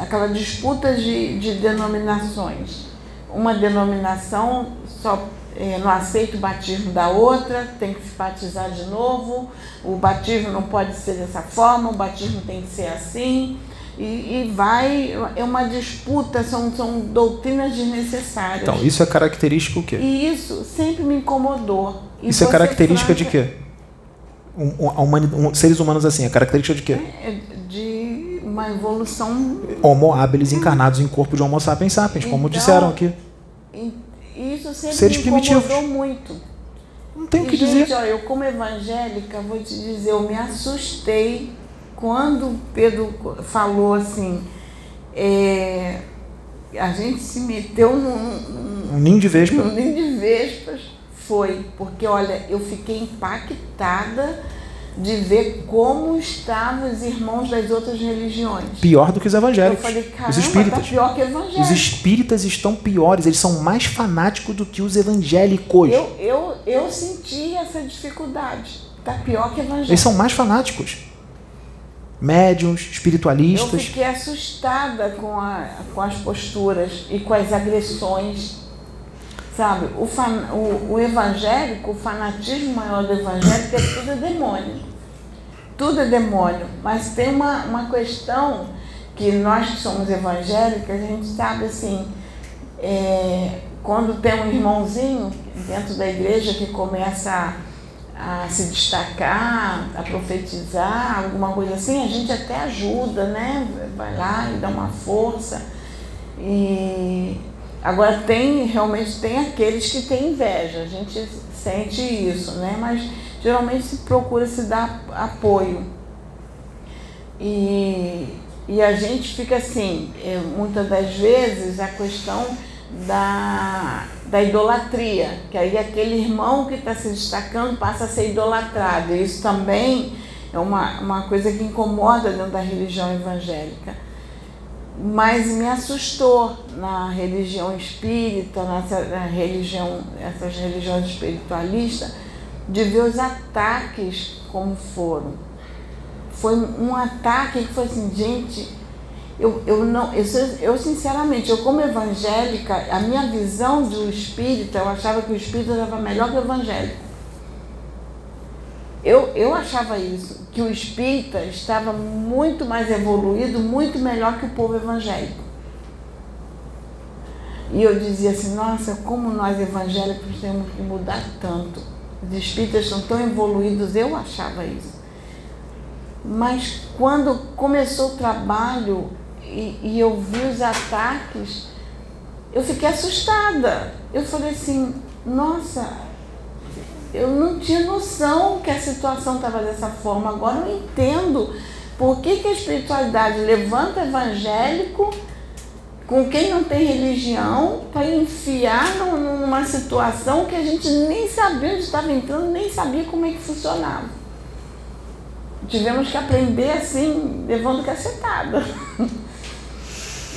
aquela disputa de, de denominações. Uma denominação só é, não aceita o batismo da outra, tem que se batizar de novo, o batismo não pode ser dessa forma, o batismo tem que ser assim. E, e, vai, é uma disputa, são, são doutrinas desnecessárias. Então, isso é característico o quê? E isso sempre me incomodou. E isso é característica de quê? Um, um, um, seres humanos assim, é característica de quê? É, de uma evolução. Homo habilis encarnados em corpo de Homo sapiens sapiens, então, como disseram aqui. Isso sempre seres me primitivos. muito. Não tem o que gente, dizer. Olha, eu como evangélica, vou te dizer, eu me assustei quando Pedro falou assim, é, a gente se meteu num, num, Um ninho de vespa. num ninho de vespas, foi, porque olha, eu fiquei impactada de ver como estavam os irmãos das outras religiões. Pior do que os Eu evangélicos. falei, caramba, os tá espíritas. pior que evangélico. Os espíritas estão piores, eles são mais fanáticos do que os evangélicos. Eu, eu, eu senti essa dificuldade. Tá pior que evangélico. Eles são mais fanáticos. Médiuns, Eu espiritualistas. fiquei assustada com, a, com as posturas e com as agressões. Sabe, o, fan, o, o evangélico, o fanatismo maior do evangélico é tudo é demônio. Tudo é demônio. Mas tem uma, uma questão que nós que somos evangélicos, a gente sabe assim, é, quando tem um irmãozinho dentro da igreja que começa a, a se destacar, a profetizar, alguma coisa assim, a gente até ajuda, né? Vai lá e dá uma força. E agora tem, realmente tem aqueles que têm inveja, a gente sente isso, né? Mas geralmente se procura se dar apoio. E, e a gente fica assim, é, muitas das vezes a questão da, da idolatria, que aí aquele irmão que está se destacando passa a ser idolatrado. E isso também é uma, uma coisa que incomoda dentro da religião evangélica. Mas me assustou na religião espírita, nessa na religião, essas religiões espiritualistas, de ver os ataques como foram. Foi um ataque que foi assim, gente, eu, eu não, eu, eu sinceramente, eu como evangélica, a minha visão do espírita, eu achava que o espírita estava melhor que o evangélico. Eu, eu achava isso, que o espírita estava muito mais evoluído, muito melhor que o povo evangélico. E eu dizia assim, nossa, como nós evangélicos temos que mudar tanto. Os espíritas estão tão evoluídos, eu achava isso. Mas quando começou o trabalho e, e eu vi os ataques, eu fiquei assustada. Eu falei assim, nossa, eu não tinha noção que a situação estava dessa forma. Agora eu entendo por que, que a espiritualidade levanta evangélico com quem não tem religião para enfiar numa situação que a gente nem sabia onde estava entrando, nem sabia como é que funcionava. Tivemos que aprender assim, levando cacetada.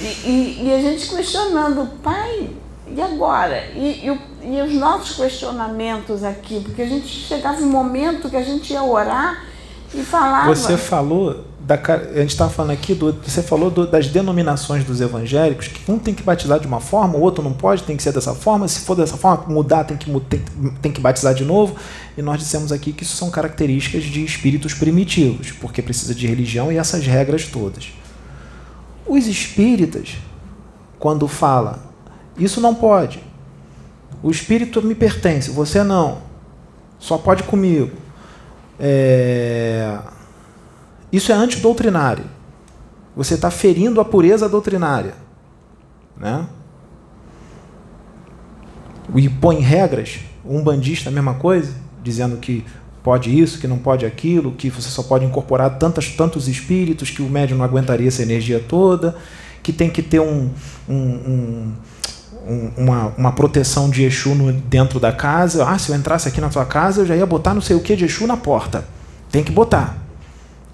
E, e, a gente questionando, pai, e agora? E, e, e, os nossos questionamentos aqui, porque a gente chegava um momento que a gente ia orar e falava. Você falou da a gente estava falando aqui do, você falou do, das denominações dos evangélicos que um tem que batizar de uma forma, o outro não pode, tem que ser dessa forma. Se for dessa forma, mudar tem que tem, tem que batizar de novo. E nós dissemos aqui que isso são características de espíritos primitivos, porque precisa de religião e essas regras todas. Os espíritas, quando fala isso não pode. O espírito me pertence, você não. Só pode comigo. É... Isso é antidoutrinário. Você está ferindo a pureza doutrinária. Né? E põe regras, um bandista a mesma coisa, dizendo que pode isso, que não pode aquilo, que você só pode incorporar tantas, tantos espíritos, que o médium não aguentaria essa energia toda, que tem que ter um, um, um uma, uma proteção de Exu no, dentro da casa. Ah, se eu entrasse aqui na tua casa, eu já ia botar não sei o que de Exu na porta. Tem que botar.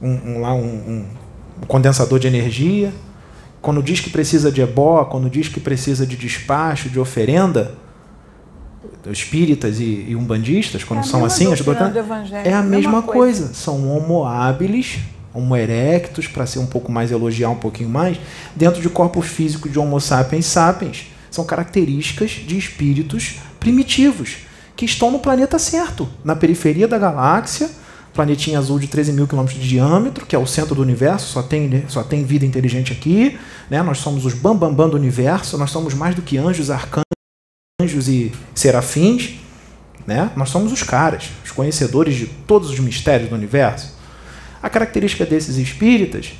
Um, um, lá um, um condensador de energia. Quando diz que precisa de ebó, quando diz que precisa de despacho, de oferenda, espíritas e, e umbandistas, quando é são assim, as é a mesma, coisa. coisa. São homo habilis, homo erectus, para ser um pouco mais, elogiar um pouquinho mais, dentro de corpo físico de homo sapiens sapiens são características de espíritos primitivos que estão no planeta certo, na periferia da galáxia, planetinha azul de 13 mil quilômetros de diâmetro, que é o centro do universo, só tem, só tem vida inteligente aqui. Né? Nós somos os bambambam bam, bam do universo, nós somos mais do que anjos, arcanjos e serafins. Né? Nós somos os caras, os conhecedores de todos os mistérios do universo. A característica desses espíritas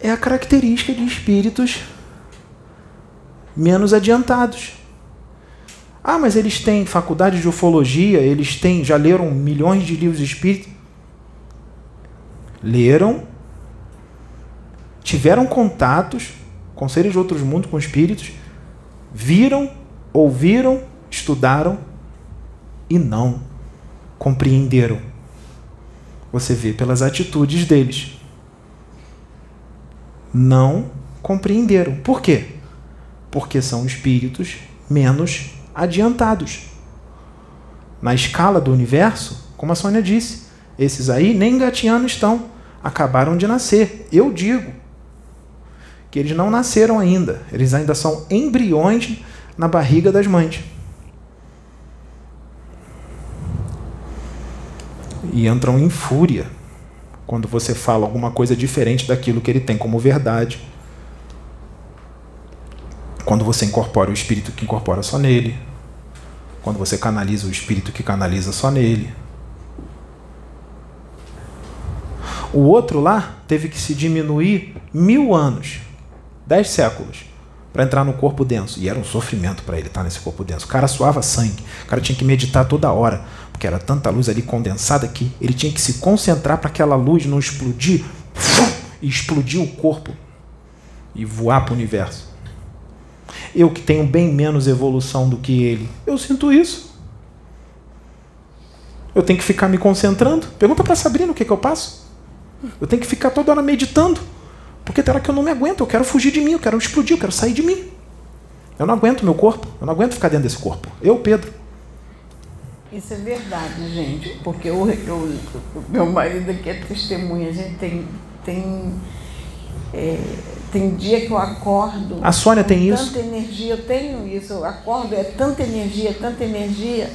é a característica de espíritos menos adiantados. Ah, mas eles têm faculdade de ufologia, eles têm, já leram milhões de livros espíritas. leram, tiveram contatos com seres de outros mundos, com espíritos, viram, ouviram, estudaram e não compreenderam. Você vê pelas atitudes deles. Não compreenderam. Por quê? Porque são espíritos menos adiantados. Na escala do universo, como a Sônia disse, esses aí nem engatinhando estão, acabaram de nascer. Eu digo que eles não nasceram ainda, eles ainda são embriões na barriga das mães. E entram em fúria quando você fala alguma coisa diferente daquilo que ele tem como verdade. Quando você incorpora o espírito que incorpora só nele. Quando você canaliza o espírito que canaliza só nele. O outro lá teve que se diminuir mil anos, dez séculos, para entrar no corpo denso. E era um sofrimento para ele estar nesse corpo denso. O cara suava sangue, o cara tinha que meditar toda hora, porque era tanta luz ali condensada que ele tinha que se concentrar para aquela luz não explodir e explodir o corpo e voar para o universo. Eu que tenho bem menos evolução do que ele, eu sinto isso. Eu tenho que ficar me concentrando. Pergunta para Sabrina o que, que eu passo. Eu tenho que ficar toda hora meditando. Porque tem hora que eu não me aguento, eu quero fugir de mim, eu quero explodir, eu quero sair de mim. Eu não aguento meu corpo, eu não aguento ficar dentro desse corpo. Eu, Pedro. Isso é verdade, gente, porque eu, eu, meu marido aqui é testemunha, a gente tem, tem, é, tem dia que eu acordo. A Sônia tem tanta isso? Tanta energia, eu tenho isso, eu acordo, é tanta energia, tanta energia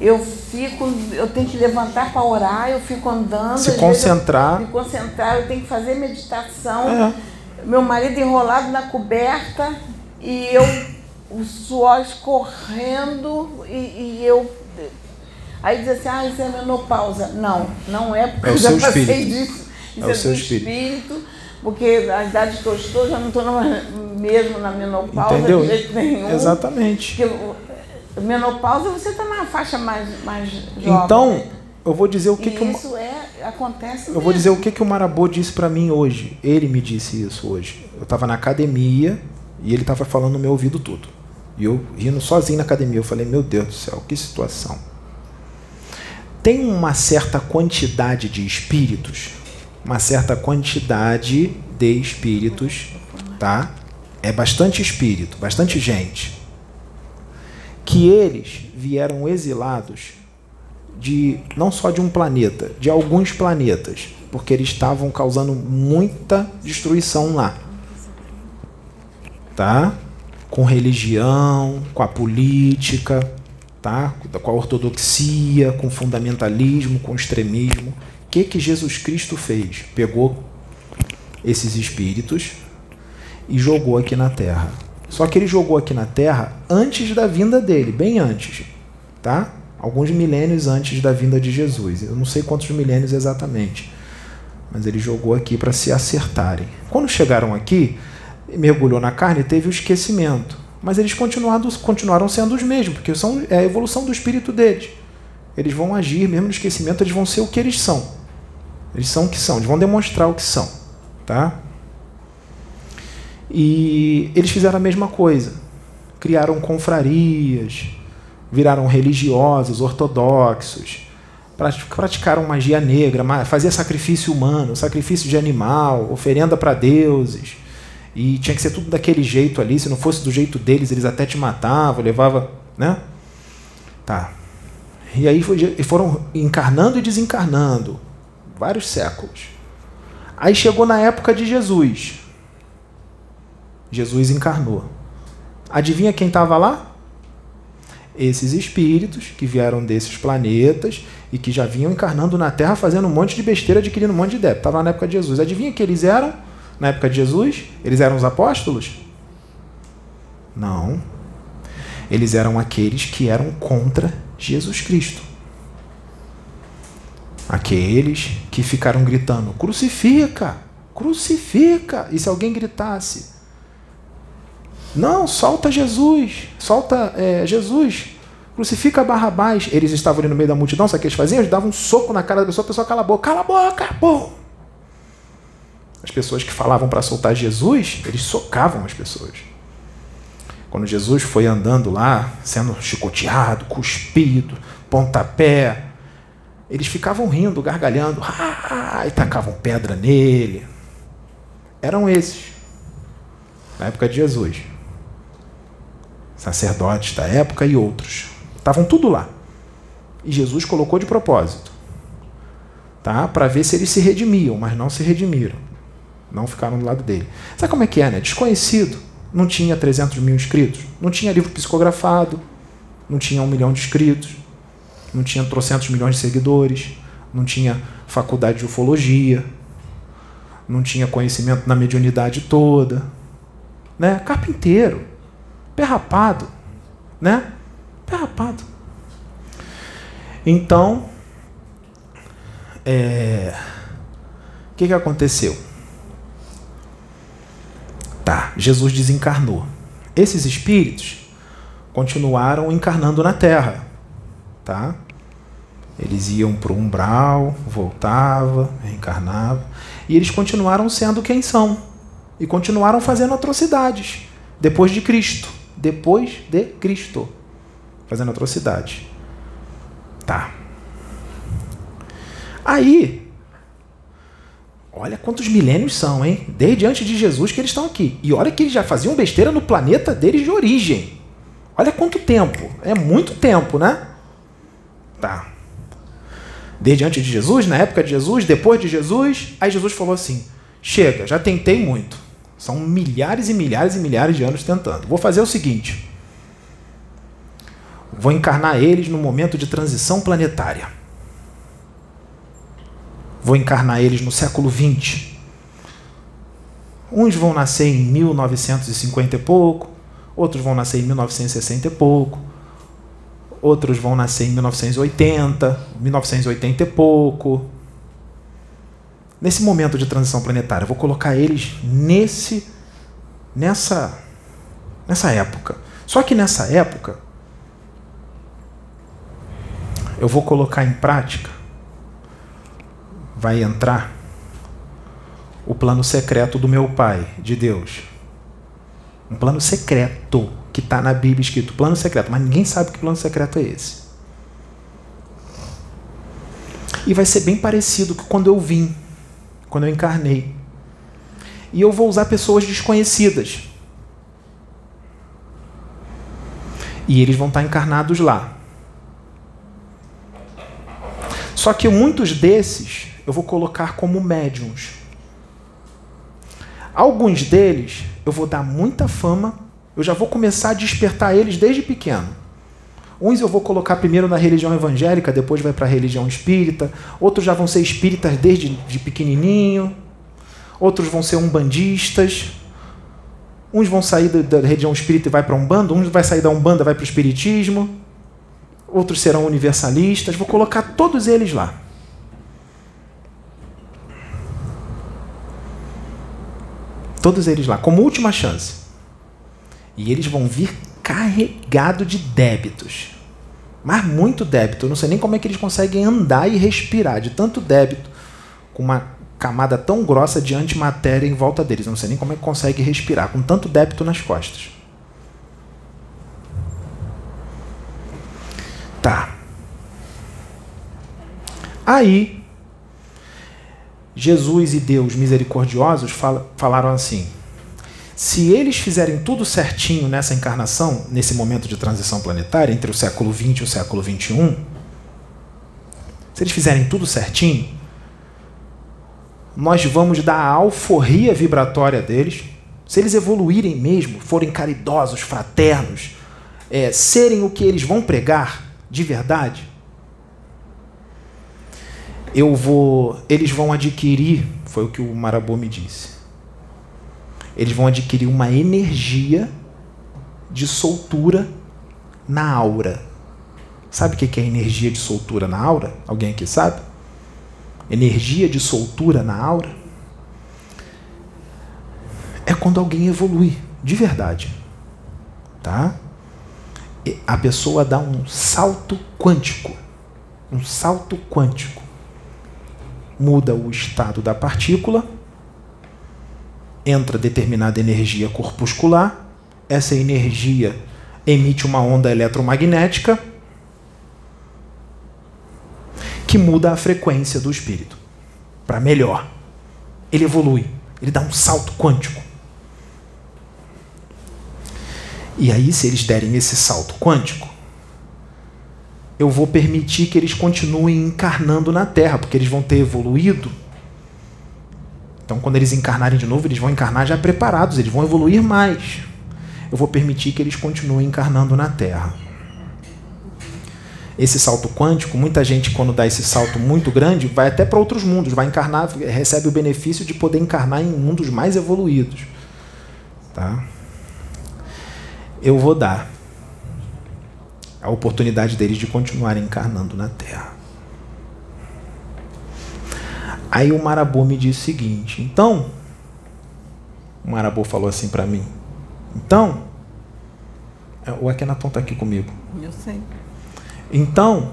eu fico, eu tenho que levantar para orar, eu fico andando. Se concentrar. Me concentrar, eu tenho que fazer meditação. É. Meu marido enrolado na coberta e eu, o suor escorrendo e, e eu. Aí diz assim, ah, isso é menopausa. Não, não é, porque é eu já passei espírito. disso. Isso é, é o seu espírito. espírito porque a idade que eu estou, já não estou mesmo na menopausa Entendeu? de jeito nenhum. Exatamente. Porque menopausa, você está na faixa mais, mais jovem. Então, eu vou dizer o que, que isso é acontece. Eu mesmo. vou dizer o que, que o Marabô disse para mim hoje. Ele me disse isso hoje. Eu estava na academia e ele estava falando no meu ouvido tudo. E eu rindo sozinho na academia. Eu falei, meu Deus do céu, que situação. Tem uma certa quantidade de espíritos, uma certa quantidade de espíritos, tá? É bastante espírito, bastante gente que eles vieram exilados de não só de um planeta, de alguns planetas, porque eles estavam causando muita destruição lá. Tá? Com religião, com a política, tá? Com a ortodoxia, com fundamentalismo, com extremismo. O que que Jesus Cristo fez? Pegou esses espíritos e jogou aqui na Terra só que ele jogou aqui na Terra antes da vinda dele, bem antes, tá? Alguns milênios antes da vinda de Jesus. Eu não sei quantos milênios exatamente, mas ele jogou aqui para se acertarem. Quando chegaram aqui, mergulhou na carne, teve o esquecimento. Mas eles continuaram, continuaram sendo os mesmos, porque são, é a evolução do espírito deles. Eles vão agir, mesmo no esquecimento, eles vão ser o que eles são. Eles são o que são, eles vão demonstrar o que são. Tá? E eles fizeram a mesma coisa. Criaram confrarias, viraram religiosos, ortodoxos, praticaram magia negra, fazia sacrifício humano, sacrifício de animal, oferenda para deuses. E tinha que ser tudo daquele jeito ali, se não fosse do jeito deles, eles até te matavam, levava, né? Tá. E aí foram encarnando e desencarnando, vários séculos. Aí chegou na época de Jesus. Jesus encarnou. Adivinha quem estava lá? Esses espíritos que vieram desses planetas e que já vinham encarnando na Terra fazendo um monte de besteira, adquirindo um monte de débito. Estava na época de Jesus. Adivinha que eles eram na época de Jesus? Eles eram os apóstolos? Não. Eles eram aqueles que eram contra Jesus Cristo. Aqueles que ficaram gritando: crucifica, crucifica. E se alguém gritasse: não, solta Jesus, solta é, Jesus, crucifica Barrabás. Eles estavam ali no meio da multidão, sabe o que eles faziam? Eles davam um soco na cara da pessoa, a pessoa cala a boca, cala a boca, pô! As pessoas que falavam para soltar Jesus, eles socavam as pessoas. Quando Jesus foi andando lá, sendo chicoteado, cuspido, pontapé, eles ficavam rindo, gargalhando, ah, e tacavam pedra nele. Eram esses, na época de Jesus. Sacerdotes da época e outros. Estavam tudo lá. E Jesus colocou de propósito, tá? Para ver se eles se redimiam, mas não se redimiram. Não ficaram do lado dele. Sabe como é que é, né? Desconhecido. Não tinha 300 mil inscritos. Não tinha livro psicografado. Não tinha um milhão de inscritos não tinha trocentos milhões de seguidores, não tinha faculdade de ufologia, não tinha conhecimento na mediunidade toda, né? Carpinteiro, pé rapado, né? Pé rapado. Então, é... o que, que aconteceu? Tá, Jesus desencarnou. Esses espíritos continuaram encarnando na Terra tá? Eles iam para o umbral, voltava, reencarnava, e eles continuaram sendo quem são e continuaram fazendo atrocidades depois de Cristo, depois de Cristo, fazendo atrocidades. Tá. Aí, olha quantos milênios são, hein? Desde antes de Jesus que eles estão aqui. E olha que eles já faziam besteira no planeta deles de origem. Olha quanto tempo. É muito tempo, né? Tá. Desde antes de Jesus, na época de Jesus, depois de Jesus, aí Jesus falou assim: chega, já tentei muito. São milhares e milhares e milhares de anos tentando. Vou fazer o seguinte: vou encarnar eles no momento de transição planetária. Vou encarnar eles no século 20. Uns vão nascer em 1950 e pouco, outros vão nascer em 1960 e pouco, outros vão nascer em 1980, 1980 e pouco. Nesse momento de transição planetária, vou colocar eles nesse nessa nessa época. Só que nessa época eu vou colocar em prática vai entrar o plano secreto do meu Pai, de Deus. Um plano secreto que está na Bíblia escrito plano secreto, mas ninguém sabe que plano secreto é esse. E vai ser bem parecido com quando eu vim, quando eu encarnei. E eu vou usar pessoas desconhecidas. E eles vão estar encarnados lá. Só que muitos desses eu vou colocar como médiums. Alguns deles eu vou dar muita fama eu já vou começar a despertar eles desde pequeno. Uns eu vou colocar primeiro na religião evangélica, depois vai para a religião espírita. Outros já vão ser espíritas desde de pequenininho. Outros vão ser umbandistas. Uns vão sair da, religião espírita e vai para umbanda. Uns vai sair da umbanda vai para o espiritismo. Outros serão universalistas. Vou colocar todos eles lá. Todos eles lá, como última chance. E eles vão vir carregado de débitos. Mas muito débito. Eu não sei nem como é que eles conseguem andar e respirar de tanto débito com uma camada tão grossa de antimatéria em volta deles. Eu não sei nem como é que consegue respirar com tanto débito nas costas. Tá. Aí, Jesus e Deus misericordiosos falaram assim: se eles fizerem tudo certinho nessa encarnação, nesse momento de transição planetária, entre o século XX e o século XXI, se eles fizerem tudo certinho, nós vamos dar a alforria vibratória deles. Se eles evoluírem mesmo, forem caridosos, fraternos, é, serem o que eles vão pregar de verdade, eu vou, eles vão adquirir, foi o que o Marabô me disse eles vão adquirir uma energia de soltura na aura. Sabe o que é energia de soltura na aura? Alguém aqui sabe? Energia de soltura na aura é quando alguém evolui de verdade, tá? A pessoa dá um salto quântico, um salto quântico, muda o estado da partícula entra determinada energia corpuscular, essa energia emite uma onda eletromagnética que muda a frequência do espírito para melhor. Ele evolui, ele dá um salto quântico. E aí, se eles derem esse salto quântico, eu vou permitir que eles continuem encarnando na Terra, porque eles vão ter evoluído. Então, quando eles encarnarem de novo, eles vão encarnar já preparados, eles vão evoluir mais. Eu vou permitir que eles continuem encarnando na Terra. Esse salto quântico, muita gente, quando dá esse salto muito grande, vai até para outros mundos, vai encarnar, recebe o benefício de poder encarnar em mundos mais evoluídos. Tá? Eu vou dar a oportunidade deles de continuarem encarnando na Terra. Aí o Marabô me disse o seguinte: então, o Marabô falou assim para mim: então, é, o Akenaton está aqui comigo. Eu sei. Então,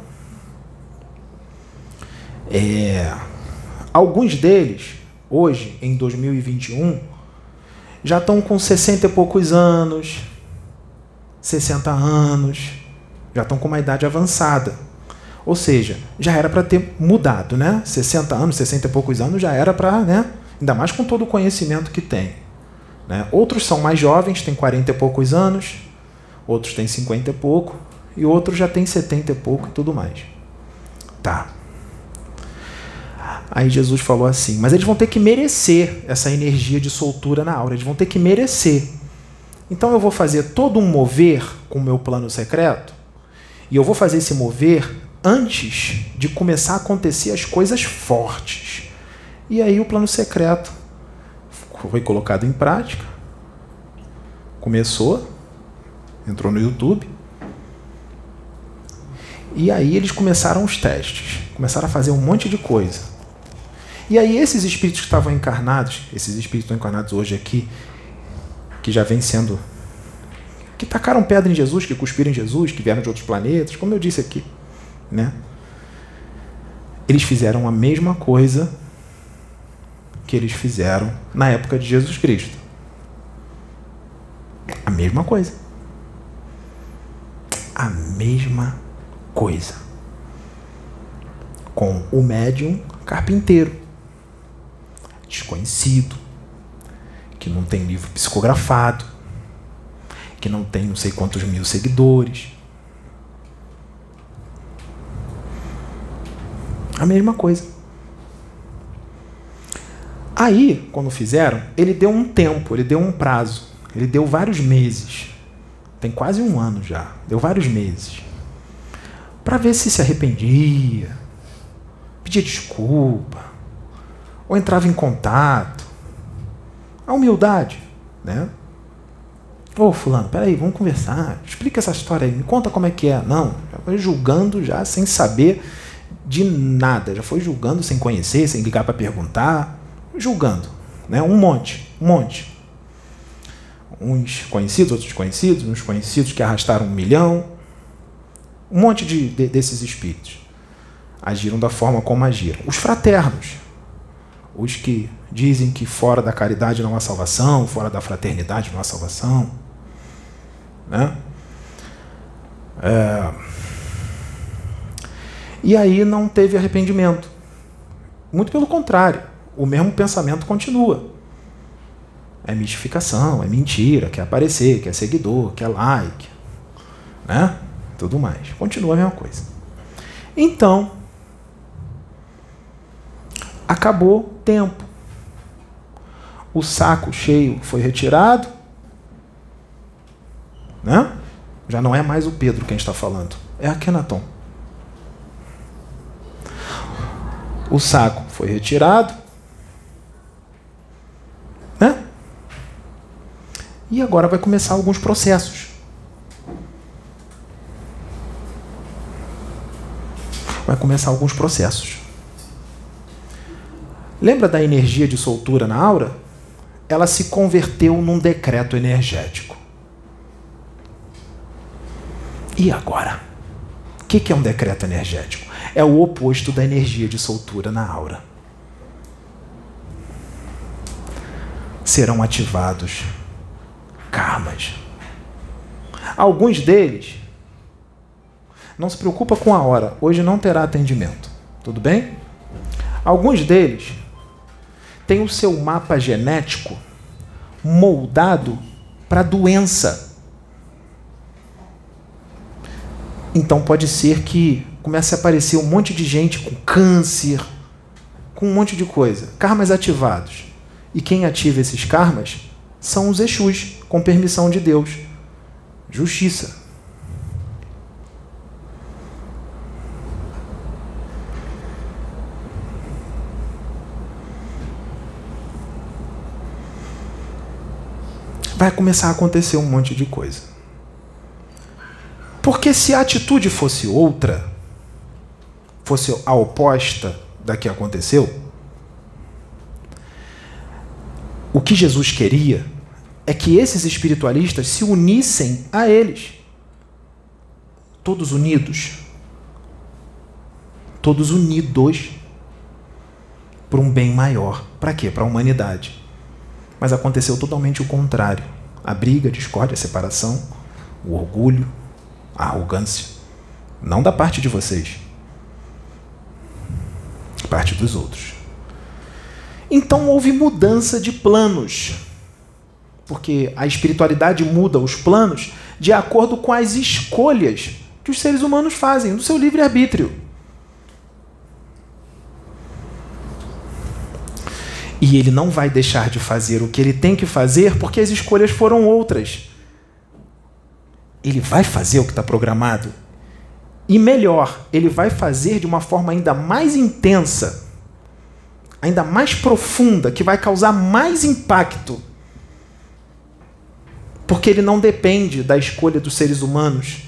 é, alguns deles, hoje, em 2021, já estão com 60 e poucos anos, 60 anos, já estão com uma idade avançada. Ou seja, já era para ter mudado, né? 60 anos, 60 e poucos anos já era para, né? Ainda mais com todo o conhecimento que tem. Né? Outros são mais jovens, têm 40 e poucos anos, outros têm 50 e pouco, e outros já têm 70 e pouco e tudo mais. Tá. Aí Jesus falou assim: Mas eles vão ter que merecer essa energia de soltura na aura, eles vão ter que merecer. Então eu vou fazer todo um mover com o meu plano secreto e eu vou fazer esse mover antes de começar a acontecer as coisas fortes. E aí o plano secreto foi colocado em prática. Começou, entrou no YouTube. E aí eles começaram os testes, começaram a fazer um monte de coisa. E aí esses espíritos que estavam encarnados, esses espíritos encarnados hoje aqui, que já vêm sendo que tacaram pedra em Jesus, que cuspiram em Jesus, que vieram de outros planetas, como eu disse aqui, né? Eles fizeram a mesma coisa que eles fizeram na época de Jesus Cristo. A mesma coisa. A mesma coisa. Com o médium carpinteiro, desconhecido, que não tem livro psicografado, que não tem não sei quantos mil seguidores. A mesma coisa. Aí, quando fizeram, ele deu um tempo, ele deu um prazo, ele deu vários meses. Tem quase um ano já, deu vários meses. Para ver se se arrependia, pedia desculpa, ou entrava em contato. A humildade, né? Ô, fulano, peraí, vamos conversar. Explica essa história aí, me conta como é que é. Não, já julgando já sem saber de nada. Já foi julgando sem conhecer, sem ligar para perguntar. Julgando, né? Um monte, um monte. Uns conhecidos, outros desconhecidos, uns conhecidos que arrastaram um milhão. Um monte de, de desses espíritos agiram da forma como agiram. Os fraternos, os que dizem que fora da caridade não há salvação, fora da fraternidade não há salvação né? É... E aí não teve arrependimento. Muito pelo contrário, o mesmo pensamento continua. É mistificação, é mentira, quer aparecer, quer seguidor, quer like, né? Tudo mais. Continua a mesma coisa. Então, acabou tempo. O saco cheio foi retirado, né? Já não é mais o Pedro quem está falando, é Akenaton. O saco foi retirado. Né? E agora vai começar alguns processos. Vai começar alguns processos. Lembra da energia de soltura na aura? Ela se converteu num decreto energético. E agora? O que é um decreto energético? É o oposto da energia de soltura na aura. serão ativados karmas. Alguns deles, não se preocupa com a hora, hoje não terá atendimento, tudo bem? Alguns deles têm o seu mapa genético moldado para doença. Então pode ser que comece a aparecer um monte de gente com câncer, com um monte de coisa, karmas ativados. E quem ativa esses karmas são os Exus, com permissão de Deus. Justiça. Vai começar a acontecer um monte de coisa. Porque se a atitude fosse outra, fosse a oposta da que aconteceu, o que Jesus queria é que esses espiritualistas se unissem a eles. Todos unidos. Todos unidos por um bem maior. Para quê? Para a humanidade. Mas aconteceu totalmente o contrário. A briga, a discórdia, a separação, o orgulho, a arrogância. Não da parte de vocês. Parte dos outros. Então houve mudança de planos porque a espiritualidade muda os planos de acordo com as escolhas que os seres humanos fazem, no seu livre-arbítrio. E ele não vai deixar de fazer o que ele tem que fazer porque as escolhas foram outras. Ele vai fazer o que está programado. E melhor, ele vai fazer de uma forma ainda mais intensa, ainda mais profunda, que vai causar mais impacto porque ele não depende da escolha dos seres humanos.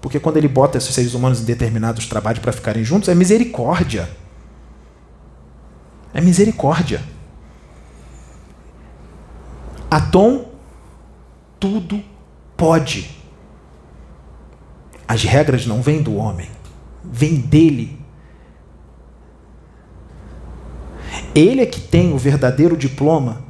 Porque quando ele bota esses seres humanos em determinados trabalhos para ficarem juntos, é misericórdia. É misericórdia. Atom, tudo pode. As regras não vêm do homem, vêm dele. Ele é que tem o verdadeiro diploma,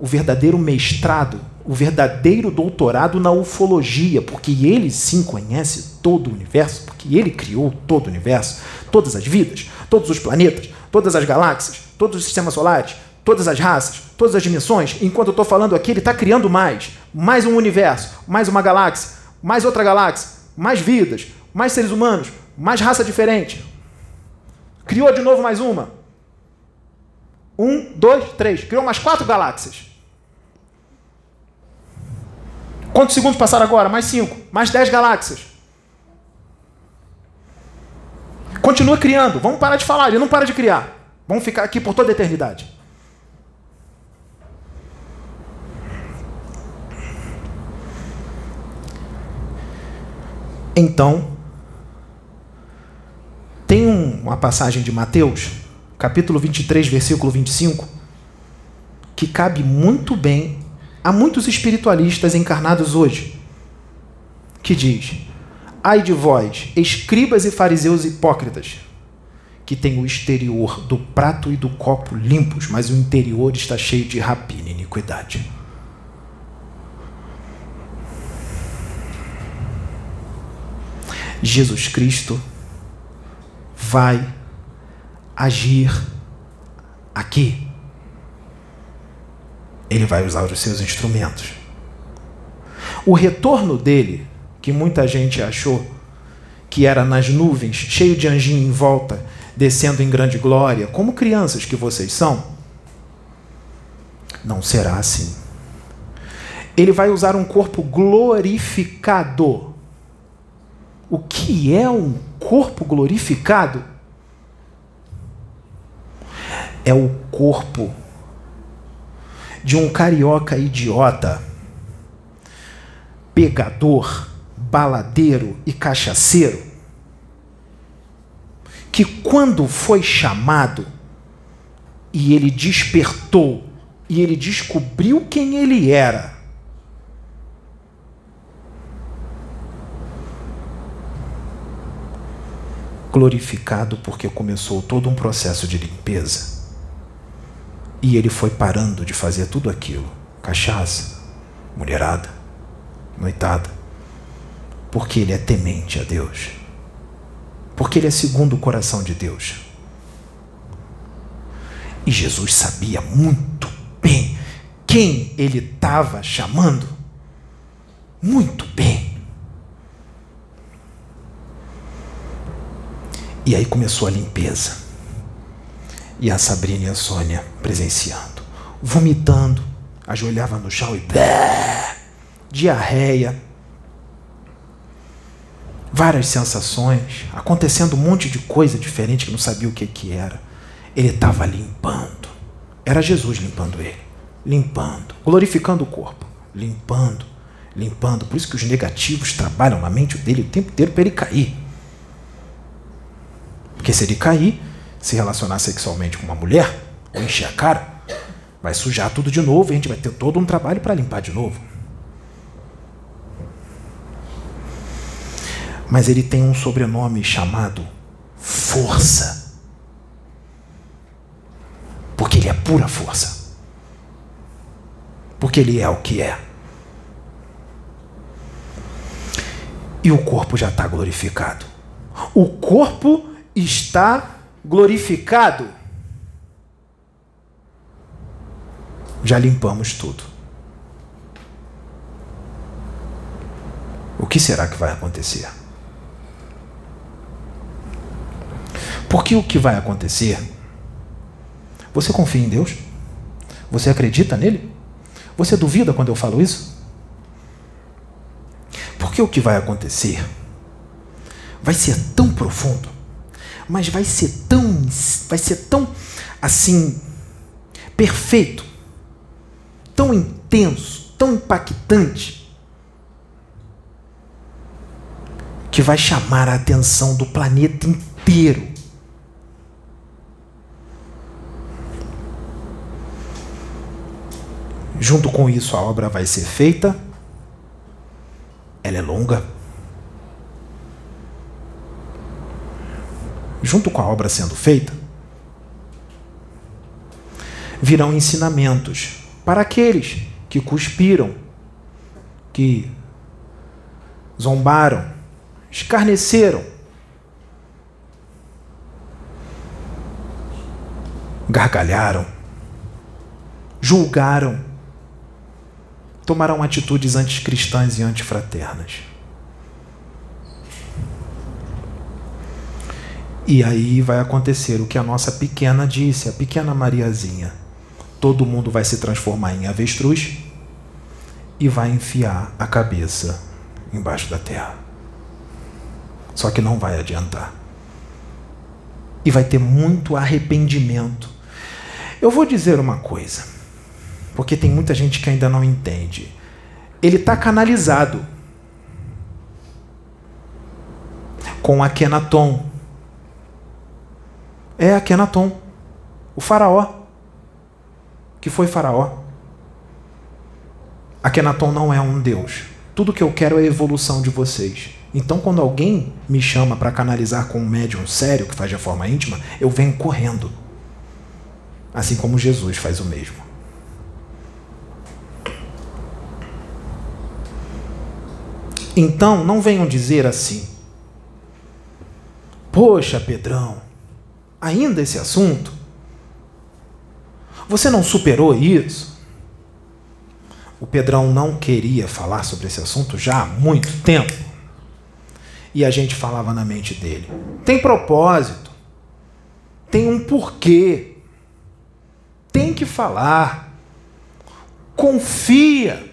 o verdadeiro mestrado o verdadeiro doutorado na ufologia, porque ele sim conhece todo o universo, porque ele criou todo o universo, todas as vidas, todos os planetas, todas as galáxias, todos os sistemas solares, todas as raças, todas as dimensões. Enquanto eu estou falando aqui, ele está criando mais, mais um universo, mais uma galáxia, mais outra galáxia, mais vidas, mais seres humanos, mais raça diferente. Criou de novo mais uma. Um, dois, três. Criou mais quatro galáxias. Quantos segundos passaram agora? Mais cinco. Mais dez galáxias. Continua criando. Vamos parar de falar. Ele não para de criar. Vamos ficar aqui por toda a eternidade. Então, tem uma passagem de Mateus, capítulo 23, versículo 25, que cabe muito bem Há muitos espiritualistas encarnados hoje que diz: Ai de vós, escribas e fariseus hipócritas, que têm o exterior do prato e do copo limpos, mas o interior está cheio de rapina e iniquidade. Jesus Cristo vai agir aqui ele vai usar os seus instrumentos. O retorno dele, que muita gente achou que era nas nuvens, cheio de anjinho em volta, descendo em grande glória, como crianças que vocês são, não será assim. Ele vai usar um corpo glorificado. O que é um corpo glorificado? É o corpo de um carioca idiota, pegador, baladeiro e cachaceiro, que quando foi chamado e ele despertou e ele descobriu quem ele era, glorificado porque começou todo um processo de limpeza E ele foi parando de fazer tudo aquilo: cachaça, mulherada, noitada, porque ele é temente a Deus, porque ele é segundo o coração de Deus. E Jesus sabia muito bem quem ele estava chamando. Muito bem. E aí começou a limpeza. E a Sabrina e a Sônia presenciando, vomitando, ajoelhava no chão e blé, diarreia, várias sensações, acontecendo um monte de coisa diferente que não sabia o que, que era. Ele estava limpando. Era Jesus limpando ele. Limpando. Glorificando o corpo. Limpando. Limpando. Por isso que os negativos trabalham na mente dele o tempo inteiro para ele cair. Porque se ele cair, se relacionar sexualmente com uma mulher, ou encher a cara, vai sujar tudo de novo e a gente vai ter todo um trabalho para limpar de novo. Mas ele tem um sobrenome chamado Força. Porque ele é pura força. Porque ele é o que é. E o corpo já está glorificado. O corpo está glorificado. Já limpamos tudo. O que será que vai acontecer? Porque o que vai acontecer? Você confia em Deus? Você acredita nele? Você duvida quando eu falo isso? Porque o que vai acontecer vai ser tão profundo mas vai ser tão, vai ser tão assim perfeito, tão intenso, tão impactante que vai chamar a atenção do planeta inteiro. Junto com isso, a obra vai ser feita. Ela é longa. Junto com a obra sendo feita, virão ensinamentos para aqueles que cuspiram, que zombaram, escarneceram, gargalharam, julgaram, tomarão atitudes anticristãs e antifraternas. E aí vai acontecer o que a nossa pequena disse, a pequena Mariazinha. Todo mundo vai se transformar em avestruz e vai enfiar a cabeça embaixo da terra. Só que não vai adiantar. E vai ter muito arrependimento. Eu vou dizer uma coisa, porque tem muita gente que ainda não entende. Ele está canalizado com Akenaton é Akenaton, o faraó, que foi faraó. Akenaton não é um deus. Tudo que eu quero é a evolução de vocês. Então, quando alguém me chama para canalizar com um médium sério que faz de forma íntima, eu venho correndo. Assim como Jesus faz o mesmo. Então, não venham dizer assim: Poxa, Pedrão, ainda esse assunto? Você não superou isso? O Pedrão não queria falar sobre esse assunto já há muito tempo. E a gente falava na mente dele: tem propósito, tem um porquê, tem que falar, confia,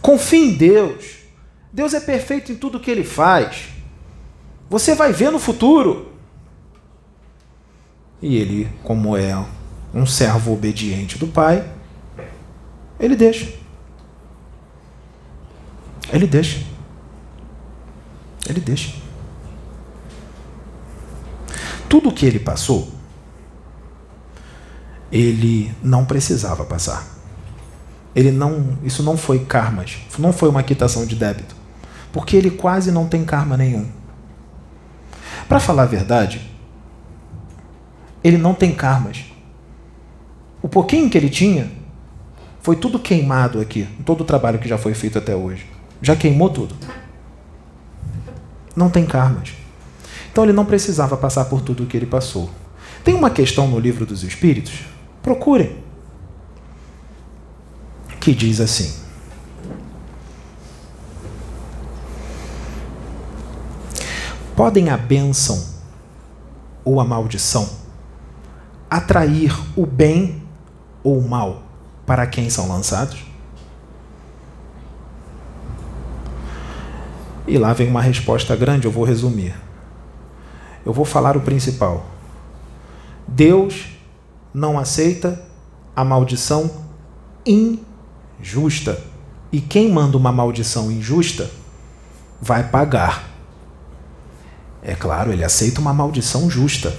confia em Deus. Deus é perfeito em tudo que ele faz. Você vai ver no futuro. E ele, como é um servo obediente do pai, ele deixa. Ele deixa. Ele deixa. Tudo o que ele passou, ele não precisava passar. Ele não, isso não foi karmas, não foi uma quitação de débito, porque ele quase não tem karma nenhum. Para falar a verdade, ele não tem karmas. o pouquinho que ele tinha foi tudo queimado aqui, todo o trabalho que já foi feito até hoje. Já queimou tudo. Não tem karmas. Então ele não precisava passar por tudo o que ele passou. Tem uma questão no livro dos Espíritos, procurem, que diz assim: Podem a bênção ou a maldição atrair o bem ou o mal para quem são lançados? E lá vem uma resposta grande, eu vou resumir. Eu vou falar o principal. Deus não aceita a maldição injusta. E quem manda uma maldição injusta vai pagar. É claro, ele aceita uma maldição justa.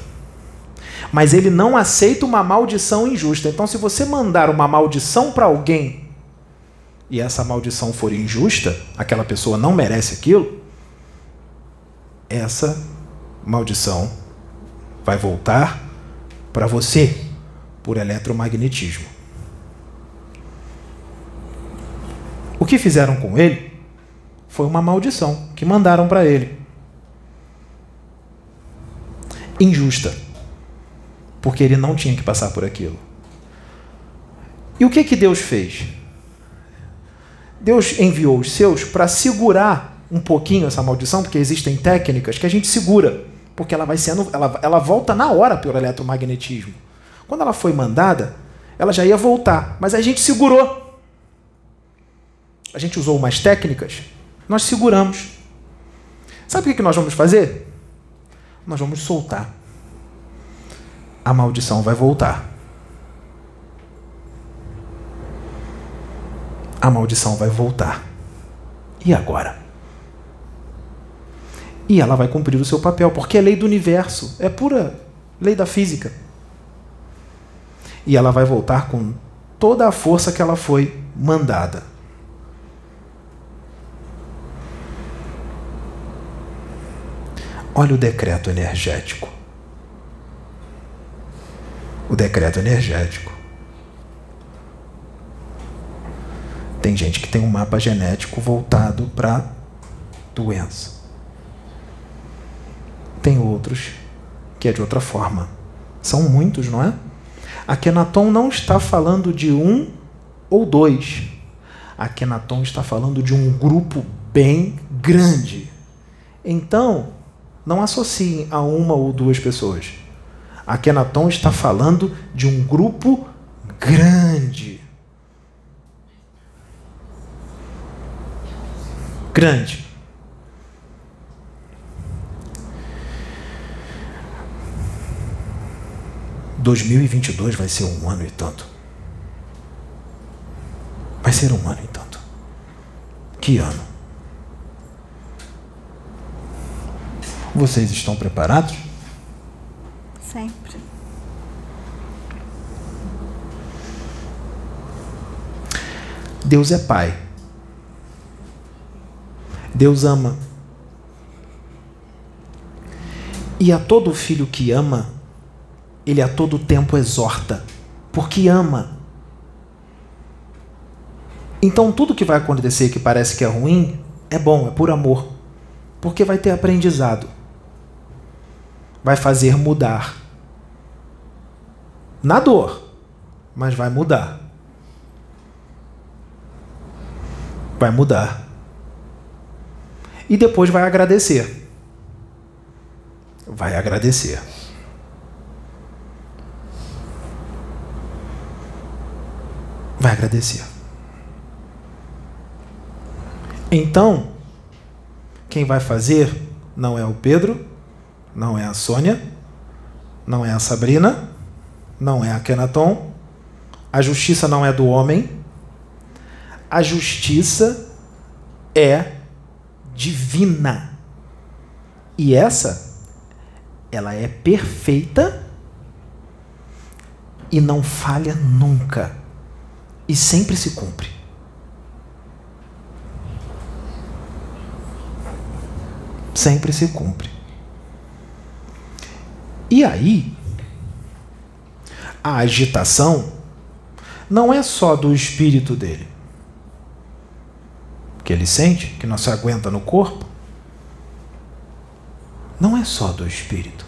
Mas ele não aceita uma maldição injusta. Então, se você mandar uma maldição para alguém e essa maldição for injusta, aquela pessoa não merece aquilo, essa maldição vai voltar para você por eletromagnetismo. O que fizeram com ele foi uma maldição que mandaram para ele. Injusta. Porque ele não tinha que passar por aquilo. E o que que Deus fez? Deus enviou os seus para segurar um pouquinho essa maldição, porque existem técnicas que a gente segura porque ela vai sendo, ela, ela volta na hora pelo eletromagnetismo. Quando ela foi mandada, ela já ia voltar, mas a gente segurou. A gente usou umas técnicas, nós seguramos. Sabe o que nós vamos fazer? Nós vamos soltar. A maldição vai voltar. A maldição vai voltar. E agora? E ela vai cumprir o seu papel, porque é lei do universo, é pura lei da física. E ela vai voltar com toda a força que ela foi mandada. Olha o decreto energético. O decreto energético. Tem gente que tem um mapa genético voltado para doença. Tem outros que é de outra forma. São muitos, não é? Akenaton não está falando de um ou dois. Akenaton está falando de um grupo bem grande. Então, não associem a uma ou duas pessoas. Akenaton está falando de um grupo grande. Grande. 2022 vai ser um ano e tanto. Vai ser um ano e tanto. Que ano? Vocês estão preparados? Sempre. Deus é Pai. Deus ama. E a todo filho que ama, ele a todo tempo exorta, porque ama. Então tudo que vai acontecer que parece que é ruim é bom, é por amor, porque vai ter aprendizado, vai fazer mudar. Na dor, mas vai mudar. Vai mudar. E depois vai agradecer. Vai agradecer. vai agradecer. Então, quem vai fazer não é o Pedro, não é a Sônia, não é a Sabrina, não é a Kenaton. A justiça não é do homem. A justiça é divina. E essa, ela é perfeita e não falha nunca e sempre se cumpre. Sempre se cumpre. E aí, a agitação não é só do espírito dele, que ele sente, que não se aguenta no corpo, não é só do espírito,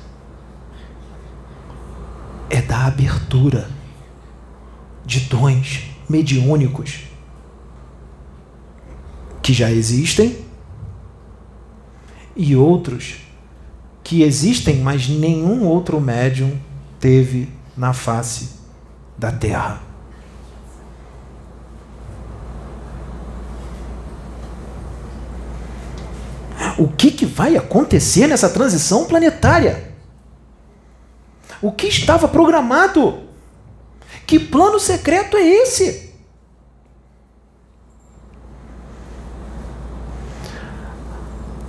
é da abertura de dons mediúnicos que já existem e outros que existem, mas nenhum outro médium teve na face da Terra. O que, que vai acontecer nessa transição planetária? O que estava programado? Que plano secreto é esse?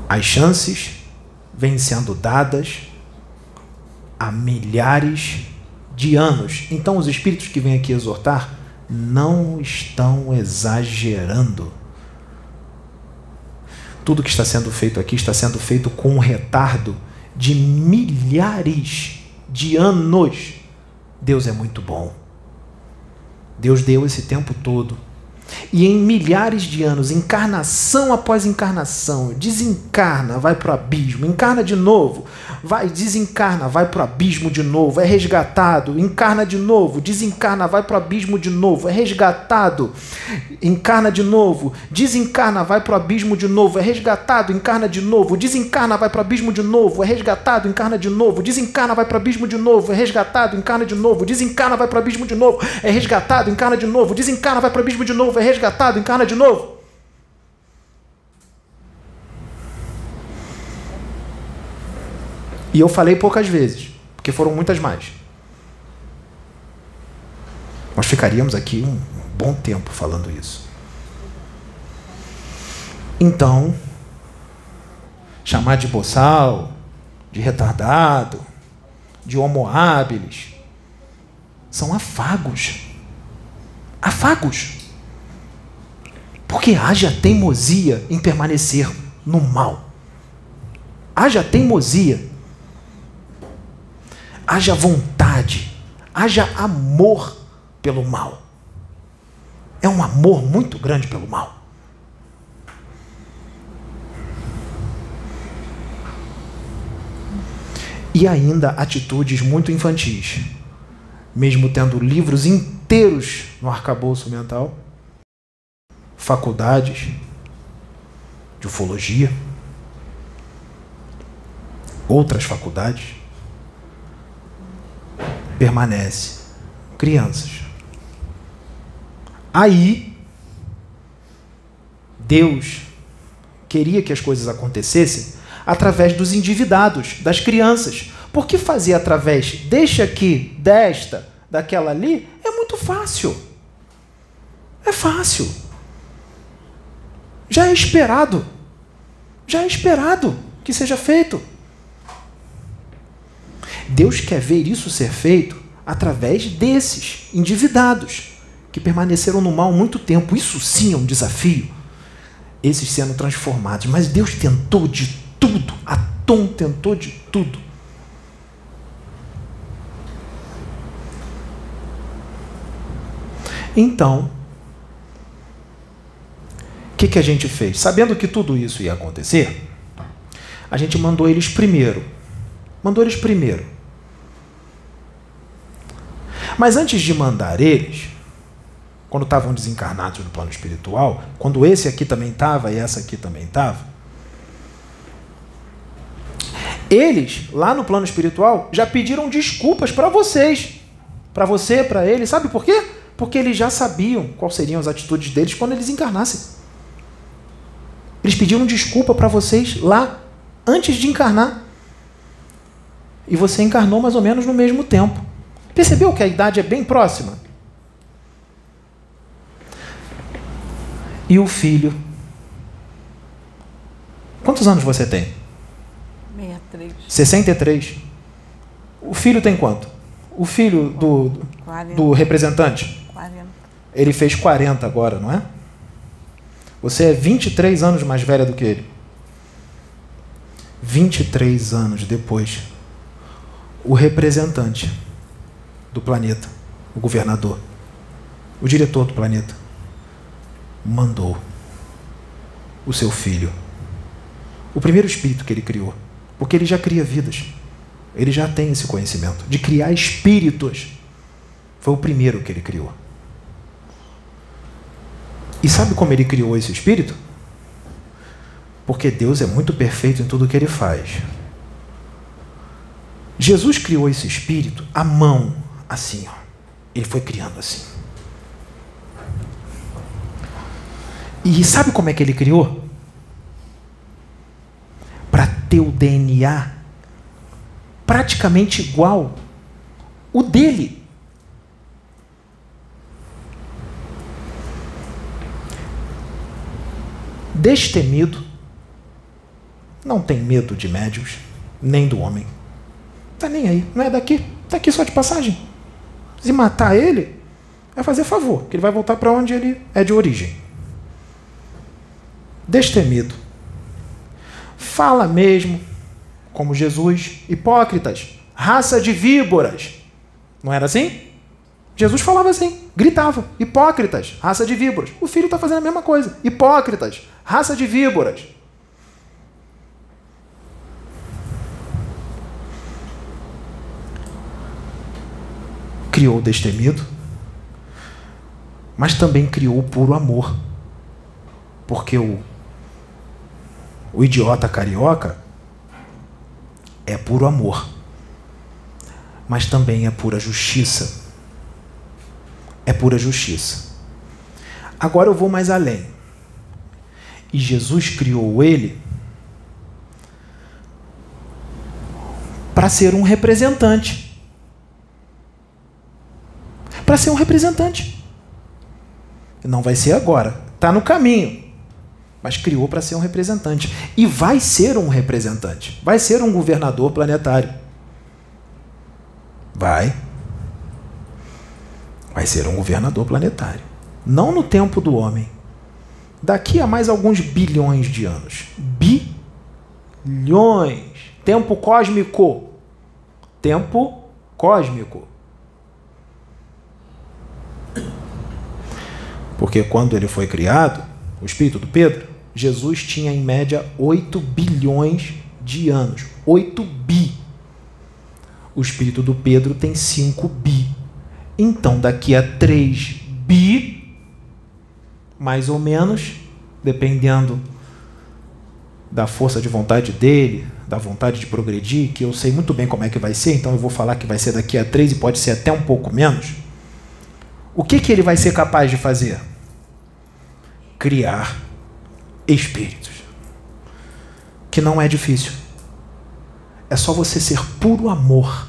As chances vêm sendo dadas há milhares de anos. Então, os espíritos que vêm aqui exortar não estão exagerando. Tudo que está sendo feito aqui está sendo feito com um retardo de milhares de anos. Deus é muito bom. Deus deu esse tempo todo e em milhares de anos, encarnação após encarnação, desencarna, vai para o abismo, encarna de novo, vai, desencarna, vai para o abismo de novo, é resgatado, encarna de novo, desencarna, vai para o abismo de novo, é resgatado, encarna de novo, desencarna, vai para o abismo de novo, é resgatado, encarna de novo, desencarna, vai para o abismo de novo, é resgatado, encarna de novo, desencarna, vai para o abismo de novo, é resgatado, encarna de novo, desencarna, vai para o abismo de novo, é resgatado, encarna de novo, desencarna, vai para o abismo de novo, é resgatado, encarna de novo. E eu falei poucas vezes, porque foram muitas mais. Nós ficaríamos aqui um bom tempo falando isso. Então, chamar de boçal, de retardado, de homo habilis, são afagos. Afagos. Porque haja teimosia em permanecer no mal. Haja teimosia. Haja vontade. Haja amor pelo mal. É um amor muito grande pelo mal. E ainda atitudes muito infantis. Mesmo tendo livros inteiros no arcabouço mental faculdades de ufologia, outras faculdades, permanece crianças. Aí, Deus queria que as coisas acontecessem através dos endividados, das crianças. Por que fazer através deste aqui, desta, daquela ali? É muito fácil. É fácil. Já é esperado. Já é esperado que seja feito. Deus quer ver isso ser feito através desses endividados que permaneceram no mal muito tempo. Isso sim é um desafio. Esses sendo transformados. Mas Deus tentou de tudo. A Tom tentou de tudo. Então, o que, que a gente fez? Sabendo que tudo isso ia acontecer, a gente mandou eles primeiro. Mandou eles primeiro. Mas antes de mandar eles, quando estavam desencarnados no plano espiritual, quando esse aqui também estava e essa aqui também estava, eles, lá no plano espiritual, já pediram desculpas para vocês. Para você, para eles. Sabe por quê? Porque eles já sabiam quais seriam as atitudes deles quando eles encarnassem. Eles pediram desculpa para vocês lá antes de encarnar. E você encarnou mais ou menos no mesmo tempo. Percebeu que a idade é bem próxima? E o filho? Quantos anos você tem? 63. 63. O filho tem quanto? O filho do, do representante? 40. Ele fez 40 agora, não é? Você é 23 anos mais velha do que ele. 23 anos depois, o representante do planeta, o governador, o diretor do planeta, mandou o seu filho, o primeiro espírito que ele criou, porque ele já cria vidas, ele já tem esse conhecimento de criar espíritos. Foi o primeiro que ele criou. E sabe como ele criou esse espírito? Porque Deus é muito perfeito em tudo que ele faz. Jesus criou esse espírito à mão, assim, ó. Ele foi criando assim. E sabe como é que ele criou? Para ter o DNA praticamente igual o dele. Destemido, não tem medo de médios, nem do homem. Tá nem aí, não é daqui, tá aqui só de passagem. Se matar ele, é fazer favor, que ele vai voltar para onde ele é de origem. Destemido. Fala mesmo, como Jesus, hipócritas, raça de víboras. Não era assim? Jesus falava assim, gritava: hipócritas, raça de víboras. O filho está fazendo a mesma coisa: hipócritas, raça de víboras. criou o destemido, mas também criou o puro amor. Porque o, o idiota carioca é puro amor, mas também é pura justiça. É pura justiça. Agora eu vou mais além. E Jesus criou ele para ser um representante para ser um representante. Não vai ser agora, está no caminho. Mas criou para ser um representante. E vai ser um representante. Vai ser um governador planetário. Vai. Vai ser um governador planetário. Não no tempo do homem. Daqui a mais alguns bilhões de anos. Bilhões. Tempo cósmico. Tempo cósmico. Porque quando ele foi criado, o espírito do Pedro, Jesus tinha em média 8 bilhões de anos. 8 bi. O espírito do Pedro tem 5 bi. Então, daqui a 3 bi, mais ou menos, dependendo da força de vontade dele, da vontade de progredir, que eu sei muito bem como é que vai ser, então eu vou falar que vai ser daqui a 3 e pode ser até um pouco menos o que, que ele vai ser capaz de fazer? Criar espíritos. Que não é difícil. É só você ser puro amor.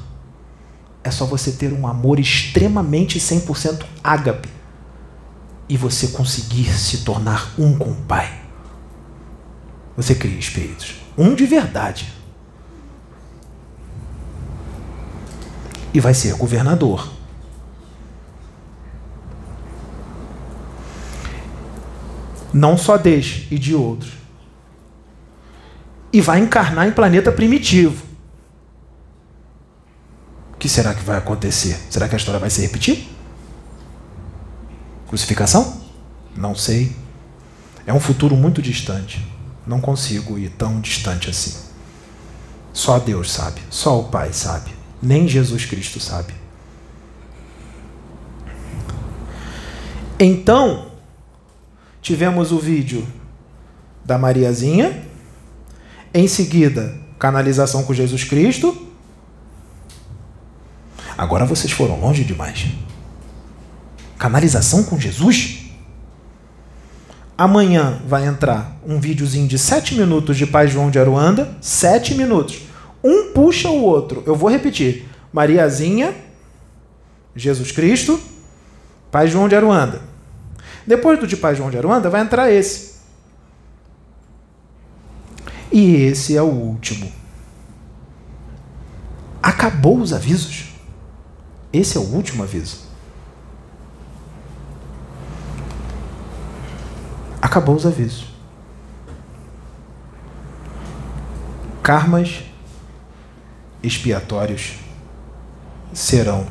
É só você ter um amor extremamente 100% ágape. E você conseguir se tornar um com o Pai. Você cria espíritos. Um de verdade. E vai ser governador não só deste e de outros. E vai encarnar em planeta primitivo. Que será que vai acontecer? Será que a história vai se repetir? Crucificação? Não sei. É um futuro muito distante. Não consigo ir tão distante assim. Só Deus sabe, só o Pai sabe, nem Jesus Cristo sabe. Então, tivemos o vídeo da Mariazinha, em seguida, canalização com Jesus Cristo. Agora vocês foram longe demais. Canalização com Jesus? Amanhã vai entrar um videozinho de 7 minutos de Pai João de Aruanda. 7 minutos. Um puxa o outro. Eu vou repetir. Mariazinha, Jesus Cristo, Pai João de Aruanda. Depois do de Pai João de Aruanda vai entrar esse. E esse é o último. Acabou os avisos. Esse é o último aviso. Acabou os avisos. Karmas expiatórios serão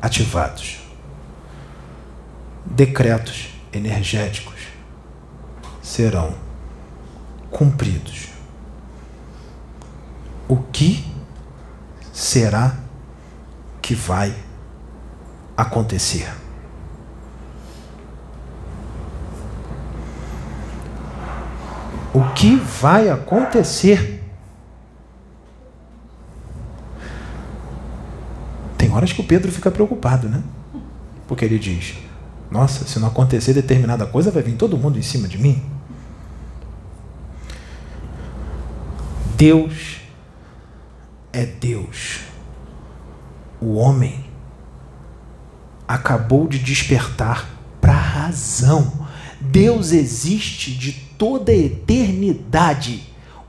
ativados decretos energéticos serão cumpridos. O que será que vai acontecer? O que vai acontecer? Tem horas que o Pedro fica preocupado, né? Porque ele diz: Nossa, se não acontecer determinada coisa, vai vir todo mundo em cima de mim. Deus é Deus. O homem acabou de despertar para a razão. Deus existe de toda a eternidade.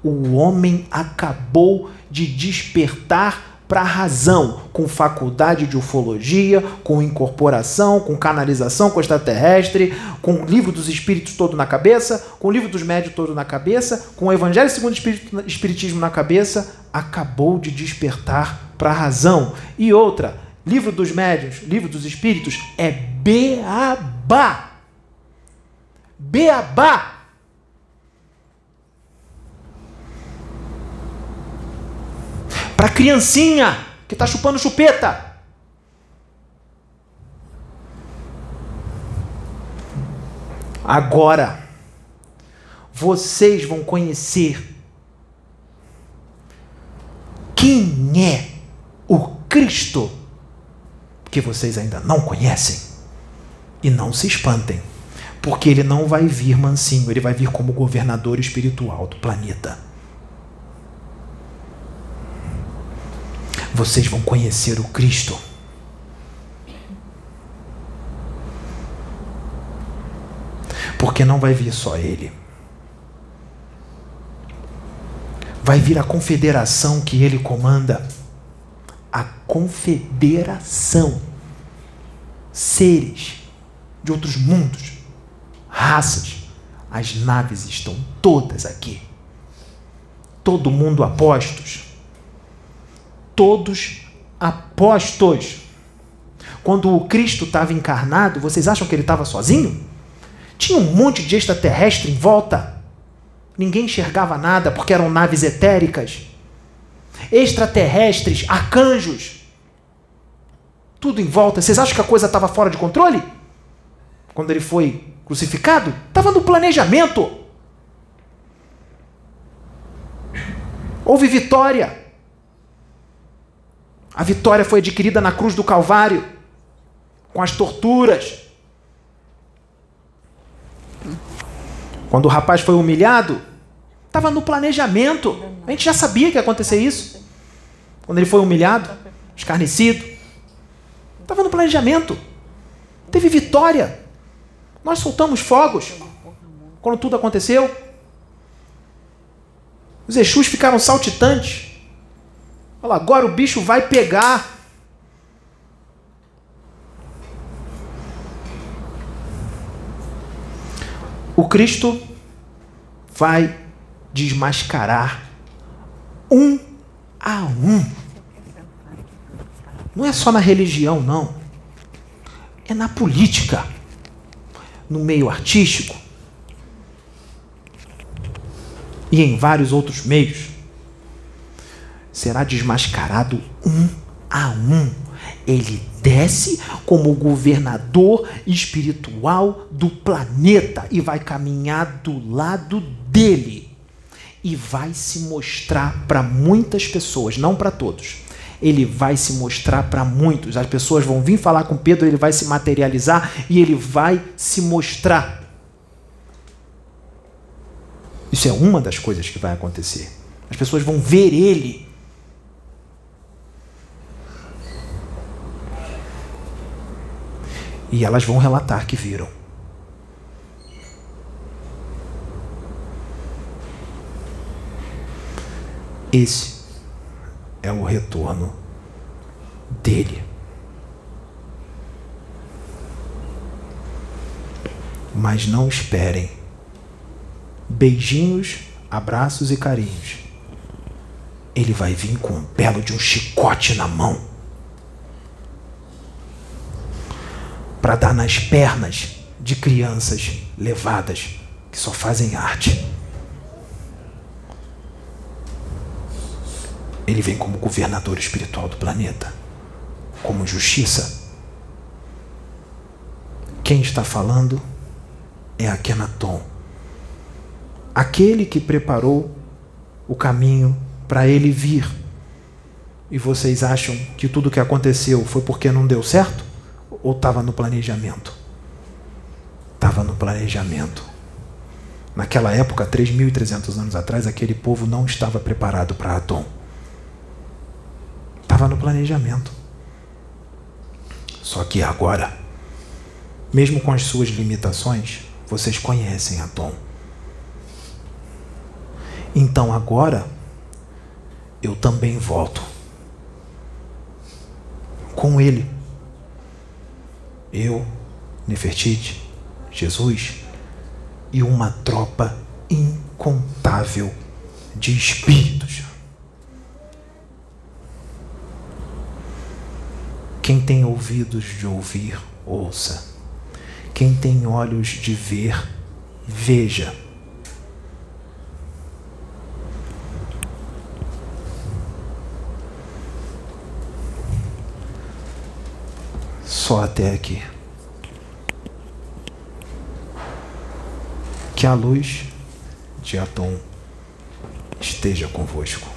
O homem acabou de despertar para a razão, com faculdade de ufologia, com incorporação, com canalização com extraterrestre, com o livro dos espíritos todo na cabeça, com o livro dos médios todo na cabeça, com o evangelho segundo o espiritismo na cabeça, acabou de despertar para a razão. E outra, livro dos médios, livro dos espíritos é beabá. Beabá. Para criancinha que está chupando chupeta. Agora, vocês vão conhecer quem é o Cristo que vocês ainda não conhecem. E não se espantem, porque ele não vai vir mansinho, ele vai vir como governador espiritual do planeta. Vocês vão conhecer o Cristo. Porque não vai vir só Ele. Vai vir a confederação que Ele comanda. A confederação. Seres de outros mundos, raças. As naves estão todas aqui. Todo mundo apostos todos apostos. Quando o Cristo estava encarnado, vocês acham que ele estava sozinho? Tinha um monte de extraterrestre em volta. Ninguém enxergava nada porque eram naves etéricas. Extraterrestres, arcanjos. Tudo em volta. Vocês acham que a coisa estava fora de controle? Quando ele foi crucificado? Estava no planejamento. Houve vitória. A vitória foi adquirida na cruz do Calvário, com as torturas. Quando o rapaz foi humilhado, estava no planejamento. A gente já sabia que ia acontecer isso. Quando ele foi humilhado, escarnecido, estava no planejamento. Teve vitória. Nós soltamos fogos quando tudo aconteceu. Os Exus ficaram saltitantes. Olha agora o bicho vai pegar. O Cristo vai desmascarar um a um. Não é só na religião, não. É na política, no meio artístico e em vários outros meios será desmascarado um a um. Ele desce como governador espiritual do planeta e vai caminhar do lado dele e vai se mostrar para muitas pessoas, não para todos. Ele vai se mostrar para muitos. As pessoas vão vir falar com Pedro, ele vai se materializar e ele vai se mostrar. Isso é uma das coisas que vai acontecer. As pessoas vão ver ele e elas vão relatar que viram. Esse é o retorno dele. Mas não esperem beijinhos, abraços e carinhos. Ele vai vir com um belo de um chicote na mão para dar nas pernas de crianças levadas que só fazem arte. Ele vem como governador espiritual do planeta, como justiça. Quem está falando é Akenaton, aquele que preparou o caminho para ele vir. E vocês acham que tudo o que aconteceu foi porque não deu certo? Ou estava no planejamento? Estava no planejamento. Naquela época, 3.300 anos atrás, aquele povo não estava preparado para Atom. Estava no planejamento. Só que agora, mesmo com as suas limitações, vocês conhecem Atom. Então agora, eu também volto com ele. Eu, Nefertiti, Jesus e uma tropa incontável de espíritos. Quem tem ouvidos de ouvir, ouça. Quem tem olhos de ver, veja. Só até aqui. Que a luz de Atom esteja convosco.